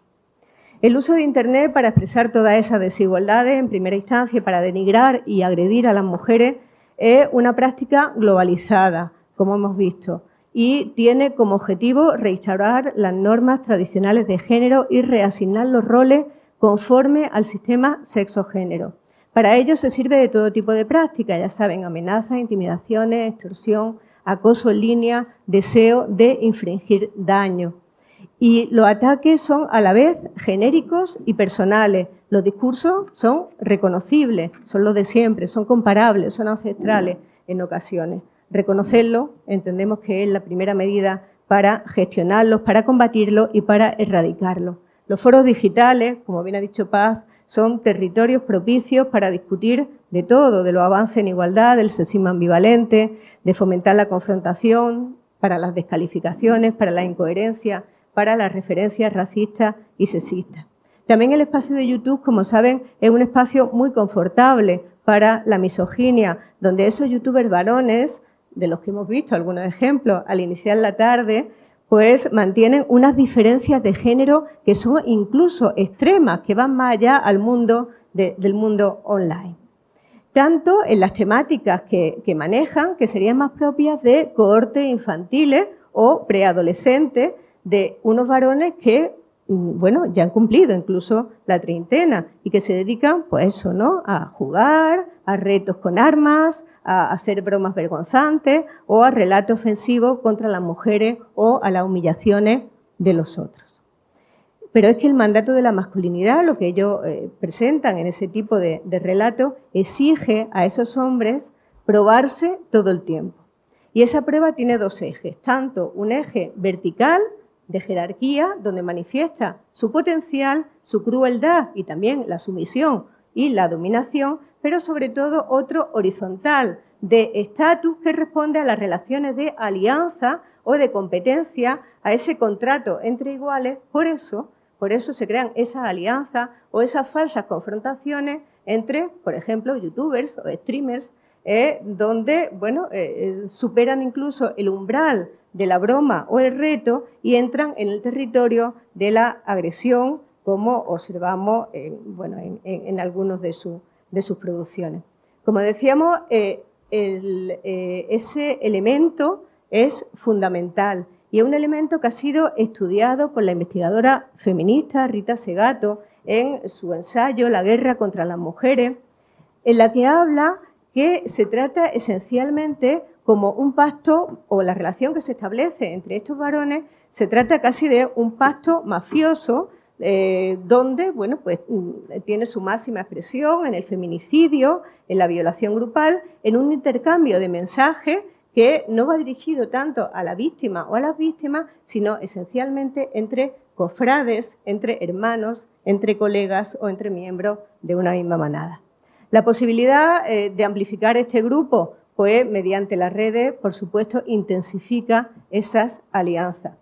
El uso de Internet para expresar todas esas desigualdades en primera instancia para denigrar y agredir a las mujeres es una práctica globalizada, como hemos visto, y tiene como objetivo restaurar las normas tradicionales de género y reasignar los roles conforme al sistema sexo-género. Para ello se sirve de todo tipo de prácticas, ya saben, amenazas, intimidaciones, extorsión, acoso en línea, deseo de infringir daño. Y los ataques son a la vez genéricos y personales. Los discursos son reconocibles, son los de siempre, son comparables, son ancestrales en ocasiones. Reconocerlo entendemos que es la primera medida para gestionarlos, para combatirlo y para erradicarlo. Los foros digitales, como bien ha dicho Paz, son territorios propicios para discutir de todo, de los avances en igualdad, del sexismo ambivalente, de fomentar la confrontación, para las descalificaciones, para la incoherencia, para las referencias racistas y sexistas. También el espacio de YouTube, como saben, es un espacio muy confortable para la misoginia, donde esos youtubers varones de los que hemos visto algunos ejemplos al iniciar la tarde, pues mantienen unas diferencias de género que son incluso extremas, que van más allá al mundo del mundo online. Tanto en las temáticas que, que manejan, que serían más propias de cohortes infantiles o preadolescentes, de unos varones que bueno, ya han cumplido incluso la treintena y que se dedican, pues eso, ¿no? A jugar, a retos con armas, a hacer bromas vergonzantes o a relato ofensivo contra las mujeres o a las humillaciones de los otros. Pero es que el mandato de la masculinidad, lo que ellos eh, presentan en ese tipo de, de relato, exige a esos hombres probarse todo el tiempo. Y esa prueba tiene dos ejes, tanto un eje vertical de jerarquía, donde manifiesta su potencial, su crueldad y también la sumisión y la dominación, pero sobre todo otro horizontal de estatus que responde a las relaciones de alianza o de competencia, a ese contrato entre iguales. Por eso, por eso se crean esas alianzas o esas falsas confrontaciones entre, por ejemplo, youtubers o streamers, eh, donde bueno, eh, eh, superan incluso el umbral de la broma o el reto y entran en el territorio de la agresión, como observamos en, bueno, en, algunos de, de, sus producciones. Como decíamos, ese elemento es fundamental y es un elemento que ha sido estudiado por la investigadora feminista Rita Segato en su ensayo La guerra contra las mujeres, en la que habla que se trata esencialmente como un pacto o la relación que se establece entre estos varones se trata casi de un pacto mafioso eh, donde bueno pues mm, tiene su máxima expresión en el feminicidio, en la violación grupal, en un intercambio de mensajes que no va dirigido tanto a la víctima o a las víctimas, sino esencialmente entre cofrades, entre hermanos, entre colegas o entre miembros de una misma manada. La posibilidad eh, de amplificar este grupo, pues mediante las redes, por supuesto, intensifica esas alianzas.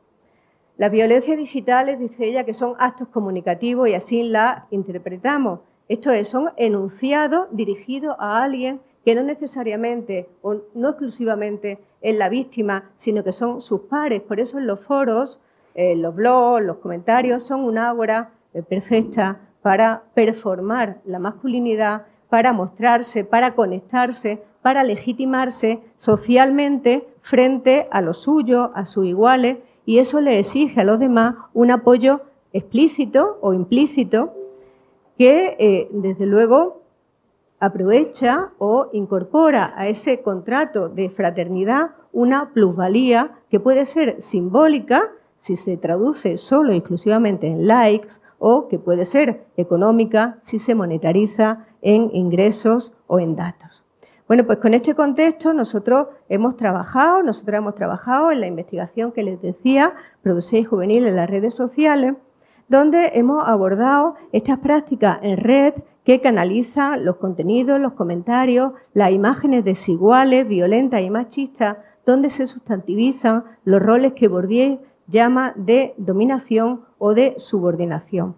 Las violencias digitales, dice ella, que son actos comunicativos y así la interpretamos. Esto es, son enunciados dirigidos a alguien que no necesariamente o no exclusivamente es la víctima, sino que son sus pares. Por eso en los foros, en los blogs, los comentarios son una ágora eh, perfecta para performar la masculinidad para mostrarse, para conectarse, para legitimarse socialmente frente a los suyos, a sus iguales, y eso le exige a los demás un apoyo explícito o implícito que, eh, desde luego, aprovecha o incorpora a ese contrato de fraternidad una plusvalía que puede ser simbólica si se traduce solo exclusivamente en likes o que puede ser económica si se monetariza en ingresos o en datos. Bueno, pues con este contexto nosotros hemos trabajado, nosotros hemos trabajado en la investigación que les decía, Producir y Juvenil en las redes sociales, donde hemos abordado estas prácticas en red que canalizan los contenidos, los comentarios, las imágenes desiguales, violentas y machistas, donde se sustantivizan los roles que Bourdieu llama de dominación o de subordinación.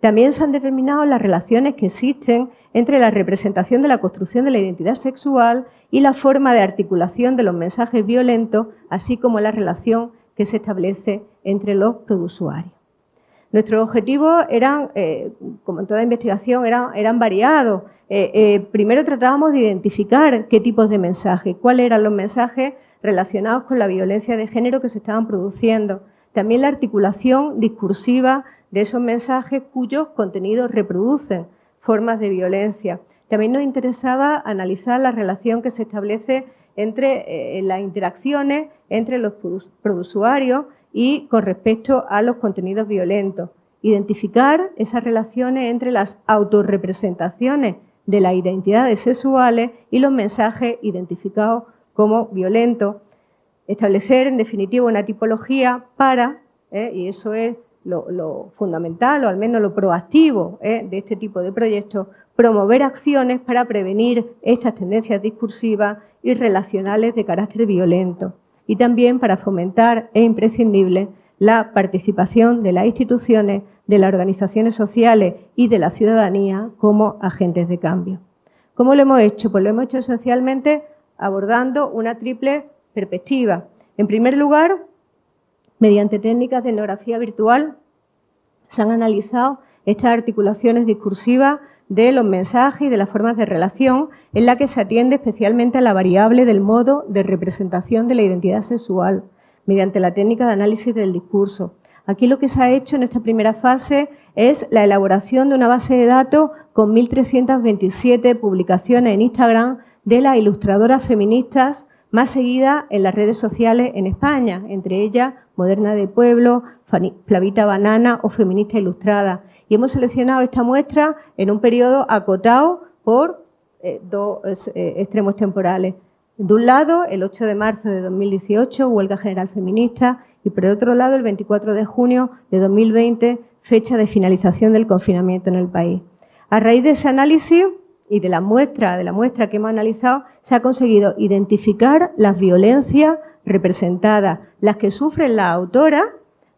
También se han determinado las relaciones que existen entre la representación de la construcción de la identidad sexual y la forma de articulación de los mensajes violentos, así como la relación que se establece entre los produsuarios. Nuestros objetivos eran, eh, como en toda investigación, eran, variados. Eh, eh, primero tratábamos de identificar qué tipos de mensajes, cuáles eran los mensajes relacionados con la violencia de género que se estaban produciendo. También la articulación discursiva de esos mensajes cuyos contenidos reproducen formas de violencia. También nos interesaba analizar la relación que se establece entre eh, las interacciones entre los produsuarios y con respecto a los contenidos violentos. Identificar esas relaciones entre las autorrepresentaciones de las identidades sexuales y los mensajes identificados como violentos. Establecer, en definitiva, una tipología para, eh, y eso es lo, fundamental o al menos lo proactivo ¿eh? de este tipo de proyectos, promover acciones para prevenir estas tendencias discursivas y relacionales de carácter violento y también para fomentar, es imprescindible, la participación de las instituciones, de las organizaciones sociales y de la ciudadanía como agentes de cambio. ¿Cómo lo hemos hecho? Pues lo hemos hecho esencialmente abordando una triple perspectiva. En primer lugar, Mediante técnicas de etnografía virtual se han analizado estas articulaciones discursivas de los mensajes y de las formas de relación en la que se atiende especialmente a la variable del modo de representación de la identidad sexual mediante la técnica de análisis del discurso. Aquí lo que se ha hecho en esta primera fase es la elaboración de una base de datos con 1.327 publicaciones en Instagram de las ilustradoras feministas más seguidas en las redes sociales en España, entre ellas Moderna de Pueblo, Flavita Banana o Feminista Ilustrada. Y hemos seleccionado esta muestra en un periodo acotado por eh, dos eh, extremos temporales. De un lado, el 8 de marzo de 2018, huelga general feminista, y por otro lado, el 24 de junio de 2020, fecha de finalización del confinamiento en el país. A raíz de ese análisis y de la muestra, de la muestra que hemos analizado, se ha conseguido identificar las violencias representadas, las que sufren las autoras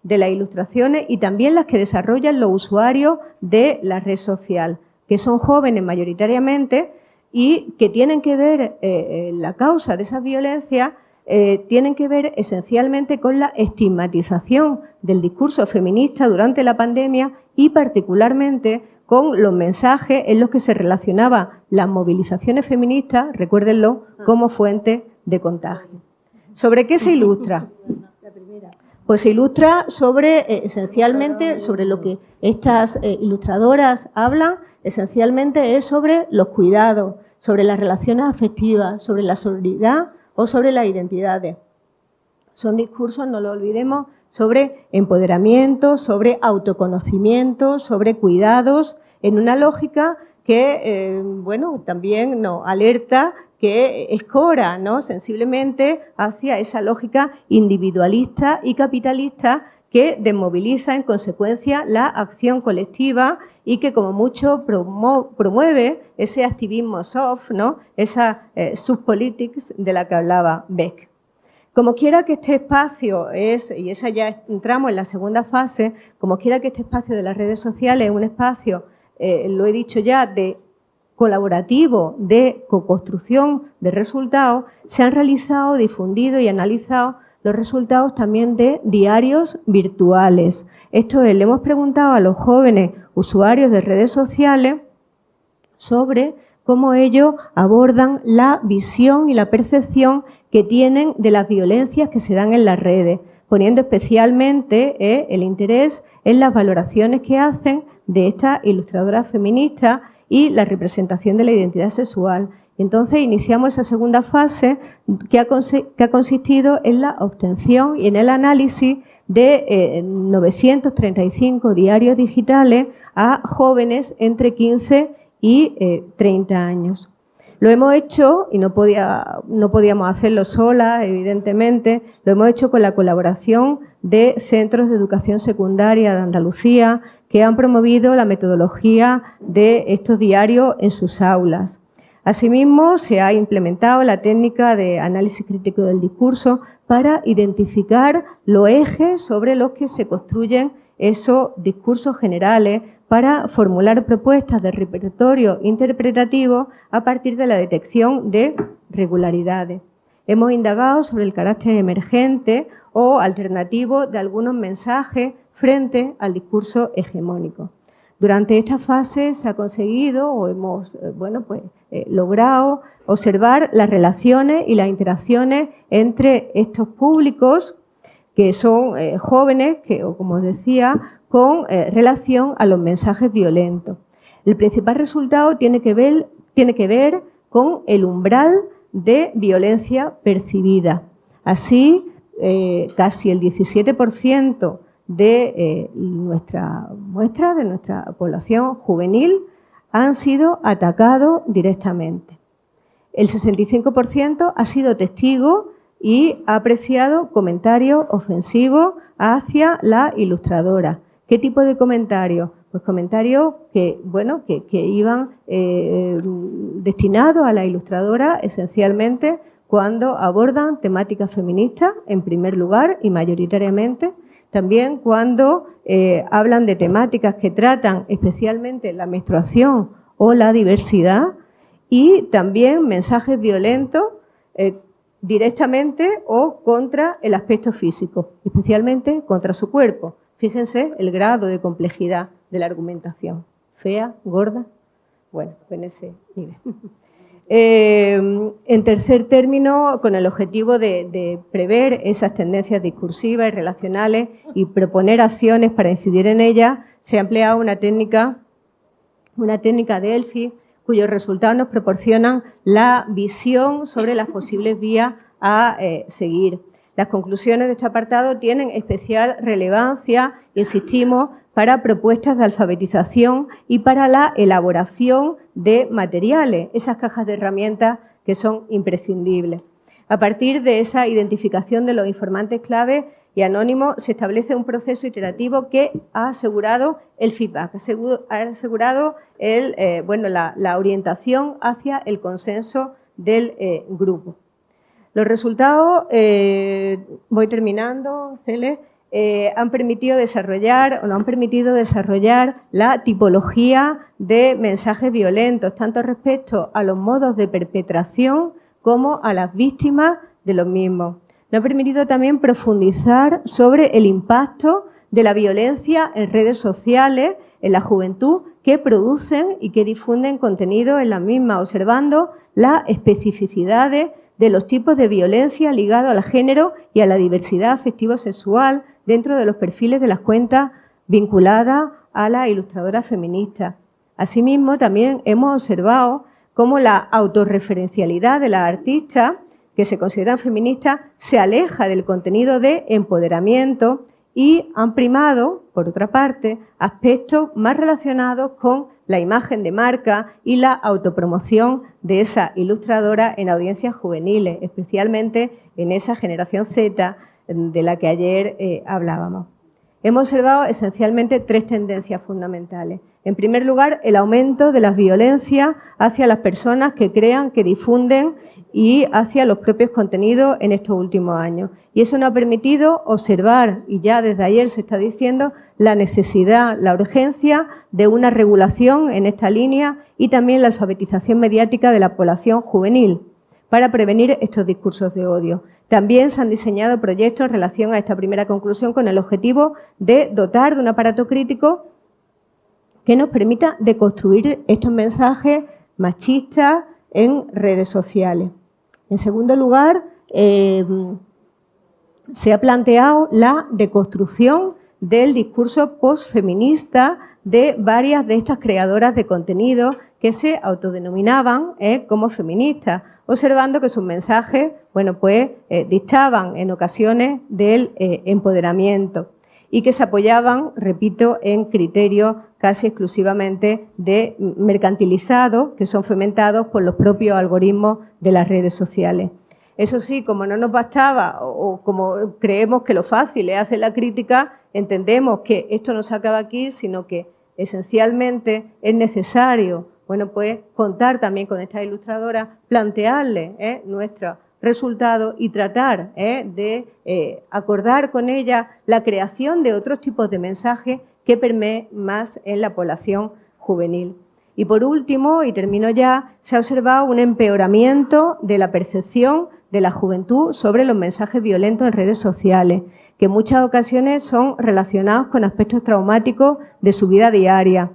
de las ilustraciones y también las que desarrollan los usuarios de la red social, que son jóvenes mayoritariamente y que tienen que ver eh, eh, la causa de esa violencia eh, tienen que ver esencialmente con la estigmatización del discurso feminista durante la pandemia y particularmente con los mensajes en los que se relacionaban las movilizaciones feministas, recuérdenlo, como fuente de contagio. ¿Sobre qué se ilustra? Pues se ilustra sobre, eh, esencialmente, sobre lo que estas eh, ilustradoras hablan, esencialmente es sobre los cuidados, sobre las relaciones afectivas, sobre la solidaridad o sobre las identidades. Son discursos, no lo olvidemos, sobre empoderamiento, sobre autoconocimiento, sobre cuidados, en una lógica que, eh, bueno, también nos alerta que escora sensiblemente hacia esa lógica individualista y capitalista que desmoviliza en consecuencia la acción colectiva y que como mucho promueve ese activismo soft, ¿no? esa eh, subpolitics de la que hablaba Beck. Como quiera que este espacio es, y esa ya entramos en la segunda fase, como quiera que este espacio de las redes sociales es un espacio, eh, lo he dicho ya, de colaborativo de co-construcción de resultados, se han realizado, difundido y analizado los resultados también de diarios virtuales. Esto es, le hemos preguntado a los jóvenes usuarios de redes sociales sobre cómo ellos abordan la visión y la percepción que tienen de las violencias que se dan en las redes, poniendo especialmente eh, el interés en las valoraciones que hacen de esta ilustradora feminista y la representación de la identidad sexual. Entonces iniciamos esa segunda fase que ha, consistido en la obtención y en el análisis de 935 eh, diarios digitales a jóvenes entre 15 y 30 eh, años. Lo hemos hecho, y no, no podíamos hacerlo sola, evidentemente, lo hemos hecho con la colaboración de centros de educación secundaria de Andalucía, que han promovido la metodología de estos diarios en sus aulas. Asimismo, se ha implementado la técnica de análisis crítico del discurso para identificar los ejes sobre los que se construyen esos discursos generales para formular propuestas de repertorio interpretativo a partir de la detección de regularidades. Hemos indagado sobre el carácter emergente o alternativo de algunos mensajes frente al discurso hegemónico. Durante esta fase se ha conseguido o hemos eh, bueno, pues, eh, logrado observar las relaciones y las interacciones entre estos públicos que son eh, jóvenes, que, o como decía, con relación a los mensajes violentos. El principal resultado tiene que ver, tiene que ver con el umbral de violencia percibida. Así, casi el 17% de eh, nuestra muestra, de nuestra población juvenil, han sido atacados directamente. El 65% ha sido testigo y ha apreciado comentarios ofensivos hacia la ilustradora. ¿Qué tipo de comentarios? Pues comentarios que, bueno, que, iban eh, destinados a la ilustradora esencialmente cuando abordan temáticas feministas, en primer lugar y mayoritariamente, también cuando eh, hablan de temáticas que tratan especialmente la menstruación o la diversidad y también mensajes violentos eh, directamente o contra el aspecto físico, especialmente contra su cuerpo. Fíjense el grado de complejidad de la argumentación. Fea, gorda, bueno, en ese nivel. Eh, en tercer término, con el objetivo de, de, prever esas tendencias discursivas y relacionales y proponer acciones para incidir en ellas, se ha empleado una técnica, una técnica de ELFI, cuyos resultados nos proporcionan la visión sobre las posibles vías a eh, seguir. Las conclusiones de este apartado tienen especial relevancia, insistimos, para propuestas de alfabetización y para la elaboración de materiales, esas cajas de herramientas que son imprescindibles. A partir de esa identificación de los informantes clave y anónimos, se establece un proceso iterativo que ha asegurado el feedback, ha asegurado el, eh, bueno, la, orientación hacia el consenso del eh, grupo. Los resultados, eh, voy terminando, Cele, eh, han permitido desarrollar o no han permitido desarrollar la tipología de mensajes violentos, tanto respecto a los modos de perpetración como a las víctimas de los mismos. Nos ha permitido también profundizar sobre el impacto de la violencia en redes sociales, en la juventud, que producen y que difunden contenido en las mismas, observando las especificidades de los tipos de violencia ligados al género y a la diversidad afectivo-sexual dentro de los perfiles de las cuentas vinculadas a la ilustradora feminista. Asimismo, también hemos observado cómo la autorreferencialidad de las artistas que se consideran feministas se aleja del contenido de empoderamiento y han primado, por otra parte, aspectos más relacionados con la imagen de marca y la autopromoción de esa ilustradora en audiencias juveniles, especialmente en esa generación Z de la que ayer eh, hablábamos. Hemos observado esencialmente tres tendencias fundamentales. En primer lugar, el aumento de las violencias hacia las personas que crean, que difunden y hacia los propios contenidos en estos últimos años. Y eso nos ha permitido observar, y ya desde ayer se está diciendo, la necesidad, la urgencia de una regulación en esta línea y también la alfabetización mediática de la población juvenil para prevenir estos discursos de odio. También se han diseñado proyectos en relación a esta primera conclusión con el objetivo de dotar de un aparato crítico que nos permita deconstruir estos mensajes machistas en redes sociales. En segundo lugar, eh, se ha planteado la deconstrucción del discurso postfeminista de varias de estas creadoras de contenido que se autodenominaban eh, como feministas, observando que sus mensajes, bueno, pues eh, distaban en ocasiones del eh, empoderamiento y que se apoyaban, repito, en criterios casi exclusivamente de mercantilizados que son fomentados por los propios algoritmos de las redes sociales. Eso sí, como no nos bastaba o como creemos que lo fácil es hacer la crítica, entendemos que esto no se acaba aquí, sino que esencialmente es necesario bueno, pues contar también con esta ilustradora, plantearle ¿eh? nuestros resultados y tratar ¿eh? de eh, acordar con ella la creación de otros tipos de mensajes que permeen más en la población juvenil. Y por último, y termino ya, se ha observado un empeoramiento de la percepción de la juventud sobre los mensajes violentos en redes sociales, que en muchas ocasiones son relacionados con aspectos traumáticos de su vida diaria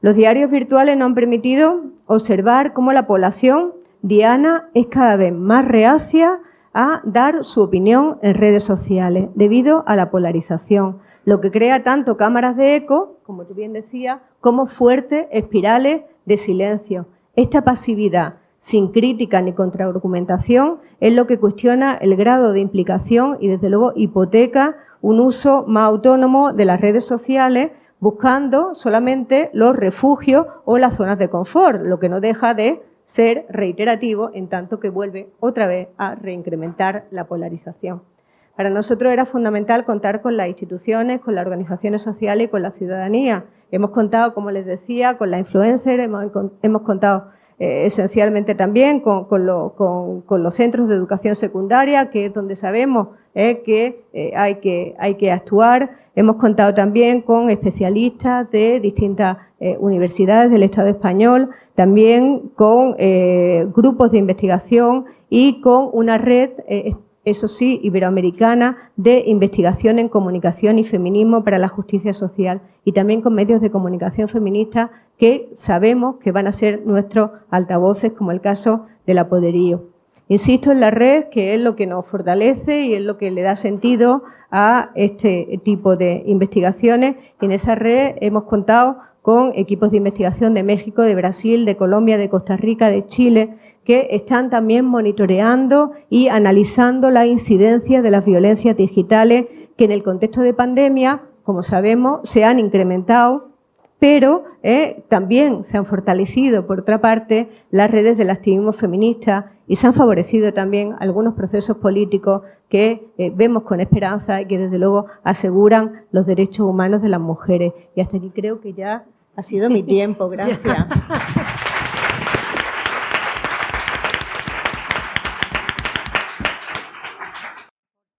los diarios virtuales nos han permitido observar cómo la población diana es cada vez más reacia a dar su opinión en redes sociales debido a la polarización, lo que crea tanto cámaras de eco, como tú bien decías, como fuertes espirales de silencio. Esta pasividad, sin crítica ni contraargumentación, es lo que cuestiona el grado de implicación y, desde luego, hipoteca un uso más autónomo de las redes sociales buscando solamente los refugios o las zonas de confort, lo que no deja de ser reiterativo en tanto que vuelve otra vez a reincrementar la polarización. Para nosotros era fundamental contar con las instituciones, con las organizaciones sociales y con la ciudadanía. Hemos contado, como les decía, con la influencer, hemos, contado eh, esencialmente también con, los centros de educación secundaria, que es donde sabemos eh, que, eh, hay que hay que actuar. Hemos contado también con especialistas de distintas universidades del Estado español, también con grupos de investigación y con una red eso sí, iberoamericana, de investigación en comunicación y feminismo para la justicia social y también con medios de comunicación feminista que sabemos que van a ser nuestros altavoces, como el caso del apoderío. Insisto en la red, que es lo que nos fortalece y es lo que le da sentido a este tipo de investigaciones. Y en esa red hemos contado con equipos de investigación de México, de Brasil, de Colombia, de Costa Rica, de Chile, que están también monitoreando y analizando la incidencia de las violencias digitales que en el contexto de pandemia, como sabemos, se han incrementado, pero eh, también se han fortalecido, por otra parte, las redes del activismo feminista y se han favorecido también algunos procesos políticos que eh, vemos con esperanza y que desde luego aseguran los derechos humanos de las mujeres. Y hasta aquí creo que ya ha sido mi tiempo. Gracias.